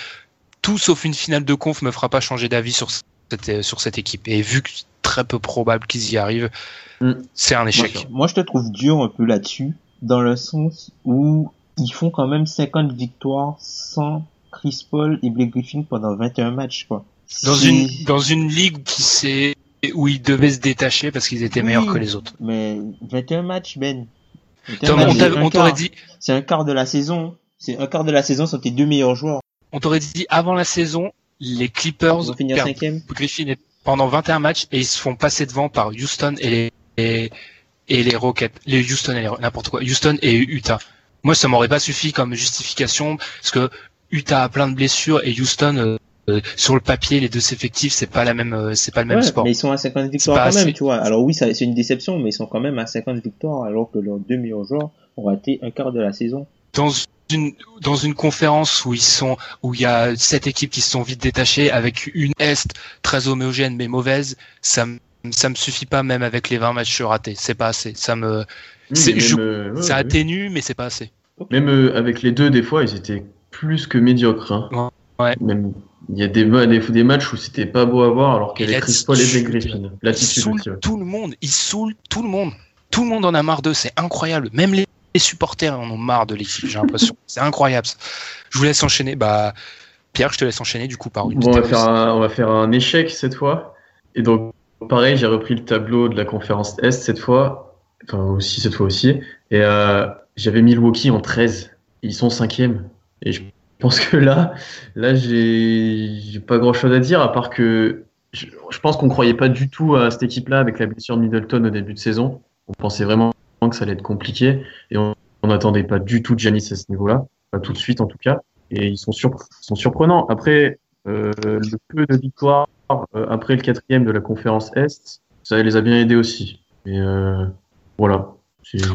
Tout sauf une finale de conf me fera pas changer d'avis sur cette, euh, sur cette équipe. Et vu que c'est très peu probable qu'ils y arrivent, Mm. c'est un échec. Moi, moi, je te trouve dur un peu là-dessus, dans le sens où ils font quand même 50 victoires sans Chris Paul et Blake Griffin pendant 21 matchs, quoi. Dans une, dans une ligue qui s'est, où ils devaient se détacher parce qu'ils étaient meilleurs que les autres. Mais 21 matchs, Ben. 21 Tom, matchs, on t'aurait quart. dit, C'est un quart de la saison. C'est un quart de la saison sont tes deux meilleurs joueurs. on t'aurait dit avant la saison, les Clippers perdent. Griffin est- pendant 21 matchs et ils se font passer devant par Houston et les, et, et les Rockets, les Houston et les, n'importe quoi, Houston et Utah. Moi, ça m'aurait pas suffi comme justification parce que Utah a plein de blessures et Houston, euh, euh, sur le papier, les deux effectifs, c'est pas la même, euh, c'est pas le même Ouais, sport. mais ils sont à 50 pas victoires quand assez. même, tu vois. Alors oui, c'est une déception, mais ils sont quand même à 50 victoires alors que leurs deux meilleurs joueurs ont raté un quart de la saison. dans une dans une conférence où ils sont où il y a sept équipes qui se sont vite détachées avec une est très homogène mais mauvaise ça me ça me suffit pas même avec les 20 matchs ratés c'est pas assez ça me Oui, je- euh, ouais, ça atténue mais c'est pas assez Même euh, avec les deux, des fois, ils étaient plus que médiocres. Hein. Ouais. Même, il y a des, des, des matchs où c'était pas beau à voir alors avait Chris Paul et Griffin. L'attitude aussi, ouais. tout le monde ils saoulent tout le monde tout le monde en a marre d'eux c'est incroyable même les, supporters en ont marre de l'équipe j'ai l'impression *laughs* c'est incroyable je vous laisse enchaîner bah Pierre je te laisse enchaîner du coup par une Bon, on va, faire un, on va faire un échec cette fois. Et donc, pareil, j'ai repris le tableau de la conférence Est cette fois. Enfin, aussi, cette fois aussi. Et euh, j'avais Milwaukee en 13. Ils sont cinquième. Et je pense que là, là, j'ai pas grand chose à dire, à part que je, je pense qu'on croyait pas du tout à cette équipe-là avec la blessure de Middleton au début de saison. On pensait vraiment que ça allait être compliqué. Et on n'attendait pas du tout de à ce niveau-là. Pas tout de suite, en tout cas. Et ils sont, surp- ils sont surprenants. Après, euh, le peu de victoires euh, après le quatrième de la conférence Est, ça les a bien aidés aussi. Mais euh, voilà.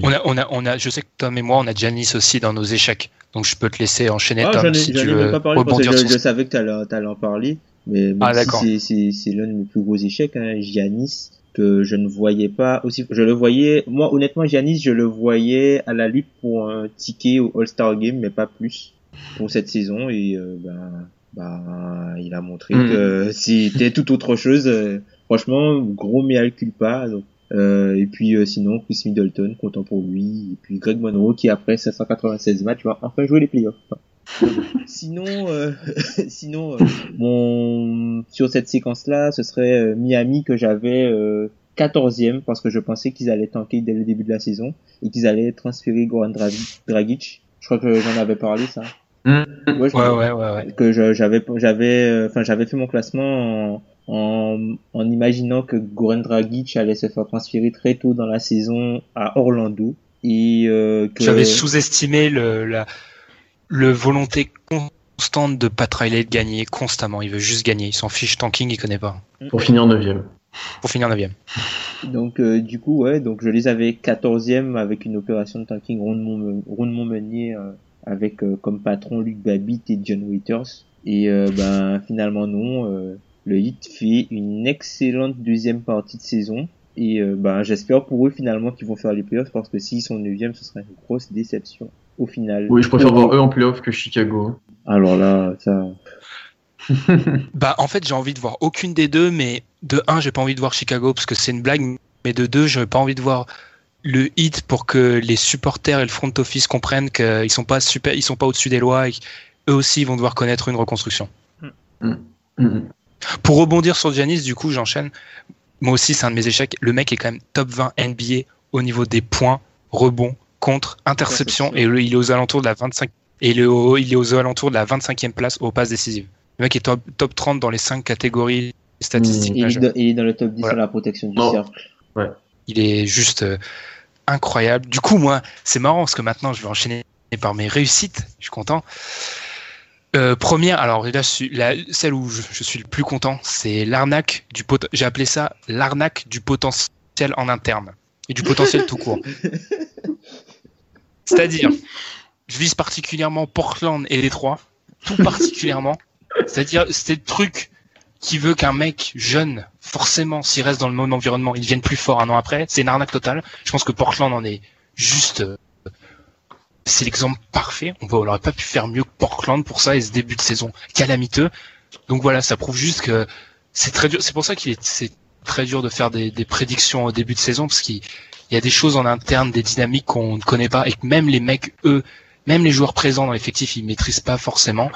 On a, on a, on a, je sais que Tom et moi, on a Janis aussi dans nos échecs. Donc je peux te laisser enchaîner, Ah, Tom, ai, si j'en tu ai veux pas parlé parce que rebondir je, sur je savais que t'allais, t'allais en parler. Mais Ah, si d'accord. c'est, l'un de mes plus gros échecs, hein, Giannis, que je ne voyais pas aussi, je le voyais, moi, honnêtement, Giannis, je le voyais à la lutte pour un ticket au All-Star Game, mais pas plus pour cette saison et, euh, ben, bah, il a montré Mm. que *laughs* c'était tout autre chose. euh, franchement, gros mea culpa. Donc, et puis euh, sinon, Chris Middleton, content pour lui. Et puis Greg Monroe qui après 796 matchs va enfin jouer les playoffs. *laughs* sinon, euh, *laughs* sinon, euh, mon sur cette séquence-là, ce serait euh, Miami que j'avais euh, 14e parce que je pensais qu'ils allaient tanker dès le début de la saison et qu'ils allaient transférer Goran Dragic. Je crois que j'en avais parlé ça. Mm. Ouais, Ouais, ouais, ouais, ouais. que j'avais j'avais euh, enfin j'avais fait mon classement en, en, en imaginant que Goran Dragic allait se faire transférer très tôt dans la saison à Orlando et euh, que J'avais sous-estimé le, la, le volonté constante de Pat Riley de gagner constamment. Il veut juste gagner. Il s'en fiche tanking, il connaît pas. Pour finir neuvième. Pour finir 9 donc euh, du coup ouais donc je les avais 14e avec une opération de tanking menée euh, avec euh, comme patron Luc Babbitt et John Waiters et euh, ben finalement non euh, le Heat fait une excellente deuxième partie de saison et euh, ben j'espère pour eux finalement qu'ils vont faire les playoffs parce que s'ils sont 9 ce sera une grosse déception au final Oui, je préfère voir eux en playoff que Chicago. hein. alors là ça *laughs* Bah, en fait, j'ai envie de voir aucune des deux, mais de un, j'ai pas envie de voir Chicago parce que c'est une blague, mais de deux, j'ai pas envie de voir le hit pour que les supporters et le front office comprennent qu'ils sont pas super, ils sont pas au-dessus des lois et qu'eux aussi ils vont devoir connaître une reconstruction. Mm. Pour rebondir sur Giannis, du coup, j'enchaîne. moi aussi, c'est un de mes échecs. Le mec est quand même top 20 NBA au niveau des points, rebonds, contre, interception, et il est aux alentours de la 25 et il est, il est aux alentours de la 25e place aux passes décisives. Le mec est top, top 30 dans les 5 catégories statistiques. Il, est dans, il est dans le top 10 Voilà. à la protection du Non. cercle. Il est juste euh, incroyable. Du coup, moi, c'est marrant parce que maintenant, je vais enchaîner par mes réussites. Je suis content. Euh, première, alors là, la- celle où je, je suis le plus content, c'est l'arnaque du pot. J'ai appelé ça l'arnaque du potentiel en interne et du potentiel tout court. *laughs* C'est-à-dire, je vise particulièrement Portland et Détroit, tout particulièrement. C'est-à-dire, c'est le truc qui veut qu'un mec jeune, forcément, s'il reste dans le même environnement, il devienne plus fort un an après. C'est une arnaque totale. Je pense que Portland en est juste. C'est l'exemple parfait. On va- on aurait pas pu faire mieux que Portland pour ça et ce début de saison calamiteux. Donc voilà, ça prouve juste que c'est très dur. C'est pour ça qu'il est c'est très dur de faire des, prédictions au début de saison parce qu'il il y a des choses en interne, des dynamiques qu'on ne connaît pas et que même les mecs, eux, même les joueurs présents dans l'effectif, ils maîtrisent pas forcément.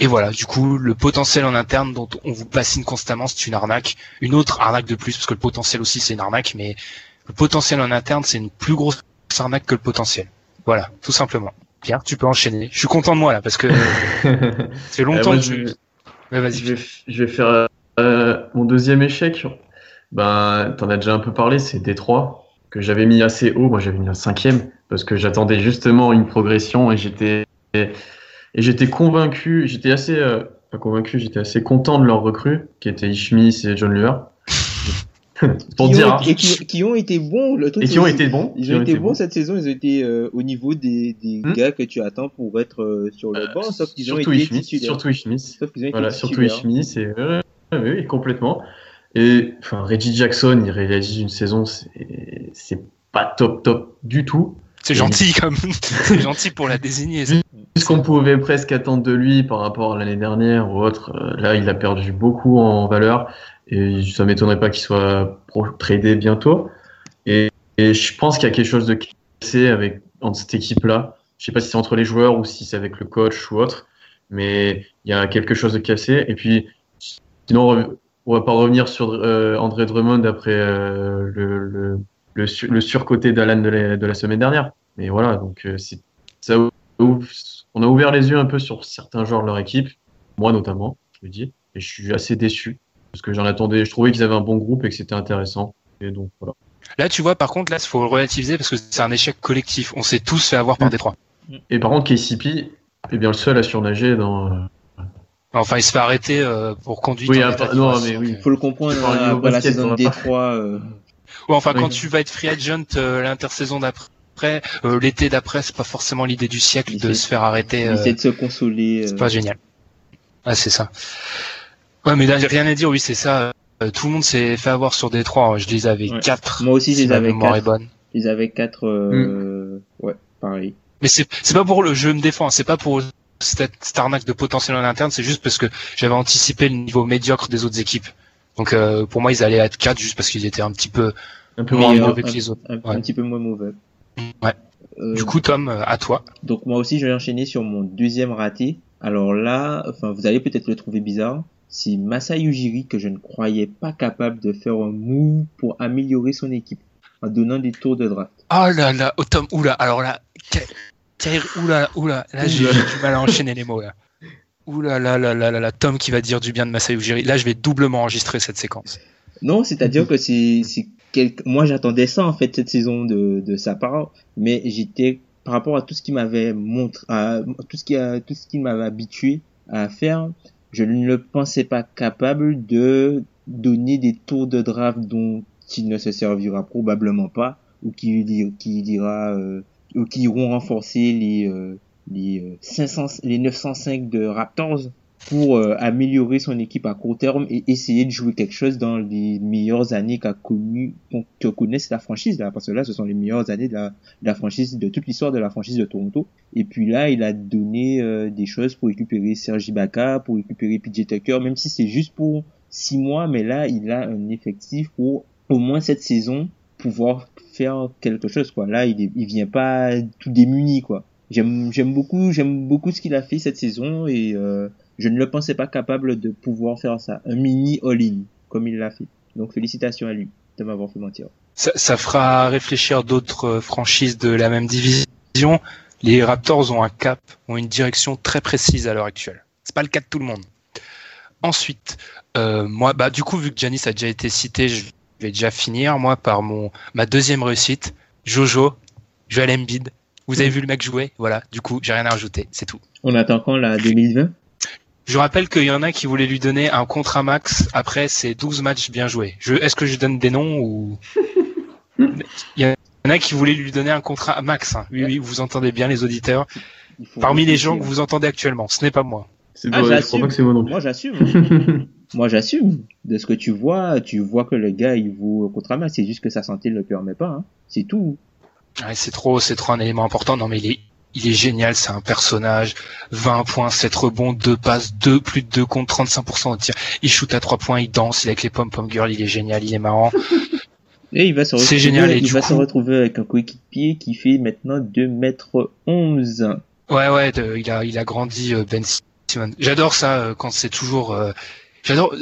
Et voilà, du coup, le potentiel en interne dont on vous bassine constamment, c'est une arnaque. Une autre arnaque de plus, parce que le potentiel aussi, c'est une arnaque, mais le potentiel en interne, c'est une plus grosse arnaque que le potentiel. Voilà, tout simplement. Pierre, tu peux enchaîner. Je suis content de moi là, parce que *laughs* fait longtemps moi, que je-. Ouais, vas-y. Je vais, je vais faire euh, mon deuxième échec. Ben, t'en as déjà un peu parlé, c'est Détroit, que j'avais mis assez haut. Moi, j'avais mis un cinquième, parce que j'attendais justement une progression et j'étais, et j'étais convaincu, j'étais assez, euh, pas convaincu, j'étais assez content de leur recrue, qui étaient Ishmis et John Luer. *laughs* Pour qui dire, ont, hein. et qui, qui ont été bons. Le truc, et c'est qui ont aussi- été bons. Ils ont été bons cette saison, ils ont été euh, au niveau des, des Hmm. gars que tu attends pour être euh, sur le banc, sauf qu'ils ont surtout été Ishmis, titulaires. surtout Ishmis. Sauf qu'ils ont été Voilà, surtout titulaires. Ishmi, c'est euh, oui, oui, complètement. Et enfin, Reggie Jackson, il réalise une saison, c'est pas top top du tout. C'est gentil comme, *laughs* c'est gentil pour la désigner. Ce qu'on pouvait presque attendre de lui par rapport à l'année dernière ou autre, euh, là, il a perdu beaucoup en valeur et ça m'étonnerait pas qu'il soit tradé bientôt. Et, et je pense qu'il y a quelque chose de cassé avec entre cette équipe-là. Je sais pas si c'est entre les joueurs ou si c'est avec le coach ou autre, mais il y a quelque chose de cassé. Et puis, sinon, on va pas revenir sur euh, André Drummond après euh, le, le, sur- le surcoté d'Alan de la, semaine dernière. Mais voilà, donc euh, ça on a ouvert les yeux un peu sur certains joueurs de leur équipe, moi notamment, je le dis, et je suis assez déçu parce que j'en attendais, je trouvais qu'ils avaient un bon groupe et que c'était intéressant. Et donc voilà. Là, tu vois, par contre, là, il faut le relativiser parce que c'est un échec collectif. On s'est tous fait avoir par Mm. Détroit. Et par contre, KCP est bien le seul à surnager dans. euh, Enfin, il se fait arrêter euh, pour conduite. Oui, après- non, mais oui. Faut le comprendre après la basket, saison on de Détroit. euh, Ouais, enfin, Oui. quand tu vas être free agent euh, l'intersaison d'après, euh, l'été d'après, c'est pas forcément l'idée du siècle Il de se faire arrêter. il euh, essaie de se consoler. C'est euh, pas génial. Ah, c'est ça. Ouais, mais là, j'ai rien à dire. Oui, c'est ça. Euh, tout le monde s'est fait avoir sur des trois. Je les avais Ouais. quatre. Moi aussi, je si les avais est quatre. bonne. Ils avaient quatre. euh, Ouais, pareil. Mais c'est c'est pas pour le je me défends. C'est pas pour cette, cette arnaque de potentiel en interne. C'est juste parce que j'avais anticipé le niveau médiocre des autres équipes. Donc euh, pour moi, ils allaient être quatre juste parce qu'ils étaient un petit peu Un peu moins Meilleur. mauvais que les autres. Un, Ouais. un petit peu moins mauvais. Ouais. Euh, Du coup, Tom, à toi. Donc moi aussi, je vais enchaîner sur mon deuxième raté. Alors là, enfin, vous allez peut-être le trouver bizarre. C'est Masai Ujiri que je ne croyais pas capable de faire un move pour améliorer son équipe en donnant des tours de draft. Oh là là, oh Tom, oula, alors là, oula, oula, là j'ai du mal à enchaîner les mots là. Oula là là là là là, Tom qui va dire du bien de Masai Ujiri. Là, je vais doublement enregistrer cette séquence. Non, c'est-à-dire que c'est quelque... moi j'attendais ça en fait cette saison de de sa part, mais j'étais par rapport à tout ce qu'il m'avait montré, à tout ce qui tout ce qu'il m'avait habitué à faire, je ne le pensais pas capable de donner des tours de draft dont il ne se servira probablement pas ou qui qui ira euh, ou qui iront renforcer les euh, les euh, 500 les 905 de Raptors pour euh, améliorer son équipe à court terme et essayer de jouer quelque chose dans les meilleures années qu'a connu que connaisse la franchise là. Parce que là ce sont les meilleures années de la, de la franchise de toute l'histoire de la franchise de Toronto. Et puis là il a donné euh, des choses pour récupérer Serge Ibaka pour récupérer PJ Tucker même si c'est juste pour six mois mais là il a un effectif pour au moins cette saison pouvoir faire quelque chose quoi. Là il est, il vient pas tout démuni quoi. J'aime j'aime beaucoup j'aime beaucoup ce qu'il a fait cette saison et euh, je ne le pensais pas capable de pouvoir faire ça un mini all-in comme il l'a fait Donc félicitations à lui de m'avoir fait mentir. Ça, ça fera réfléchir d'autres euh, franchises de la même division. Les Raptors ont un cap, ont une direction très précise à l'heure actuelle. C'est pas le cas de tout le monde. Ensuite, euh, moi, bah du coup, vu que Giannis a déjà été cité, je vais déjà finir moi par mon ma deuxième réussite, Jojo, Joel Embiid. Vous avez vu le mec jouer, voilà. Du coup, j'ai rien à rajouter, c'est tout. On attend quand la 2020 Je rappelle qu'il y en a qui voulaient lui donner un contrat max après ces 12 matchs bien joués. Je, est-ce que je donne des noms ou? Il y en a qui voulaient lui donner un contrat max. hein. Oui, oui, vous entendez bien les auditeurs. Parmi les gens que vous entendez actuellement, ce n'est pas moi. C'est Ah, bon, je crois j'assume. pas que c'est moi non plus. Moi j'assume. *laughs* Moi j'assume. De ce que tu vois, tu vois que le gars il vaut contre max. C'est juste que sa santé ne le permet pas. Hein. C'est tout. Ouais, c'est trop, c'est trop un élément important. Non, mais il est, il est génial. C'est un personnage. 20 points, 7 rebonds, 2 passes, 2 plus de 2 contre 35% au tir. Il shoot à 3 points, il danse, il est avec les pom pom girls, il est génial, il est marrant. *laughs* Et il va se retrouver, génial, et il du va coup- se retrouver avec un coéquipier qui fait maintenant 2 mètres 11. Ouais, ouais, de- il a, il a grandi euh, Ben Simmons. J'adore ça euh, quand c'est toujours. euh, J'adore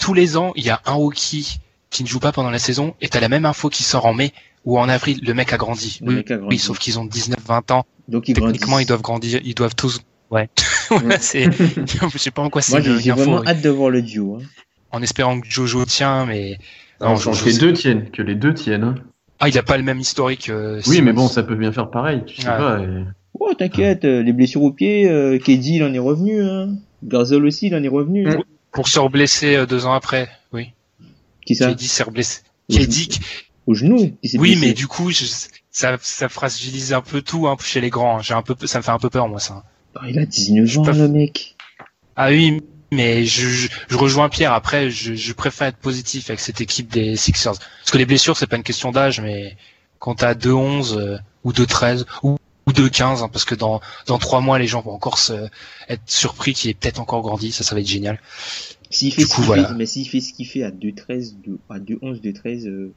tous les ans, il y a un rookie qui ne joue pas pendant la saison et t'as la même info qui sort en mai ou en avril. Le mec a grandi. Le Oui, mec a grandi. oui, sauf qu'ils ont 19-20 ans. Donc il Techniquement, ils doivent grandir. Ils doivent tous. Ouais. *laughs* Voilà, c'est. *laughs* Je sais pas en quoi c'est Moi j'ai vraiment ouais. hâte de voir le duo. hein. En espérant que Jojo tient, mais. Non, Non, Jojo, que les deux tiennent, que les deux tiennent. hein. Ah, il a pas le même historique. euh, Oui, mais bon, ça peut bien faire pareil, tu sais Ouais. pas. et- Oh t'inquiète, euh, les blessures au pied, euh, KD il en est revenu. Hein. Garzol aussi il en est revenu. hein. Pour se reblesser euh, deux ans après. Oui. Qui ça? Dit s'est reblessé. Oui. Au genou. qui Oui, blessé. mais du coup, je- ça, ça fragilise un peu tout hein, chez les grands. J'ai un peu, ça me fait un peu peur moi ça. Ah, il a 19 Je ans le mec. Ah oui, mais je, je, je rejoins Pierre. Après, je, je préfère être positif avec cette équipe des Sixers, parce que les blessures, c'est pas une question d'âge, mais quand t'as 2-11 euh, ou 2-13 ou ou 2-15, hein, parce que dans dans trois mois, les gens vont encore se, être surpris qu'il est peut-être encore grandi. Ça, ça va être génial. S'il fait Du coup, voilà. fait, mais s'il fait ce qu'il fait à 2-13, de- à 2-11, 2-13, euh,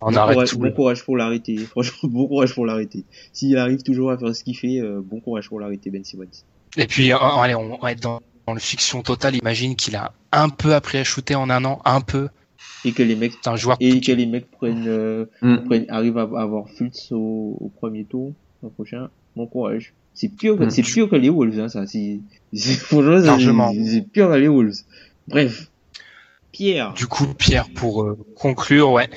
On bon, arrête courage, tout. bon courage pour l'arrêter. *laughs* Franchement, bon courage pour l'arrêter. S'il arrive toujours à faire ce qu'il fait, euh, bon courage pour l'arrêter, Ben Simmons. Et puis, euh, allez, on va être dans, dans le fiction totale. Imagine qu'il a un peu appris à shooter en un an, un peu. Et que les mecs, C'est un joueur. et que les mecs prennent, euh, Mm. prennent arrivent à avoir Fultz au, au premier tour, l'an prochain. Bon courage. C'est pire que, Mm. c'est pire que les Wolves, hein, ça. *laughs* C'est, c'est- Largement. pire que les Wolves. Bref. Pierre. Du coup, Pierre, pour euh, conclure, ouais.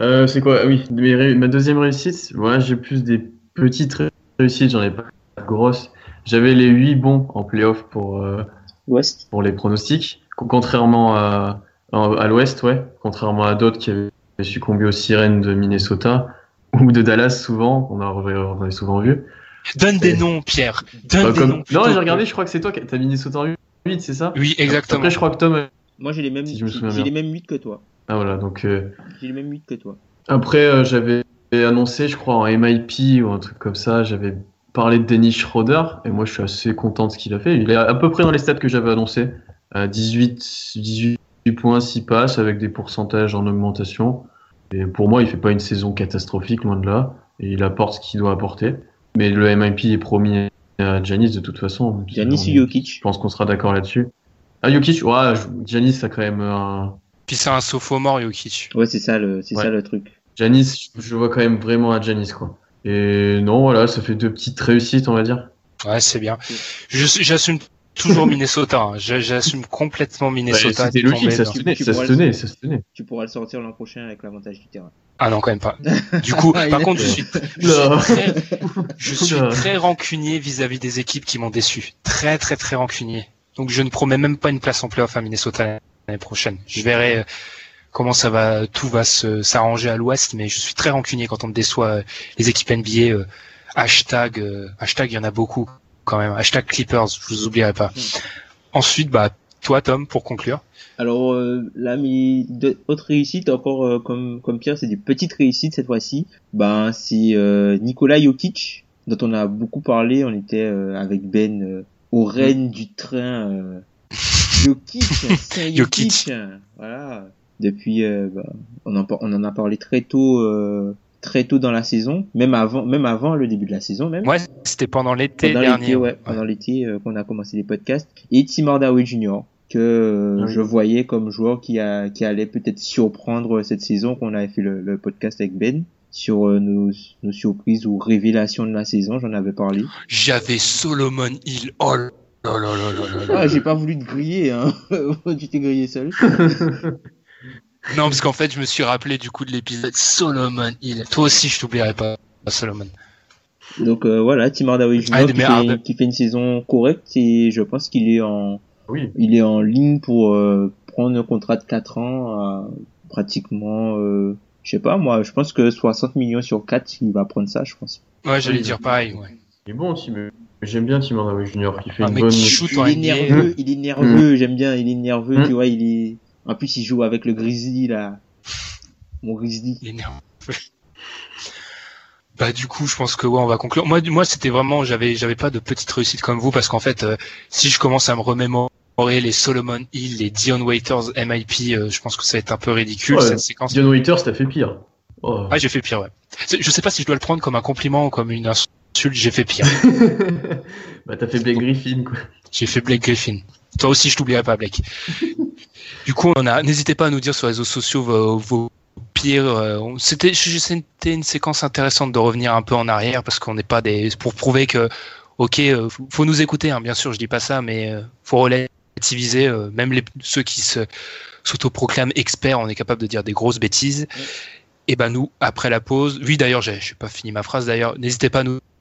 Euh, c'est quoi? Oui, mes ré- ma deuxième réussite, moi j'ai plus des petites ré- réussites, j'en ai pas de grosses. J'avais les 8 bons en playoff pour, euh, West. pour les pronostics, co- contrairement à, à, l'ouest, ouais, contrairement à d'autres qui avaient succombé aux sirènes de Minnesota *laughs* ou de Dallas souvent, on, a, on avait souvent vu. Donne des noms, Pierre. Donne Bah, des comme- noms. Non, j'ai regardé, je crois que c'est toi qui t'as Minnesota en 8, c'est ça? Oui, exactement. Après, je crois que Tom. Moi, j'ai les mêmes, Si j'ai les mêmes 8 que toi. Ah voilà, donc. euh, J'ai les mêmes 8 que toi. Après, euh, j'avais annoncé, je crois, en MIP ou un truc comme ça, j'avais parlé de Dennis Schroeder, et moi je suis assez content de ce qu'il a fait. Il est à peu près dans les stats que j'avais annoncé. Euh, 18, 18 points, 6 passes, avec des pourcentages en augmentation. Et pour moi, il fait pas une saison catastrophique, loin de là. Et il apporte ce qu'il doit apporter. Mais le MIP est promis à Janis de toute façon. Je ou Jokic? pense qu'on sera d'accord là-dessus. Ah, Jokic, ouais, Janis a quand même un, Puis c'est un sophomore, Jokic. Ouais, c'est ça le, c'est Ouais. ça le truc. Janis, je le vois quand même vraiment à Janis, quoi. Et non, voilà, ça fait deux petites réussites, on va dire. Ouais, c'est bien. J'assume toujours Minnesota. hein. Je- J'assume complètement Bah, Minnesota. C'était logique, ça se tenait, Tu ça se pourras tenait, le- ça se tenait. Tu pourras le sortir l'an prochain avec l'avantage du terrain. Ah non, quand même pas. *laughs* Du coup, par contre, je suis, *laughs* je Oula. suis très, je suis très rancunier vis-à-vis des équipes qui m'ont déçu. Très, très, très rancunier. Donc, je ne promets même pas une place en playoff à Minnesota l'année prochaine. Je verrai euh, comment ça va, tout va se s'arranger à l'Ouest, mais je suis très rancunier quand on me déçoit euh, les équipes NBA. euh, hashtag, euh, hashtag, il y en a beaucoup quand même. Hashtag Clippers, je vous oublierai pas. Ensuite, bah, toi, Tom, pour conclure. Alors euh, là, mes deux autres réussites, encore euh, comme comme Pierre, c'est des petites réussites cette fois-ci. Ben c'est euh, Nikola Jokic dont on a beaucoup parlé. On était euh, avec Ben euh, au règne du train. Jokic, *laughs* Jokic. Voilà. Depuis, euh, bah, on, en, on en a parlé très tôt, euh, très tôt dans la saison, même avant, même avant le début de la saison, même. Ouais, c'était pendant l'été pendant dernier. l'été, ouais, pendant l'été euh, qu'on a commencé les podcasts. Et Tim Hardaway Jr. que euh, Ah oui. je voyais comme joueur qui a qui allait peut-être surprendre cette saison qu'on avait fait le, le podcast avec Ben sur euh, nos, nos surprises ou révélations de la saison, j'en avais parlé. J'avais Solomon Hill. Là. Ah, j'ai pas voulu te griller, hein. *laughs* tu t'es grillé seul. *laughs* Non, parce qu'en fait, je me suis rappelé du coup de l'épisode Solomon Hill. Toi aussi, je t'oublierai pas, Solomon. Donc euh, voilà, Tim Hardaway Jr. Ah, qui, fait, qui fait une saison correcte et je pense qu'il est en Oui. il est en ligne pour euh, prendre un contrat de 4 ans à pratiquement euh, je sais pas moi, je pense que 60 millions sur 4, il va prendre ça, je pense. Ouais, j'allais Oui. dire pareil. Ouais. Il est bon aussi, mais j'aime bien Tim Hardaway Jr. qui fait Un une mec bonne. qui shoot Il en est nerveux, il est nerveux, j'aime bien, il est nerveux, Mm. tu vois, il est en plus il joue avec le Grizzly là. Mon Grizzly. Il est nerveux. Bah du coup, je pense que ouais, on va conclure. Moi, moi, c'était vraiment, j'avais, j'avais pas de petite réussite comme vous parce qu'en fait, euh, si je commence à me remémorer les Solomon Hill, les Dion Waiters, MIP, euh, je pense que ça va être un peu ridicule Ouais. cette séquence. Dion Waiters, t'as fait pire. Oh. Ah, j'ai fait pire, ouais. Je sais pas si je dois le prendre comme un compliment ou comme une insulte. J'ai fait pire. *laughs* bah t'as fait Blake Griffin quoi. J'ai fait Blake Griffin. Toi aussi, je t'oublierai pas, Blake. *laughs* du coup, on a. N'hésitez pas à nous dire sur les réseaux sociaux vos, vos pires. euh, C'était, je- c'était une séquence intéressante de revenir un peu en arrière parce qu'on n'est pas des. pour prouver que, ok, euh, faut- nous écouter. Hein, bien sûr, je dis pas ça, mais euh, faut relativiser. euh, même les, ceux qui se s'autoproclament experts, on est capable de dire des grosses bêtises. Et ben nous, après la pause. Oui, d'ailleurs, j'ai, j'ai pas fini ma phrase. D'ailleurs, n'hésitez pas à nous,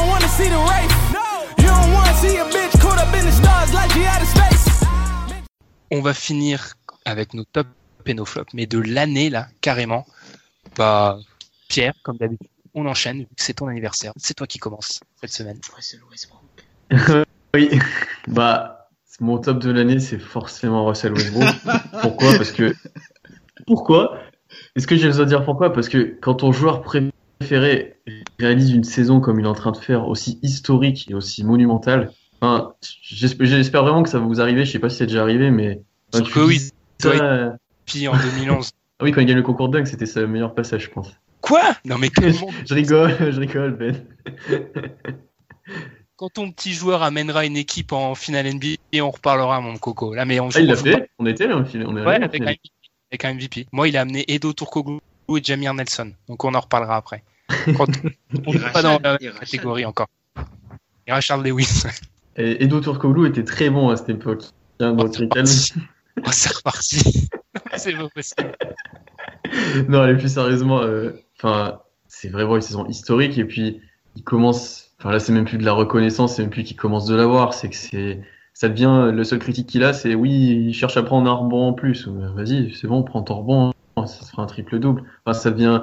They don't wanna see the race. You don't wanna see a bitch caught up in the stars like she out of space. On va finir avec nos tops et nos flops, mais de l'année, là, carrément. Bah, Pierre, comme d'habitude, on enchaîne, vu que c'est ton anniversaire. C'est toi qui commence cette semaine. *laughs* Oui. Bah mon top de l'année c'est forcément Russell Westbrook. *laughs* pourquoi? Parce que pourquoi? Est-ce que j'ai besoin de dire pourquoi? Parce que quand ton joueur préféré réalise une saison comme il est en train de faire, aussi historique et aussi monumentale, enfin, j'espère vraiment que ça va vous arriver. Je sais pas si c'est déjà arrivé, mais Sauf tu que oui, ça- toi, Puis en 2011. *laughs* Ah oui, quand il gagne le concours de dunk, c'était sa meilleur passage, je pense. Quoi? Non mais comment *laughs* Je rigole, je rigole, Ben. *laughs* Quand ton petit joueur amènera une équipe en finale NBA, et on reparlera, mon coco. Là, mais on Ah, il l'a on pas- fait On était là, on est Ouais, allé avec un. MVP, avec un MVP. Moi, il a amené Edo Turkoglu et Jamir Nelson. Donc, on en reparlera après. Quand *laughs* on n'est pas dans la catégorie encore. Et Rachard Lewis. Et Edo Turkoglu était très bon à cette époque. C'est reparti. Oh, c'est reparti. *laughs* c'est pas possible. non, allez, plus sérieusement, euh, enfin, c'est vraiment une saison historique et puis il commence. Enfin là, c'est même plus de la reconnaissance, c'est même plus qu'il commence de l'avoir, c'est que c'est, ça devient le seul critique qu'il a, c'est oui, il cherche à prendre un rebond en plus. Euh, Vas-y, c'est bon, prends ton rebond, hein, ça sera un triple double. Enfin, ça devient,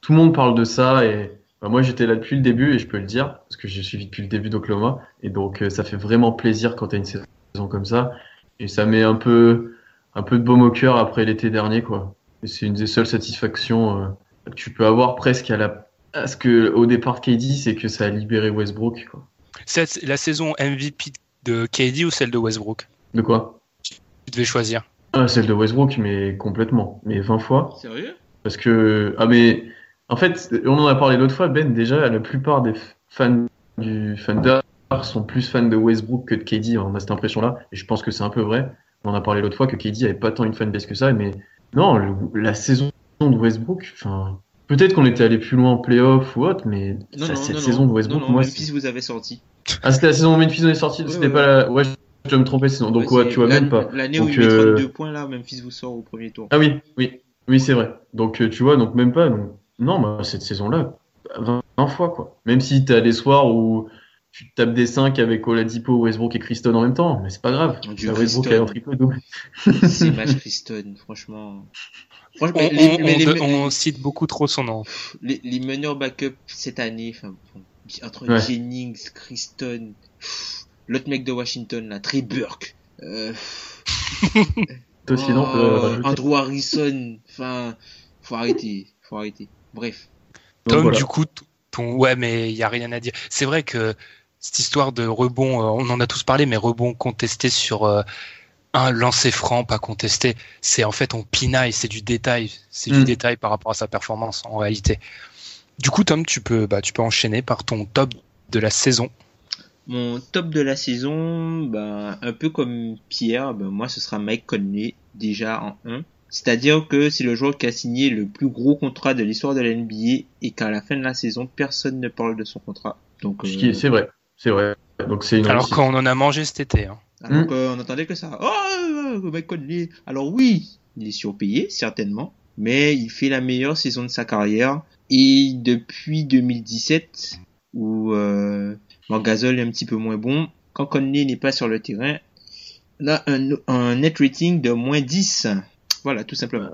tout le monde parle de ça et bah, moi j'étais là depuis le début et je peux le dire parce que j'ai suivi depuis le début d'Oklahoma et donc euh, ça fait vraiment plaisir quand t'as une saison comme ça et ça met un peu, un peu de baume au cœur après l'été dernier quoi. C'est une des seules satisfactions euh, que tu peux avoir presque à la à ce que au départ de KD, c'est que ça a libéré Westbrook. Quoi. C'est la saison MVP de KD ou celle de Westbrook? De quoi? Tu devais choisir. ah, Celle de Westbrook, mais complètement, mais 20 fois. Sérieux? Parce que ah mais en fait, on en a parlé l'autre fois. Ben déjà, la plupart des fans du Thunder sont plus fans de Westbrook que de KD. On a cette impression-là, et je pense que c'est un peu vrai. On en a parlé l'autre fois que KD avait pas tant une fanbase que ça, mais non, le- la saison de Westbrook, enfin. Peut-être qu'on était allé plus loin en playoff ou autre, mais Non, ça, non, cette non, saison de Westbrook, moi, Memphis vous avez sorti. Ah, c'était la saison où Memphis est sorti, Ouais, c'était ouais, pas la. Ouais, je dois me tromper sinon. Donc, ouais, tu vois, même pas. L'année où il met euh, 32 points là, Memphis vous sort au premier tour. Ah oui, oui, oui, c'est vrai. Donc, euh, tu vois, donc même pas. Donc, non, bah, cette saison-là, 20, 20 fois, quoi. Même si t'as des soirs où tu tapes des 5 avec Oladipo, Westbrook et Christon en même temps, mais c'est pas grave. Dieu, Westbrook a un triple double. C'est *laughs* match Christon, franchement. Franchement, On, les, on- mais on- les- on cite beaucoup trop son nom. les, les meneurs backup cette année, enfin, entre Ouais. Jennings, Christon, l'autre mec de Washington là, Trey Burke. Euh, oh, Andrew Harrison, enfin, faut arrêter, faut arrêter. Bref. Tom, du coup, ton... ouais, mais il y a rien à dire. C'est vrai que cette histoire de rebond, euh, on en a tous parlé, mais rebond contesté sur euh, un lancer franc, pas contesté, c'est en fait on pinaille, c'est du détail, c'est du mm. détail par rapport à sa performance en réalité. Du coup, Tom, tu peux, bah, tu peux enchaîner par ton top de la saison. Mon top de la saison, bah, un peu comme Pierre, bah, moi ce sera Mike Conley déjà en 1. C'est-à-dire que c'est le joueur qui a signé le plus gros contrat de l'histoire de la NBA et qu'à la fin de la saison, personne ne parle de son contrat. Donc, euh, c'est vrai, c'est vrai. Donc c'est Alors qu'on en a mangé cet été. Hein. Alors qu'on entendait que ça. Oh, Mike Conley. Alors oui, il est surpayé certainement, mais il fait la meilleure saison de sa carrière. Et depuis 2017, où euh, Gasol est un petit peu moins bon, quand Conley n'est pas sur le terrain, on a un, un net rating de moins 10. Voilà, tout simplement.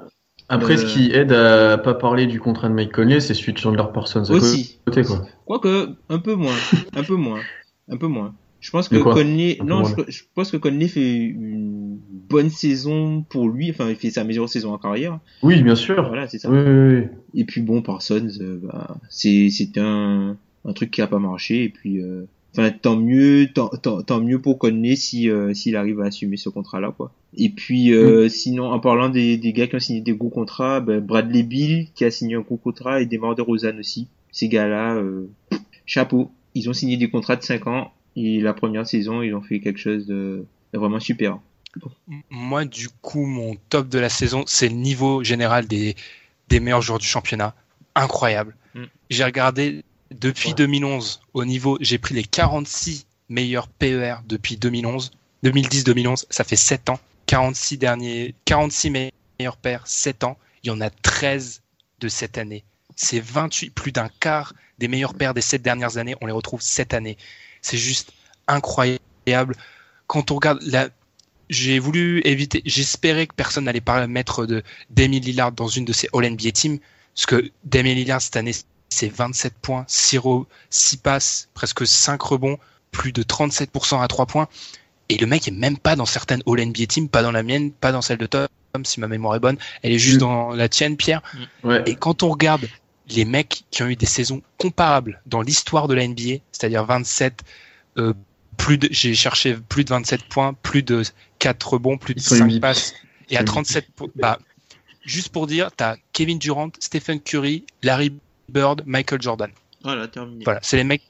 Après, ce euh, qui aide à pas parler du contrat de Mike Conley, c'est celui de Chandler Parsons. Aussi. Côté, quoi. Quoique, un peu moins. un peu moins. Un peu moins. Je pense que Conley, non, je, pense que Conley fait une bonne saison pour lui. Enfin, il fait sa meilleure saison en carrière. Oui, bien sûr. Voilà, c'est ça. Oui, oui, oui. Et puis bon, Parsons, euh, bah, c'est, c'est un, un truc qui a pas marché. Et puis, euh, enfin tant mieux tant, tant, mieux pour Conley si euh, s'il arrive à assumer ce contrat là quoi. Et puis euh, sinon en parlant des, des gars qui ont signé des gros contrats ben, Bradley Bill qui a signé un gros contrat et Demar de Rosanne aussi. Ces gars là euh, chapeau. Ils ont signé des contrats de 5 ans et la première saison ils ont fait quelque chose de, vraiment super. Moi du coup mon top de la saison c'est le niveau général des des meilleurs joueurs du championnat. Incroyable. Mm. j'ai regardé depuis 2011, au niveau, j'ai pris les 46 meilleurs PER depuis 2011. 2010-2011, ça fait 7 ans. 46 derniers, 46 meilleurs pairs, 7 ans. Il y en a 13 de cette année. C'est 28, plus d'un quart des meilleurs pairs des 7 dernières années, on les retrouve cette année. C'est juste incroyable. Quand on regarde la, j'ai voulu éviter, j'espérais que personne n'allait pas mettre de Demi Lillard dans une de ces All NBA teams, parce que Demi Lillard cette année, c'est 27 points, 6, 6 passes, presque 5 rebonds, plus de 37% à 3 points. Et le mec est même pas dans certaines All NBA Team, pas dans la mienne, pas dans celle de Tom, si ma mémoire est bonne. Elle est juste mm. dans la tienne, Pierre. Mm. Et quand on regarde les mecs qui ont eu des saisons comparables dans l'histoire de la NBA, c'est-à-dire 27, euh, plus de, j'ai cherché plus de 27 points, plus de 4 rebonds, plus de 5 passes, et à 37, bah, juste pour dire, t'as Kevin Durant, Stephen Curry, Larry Bird, Michael Jordan. Voilà, terminé. Voilà, c'est les mecs.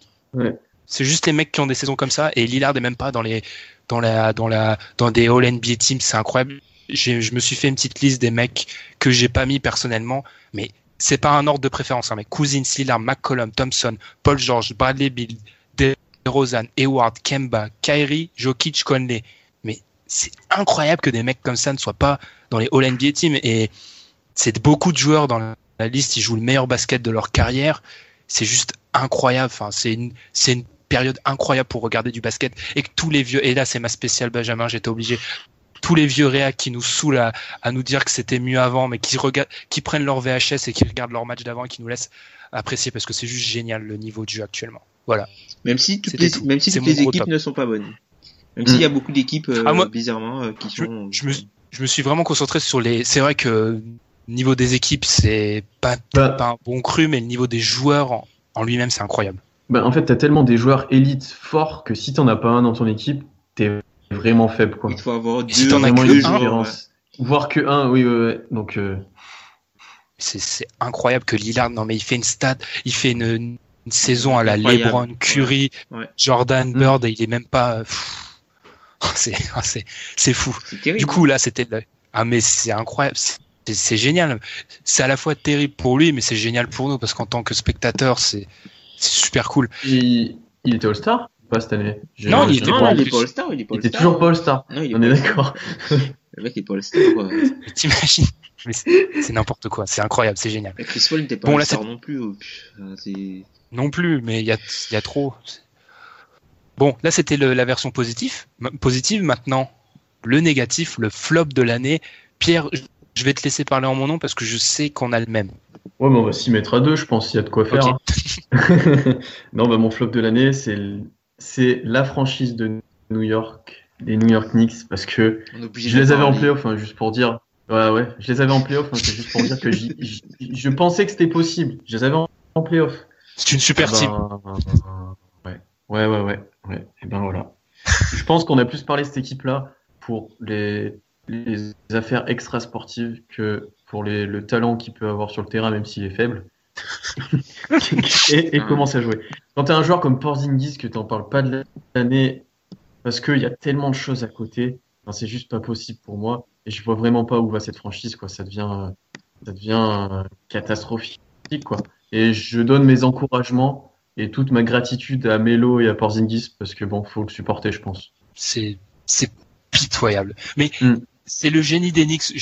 C'est juste les mecs qui ont des saisons comme ça et Lillard est même pas dans les dans la dans la dans des All NBA teams, c'est incroyable. Je me suis fait une petite liste des mecs que j'ai pas mis personnellement, mais c'est pas un ordre de préférence. Hein, mais Cousins, Lillard, McCollum, Thompson, Paul George, Bradley Bill, DeRozan, Eward, Kemba, Kyrie, Jokic, Conley. Mais c'est incroyable que des mecs comme ça ne soient pas dans les All NBA teams et c'est beaucoup de joueurs dans la liste, ils jouent le meilleur basket de leur carrière. C'est juste incroyable. Enfin, c'est une, c'est une période incroyable pour regarder du basket et que tous les vieux, et là c'est ma spéciale Benjamin, j'étais obligé, tous les vieux réacs qui nous saoulent à, à nous dire que c'était mieux avant, mais qui regardent, qui prennent leur VHS et qui regardent leur match d'avant et qui nous laissent apprécier parce que c'est juste génial le niveau de jeu actuellement. Voilà. Même si toutes les, même si toutes les équipes ne sont pas bonnes. Même s'il y a beaucoup d'équipes euh, ah, bizarrement euh, qui sont. Je, me, je me suis vraiment concentré sur les. C'est vrai que niveau des équipes, c'est pas, bah. pas un bon cru, mais le niveau des joueurs en, lui-même, c'est incroyable. Bah, en fait, t'as tellement des joueurs élites forts que si t'en as pas un dans ton équipe, t'es vraiment faible. Quoi. Il faut avoir deux, si t'en as que un, Voire que un, oui, oui, Donc, euh... c'est incroyable que Lillard, non mais il fait une stat, il fait une, une saison à la LeBron, Curry, Jordan, mm. Bird, et il est même pas. *laughs* C'est fou. Du coup, là, c'était. Ah, mais c'est incroyable c'est génial. C'est à la fois terrible pour lui, mais c'est génial pour nous parce qu'en tant que spectateur, c'est super cool. Il, il était All-Star Pas cette année? Non, il était pas, All-Star. Il, était toujours pas All-Star. On est d'accord. *laughs* Le mec est pas All-Star. T'imagines? C'est n'importe quoi. C'est incroyable. C'est génial. Chris Paul n'était pas bon, All-Star non plus. Oh, non plus, mais il y a, y a trop. Bon, là c'était la version positive. Positive maintenant, le négatif, le flop de l'année. Pierre, je vais te laisser parler en mon nom parce que je sais qu'on a le même. Ouais, mais on va s'y mettre à deux, je pense, il y a de quoi faire. Hein. *laughs* non, bah, mon flop de l'année, c'est, c'est la franchise de New York les New York Knicks parce que je les avais en playoff, hein, juste pour dire. Ouais, ouais, je les avais en playoff, hein, c'est juste pour dire que je pensais que c'était possible. Je les avais en, en playoff. C'est une super eh team. ouais, ouais, ouais, ouais. ouais. Et ben voilà. je pense qu'on a plus parlé de cette équipe-là pour les, les affaires extra-sportives que pour les, le talent qu'il peut avoir sur le terrain, même s'il est faible. *laughs* et, et commence à jouer. Quand tu as un joueur comme Porzingis que tu n'en parles pas de l'année parce qu'il y a tellement de choses à côté, c'est juste pas possible pour moi. Et je vois vraiment pas où va cette franchise. Quoi. Ça devient, ça devient euh, catastrophique. Quoi. Et je donne mes encouragements et toute ma gratitude à Melo et à Porzingis parce que bon, faut le supporter, je pense. C'est c'est pitoyable. Mais mm. C'est le génie des Knicks.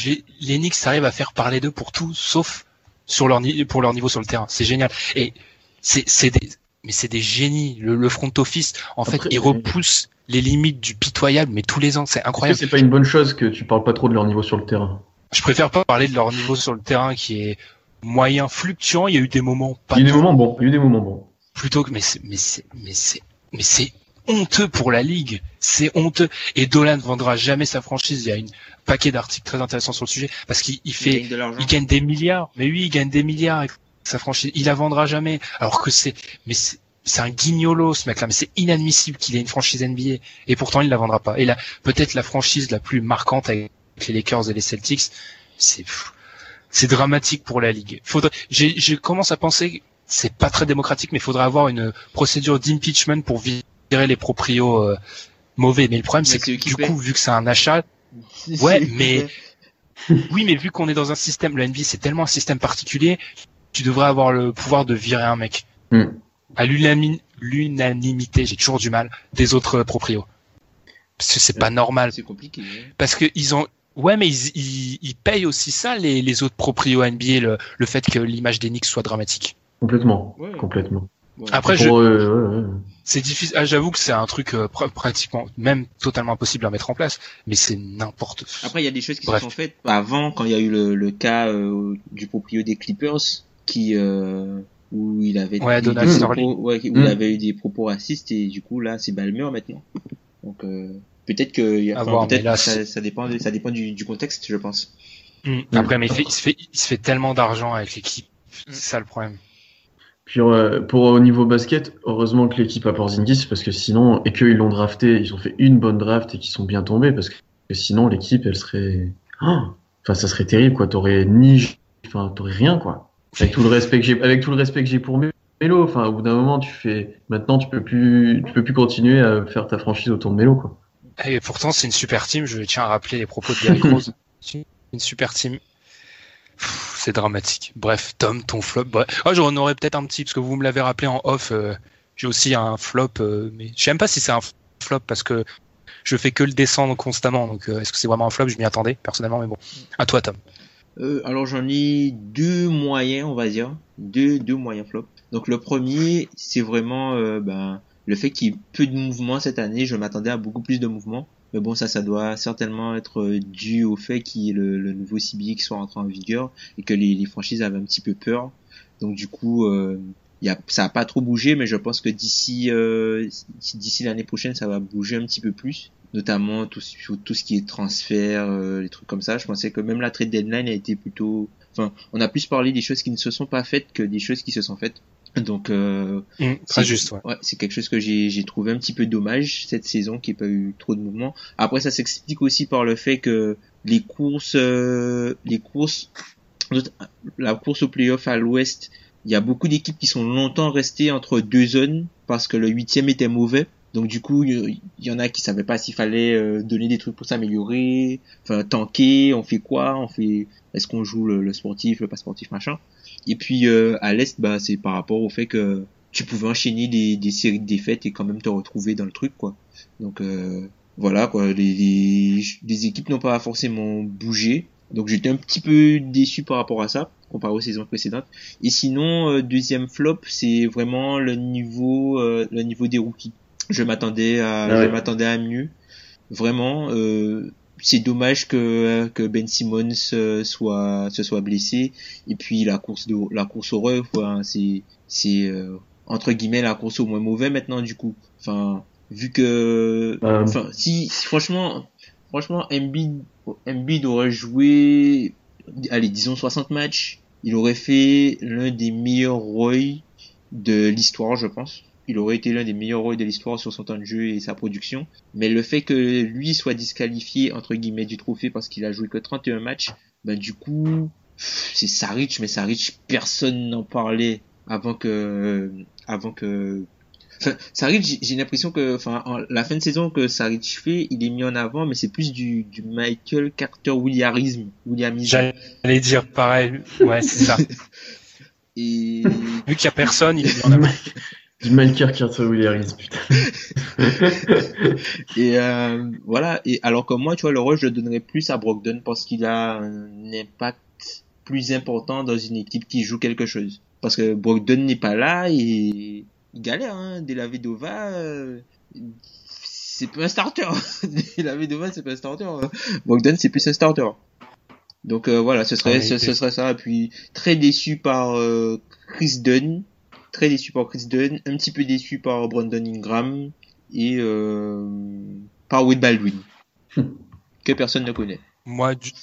Les Knicks arrivent à faire parler d'eux pour tout, sauf sur leur pour leur niveau sur le terrain. C'est génial. Et c'est des mais c'est des génies. Le, front office, en fait, ils repoussent les limites du pitoyable, mais tous les ans, c'est incroyable. C'est pas une bonne chose que tu parles pas trop de leur niveau sur le terrain? Je préfère pas parler de leur niveau sur le terrain qui est moyen fluctuant. Il y a eu des moments pas. Il y a eu des moments bons. Il y a eu des moments bons. Plutôt que mais c'est mais c'est mais c'est honteux pour la ligue. C'est honteux. Et Dolan ne vendra jamais sa franchise. Il y a une paquet d'articles très intéressants sur le sujet parce qu'il fait, il gagne, il gagne, des milliards. Mais oui, il gagne des milliards. Sa franchise, il la vendra jamais. Alors que c'est, mais c'est un guignolo ce mec-là. Mais c'est inadmissible qu'il ait une franchise NBA. Et pourtant, il la vendra pas. Et là, peut-être la franchise la plus marquante avec les Lakers et les Celtics, c'est c'est dramatique pour la ligue. Faudrait, je commence à penser, c'est pas très démocratique, mais il faudrait avoir une procédure d'impeachment pour virer les proprios euh, mauvais. Mais le problème, c'est que du coup, vu que c'est un achat, ouais, mais oui, mais vu qu'on est dans un système, le NBA c'est tellement un système particulier, tu devrais avoir le pouvoir de virer un mec. Mm. À l'unanimité, j'ai toujours du mal des autres proprios. Parce que c'est pas normal. C'est compliqué. Parce que ils ont, Ouais, mais ils, ils, ils, payent aussi ça, les, les autres proprios NBA, le, le fait que l'image des Knicks soit dramatique. Complètement, complètement. Après, je... c'est difficile. Ah, J'avoue que c'est un truc euh, pratiquement, même totalement impossible à mettre en place, mais c'est n'importe. Après, il y a des choses qui se sont faites avant, quand il y a eu le, le cas euh, du proprio des Clippers, qui euh, où il avait ouais, des, propos, ouais, où il mm. avait eu des propos racistes et du coup là, c'est Balmer maintenant. Donc euh, Peut-être que, peut-être ça, ça, dépend, ça dépend du, du contexte, je pense. Hmm. Après, mais il, fait, il, se fait, il se fait tellement d'argent avec l'équipe. C'est ça le problème. Puis euh, pour au niveau basket, heureusement que l'équipe a Porzingis parce que sinon et qu'ils l'ont drafté, ils ont fait une bonne draft et qu'ils sont bien tombés parce que sinon l'équipe elle serait, oh enfin ça serait terrible quoi. T'aurais ni, enfin t'aurais rien quoi. Avec tout le respect que j'ai, avec tout le respect que j'ai pour Melo, enfin au bout d'un moment tu fais, maintenant tu peux plus, tu peux plus continuer à faire ta franchise autour de Melo quoi. Et pourtant, c'est une super team. Je tiens à rappeler les propos de Derrick *laughs* Rose. une super team. C'est dramatique. Bref, Tom, ton flop. Bref. Oh, j'en aurais peut-être un petit, parce que vous me l'avez rappelé en off. Euh, j'ai aussi un flop, euh, mais je sais pas si c'est un flop parce que je fais que le descendre constamment. Donc, euh, est-ce que c'est vraiment un flop? Je m'y attendais personnellement, mais bon. À toi, Tom. alors, j'en ai deux moyens, on va dire. Deux, deux moyens flops. Donc, le premier, c'est vraiment ben, le fait qu'il y ait peu de mouvement cette année, je m'attendais à beaucoup plus de mouvement. Mais bon, ça, ça doit certainement être dû au fait qu'il ait le, nouveau qui soit rentré en vigueur et que les, les, franchises avaient un petit peu peur. Donc du coup, euh, y a, ça a pas trop bougé, mais je pense que d'ici euh, d'ici l'année prochaine, ça va bouger un petit peu plus, notamment tout, tout ce qui est transfert, euh, les trucs comme ça. Je pensais que même la trade deadline a été plutôt, enfin, on a plus parlé des choses qui ne se sont pas faites que des choses qui se sont faites. Donc, euh, mmh, très juste. Ouais. ouais c'est quelque chose que j'ai trouvé un petit peu dommage cette saison, qui n'y ait pas eu trop de mouvements. Après, ça s'explique aussi par le fait que les courses, euh, les courses, la course au playoff à l'Ouest, il y a beaucoup d'équipes qui sont longtemps restées entre deux zones parce que le huitième était mauvais. Donc du coup, il y, en a qui savaient pas s'il fallait euh, donner des trucs pour s'améliorer, enfin tanker, on fait quoi, on fait, est-ce qu'on joue le, le, sportif, le pas sportif, machin. Et puis euh, à l'est, bah c'est par rapport au fait que tu pouvais enchaîner des, des séries de défaites et quand même te retrouver dans le truc, quoi. Donc euh, voilà, quoi. Les, les, équipes n'ont pas forcément bougé. Donc j'étais un petit peu déçu par rapport à ça, comparé aux saisons précédentes. Et sinon, euh, deuxième flop, c'est vraiment le niveau, le niveau des rookies. Je m'attendais à, ah je m'attendais à mieux. Vraiment, euh, c'est dommage que, que Ben Simmons euh, soit se soit blessé. Et puis la course de la course au ref c'est c'est euh, entre guillemets la course au moins mauvais maintenant du coup. Enfin vu que, Euh, enfin, si, si- franchement, franchement, Embiid, Embiid aurait joué, allez, disons 60 matchs, il aurait fait l'un des meilleurs Roy de l'histoire, je pense. Il aurait été l'un des meilleurs Roy de l'histoire sur son temps de jeu et sa production. Mais le fait que lui soit disqualifié, entre guillemets, du trophée parce qu'il a joué que 31 matchs, ben, du coup, c'est Saric, mais Saric, personne n'en parlait avant que, avant que, Enfin, Saric, j'ai- j'ai l'impression que, enfin, en- la fin de saison que Saric fait, il est mis en avant, mais c'est plus du, du Michael Carter Williarisme, Williamisme. J'allais dire pareil. Ouais, c'est ça. *laughs* Et Vu qu'il y a personne, il est mis en avant. *laughs* Du Michael Carter Williams, putain. *laughs* Et euh, voilà. Et alors que moi, tu vois, le rôle, je le donnerais plus à Brogdon parce qu'il a un impact plus important dans une équipe qui joue quelque chose. Parce que Brogdon n'est pas là et il galère. Hein. Della Vedova, euh, c'est pas un starter. *laughs* Della Vedova, c'est pas un starter. Brogdon, c'est plus un starter. Donc euh, voilà, ce serait, Ah, ce, ce serait ça. Et puis très déçu par euh, Chris Dunn, très déçu par Chris Dunn, un petit peu déçu par Brandon Ingram et euh, par Will Baldwin, *laughs* que personne ne connaît. Moi, du... *laughs*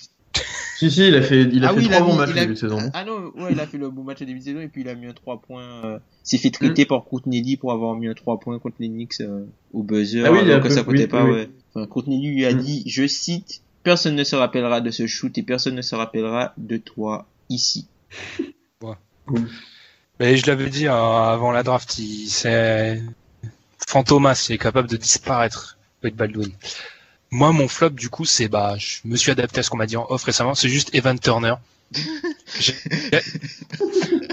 Si, si, il a fait, il a ah fait oui, trois bons matchs il a- début de saison. Ah non, ouais, il a fait le bon match au début de saison et puis il a mis un 3 points. euh, s'est fait traiter par Courtney pour avoir mis un 3 points contre les Knicks euh, au buzzer Ah oui, alors que peu- ça coûtait oui, pas. oui, ouais. Enfin, Courtney lui a Mm. dit, je cite, personne ne se rappellera de ce shoot et personne ne se rappellera de toi ici. Mais je l'avais dit hein, avant la draft, il... c'est Fantomas, il est capable de disparaître. Wade Baldwin. Moi, mon flop, du coup, c'est bah, je me suis adapté à ce qu'on m'a dit en off récemment. C'est juste Evan Turner. *laughs*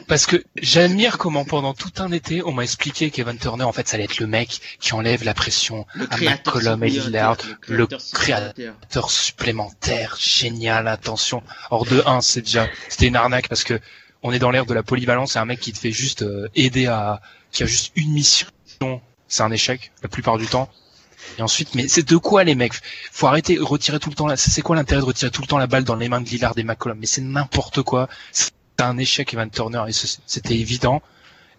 Parce que j'admire comment pendant tout un été, on m'a expliqué qu'Evan Turner, en fait, ça allait être le mec qui enlève la pression à McCollum et Lillard, le créateur supplémentaire, génial, attention. Or de 1, c'est déjà, c'était une arnaque parce que on est dans l'ère de la polyvalence, c'est un mec qui te fait juste euh, aider à, qui a juste une mission, c'est un échec la plupart du temps. Et ensuite, mais c'est de quoi les mecs? Faut arrêter, retirer tout le temps. C'est quoi l'intérêt de retirer tout le temps la balle dans les mains de Lillard et McCollum? Mais c'est n'importe quoi. C'est un échec Evan Turner et c'était évident.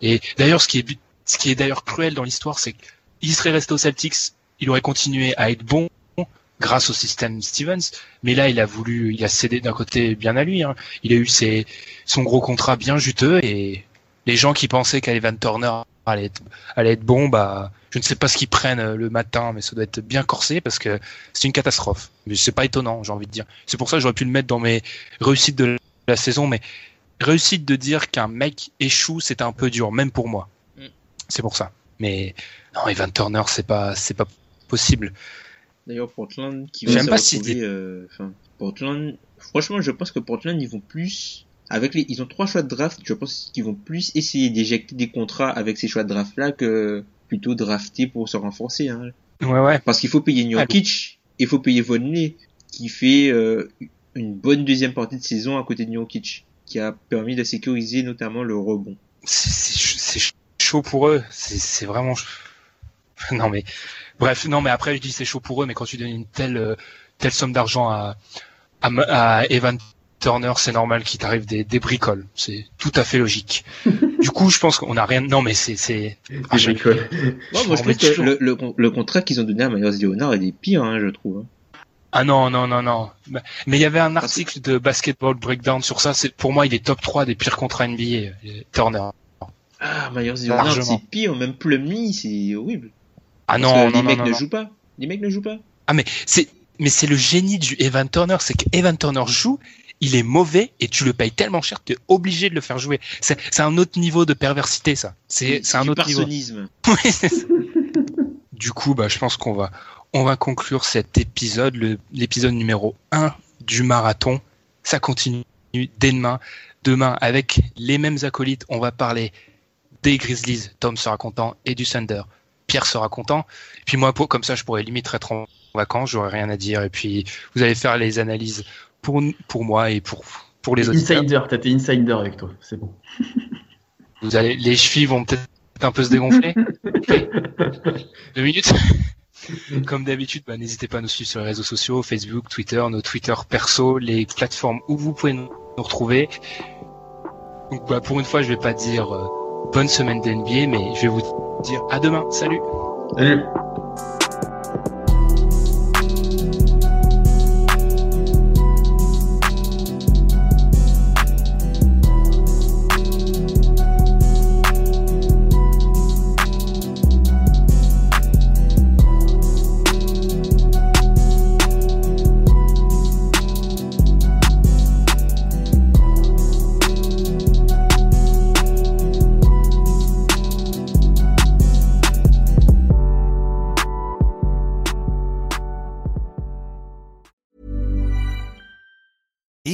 Et d'ailleurs, ce qui est, ce qui est d'ailleurs cruel dans l'histoire, c'est qu'il serait resté aux Celtics, il aurait continué à être bon grâce au système Stevens, mais là il a voulu, il a cédé d'un côté bien à lui. hein. Il a eu ses, son gros contrat bien juteux et les gens qui pensaient qu'Evan Turner allait être, allait être bon, bah je ne sais pas ce qu'ils prennent euh, le matin, mais ça doit être bien corsé parce que c'est une catastrophe. Mais c'est pas étonnant, j'ai envie de dire. C'est pour ça que j'aurais pu le mettre dans mes réussites de la saison, mais réussite de dire qu'un mec échoue, c'est un peu dur, même pour moi. Mm. C'est pour ça. Mais non, Evan Turner, c'est pas, c'est pas possible. D'ailleurs, Portland qui va se pas retrouver, euh, Portland, franchement, je pense que Portland, ils vont plus, avec les, ils ont trois choix de draft, je pense qu'ils vont plus essayer d'éjecter des contrats avec ces choix de draft là que plutôt drafter pour se renforcer, hein. Ouais, ouais. Parce qu'il faut payer Nurkic, il faut payer Vonley, qui fait euh, une bonne deuxième partie de saison à côté de Nurkic, qui a permis de sécuriser notamment le rebond. C'est- C'est ch- c'est chaud pour eux. C'est vraiment. ch- *laughs* Non mais bref, non mais après je dis c'est chaud pour eux, mais quand tu donnes une telle euh, telle somme d'argent à, à Evan Turner, c'est normal qu'il t'arrive des, des bricoles. C'est tout à fait logique. *laughs* du coup, je pense qu'on a rien. Non mais c'est c'est. Ah, Je. Ouais, moi, je trouve que le, le, le contrat qu'ils ont donné à Myers Leonard est des pires, hein, je trouve. hein. Ah non non non non. Mais il y avait un article de Basketball Breakdown sur ça. C'est pour moi il est top 3 des pires contrats NBA. euh, Turner. Ah, Myers Leonard, Largement. c'est pire, même Plumlee, c'est horrible. Ah Parce non que non les non mecs non, ne jouent pas. Les mecs ne jouent pas. Ah mais c'est mais c'est le génie du Evan Turner, c'est qu'Evan Turner joue, il est mauvais et tu le payes tellement cher, tu es obligé de le faire jouer. C'est un autre niveau de perversité ça. C'est c'est un du autre niveau. *laughs* Oui, ça. du coup, bah je pense qu'on va on va conclure cet épisode, l'épisode numéro 1 du marathon. Ça continue dès demain. Demain avec les mêmes acolytes, on va parler des Grizzlies, Tom sera content et du Thunder. Pierre sera content. Et puis moi, pour, comme ça, je pourrais limite être en vacances, j'aurais rien à dire. Et puis, vous allez faire les analyses pour, pour moi et pour, pour les autres. Insider, t'as tes insider avec toi, c'est bon. *laughs* Vous allez, les chevilles vont peut-être un peu se dégonfler. *laughs* Deux minutes. *laughs* Comme d'habitude, bah, n'hésitez pas à nous suivre sur les réseaux sociaux, Facebook, Twitter, nos Twitter perso, les plateformes où vous pouvez nous nous retrouver. Donc, bah, pour une fois, je vais pas dire euh, bonne semaine d'NBA, mais je vais vous dire à demain. Salut! Salut.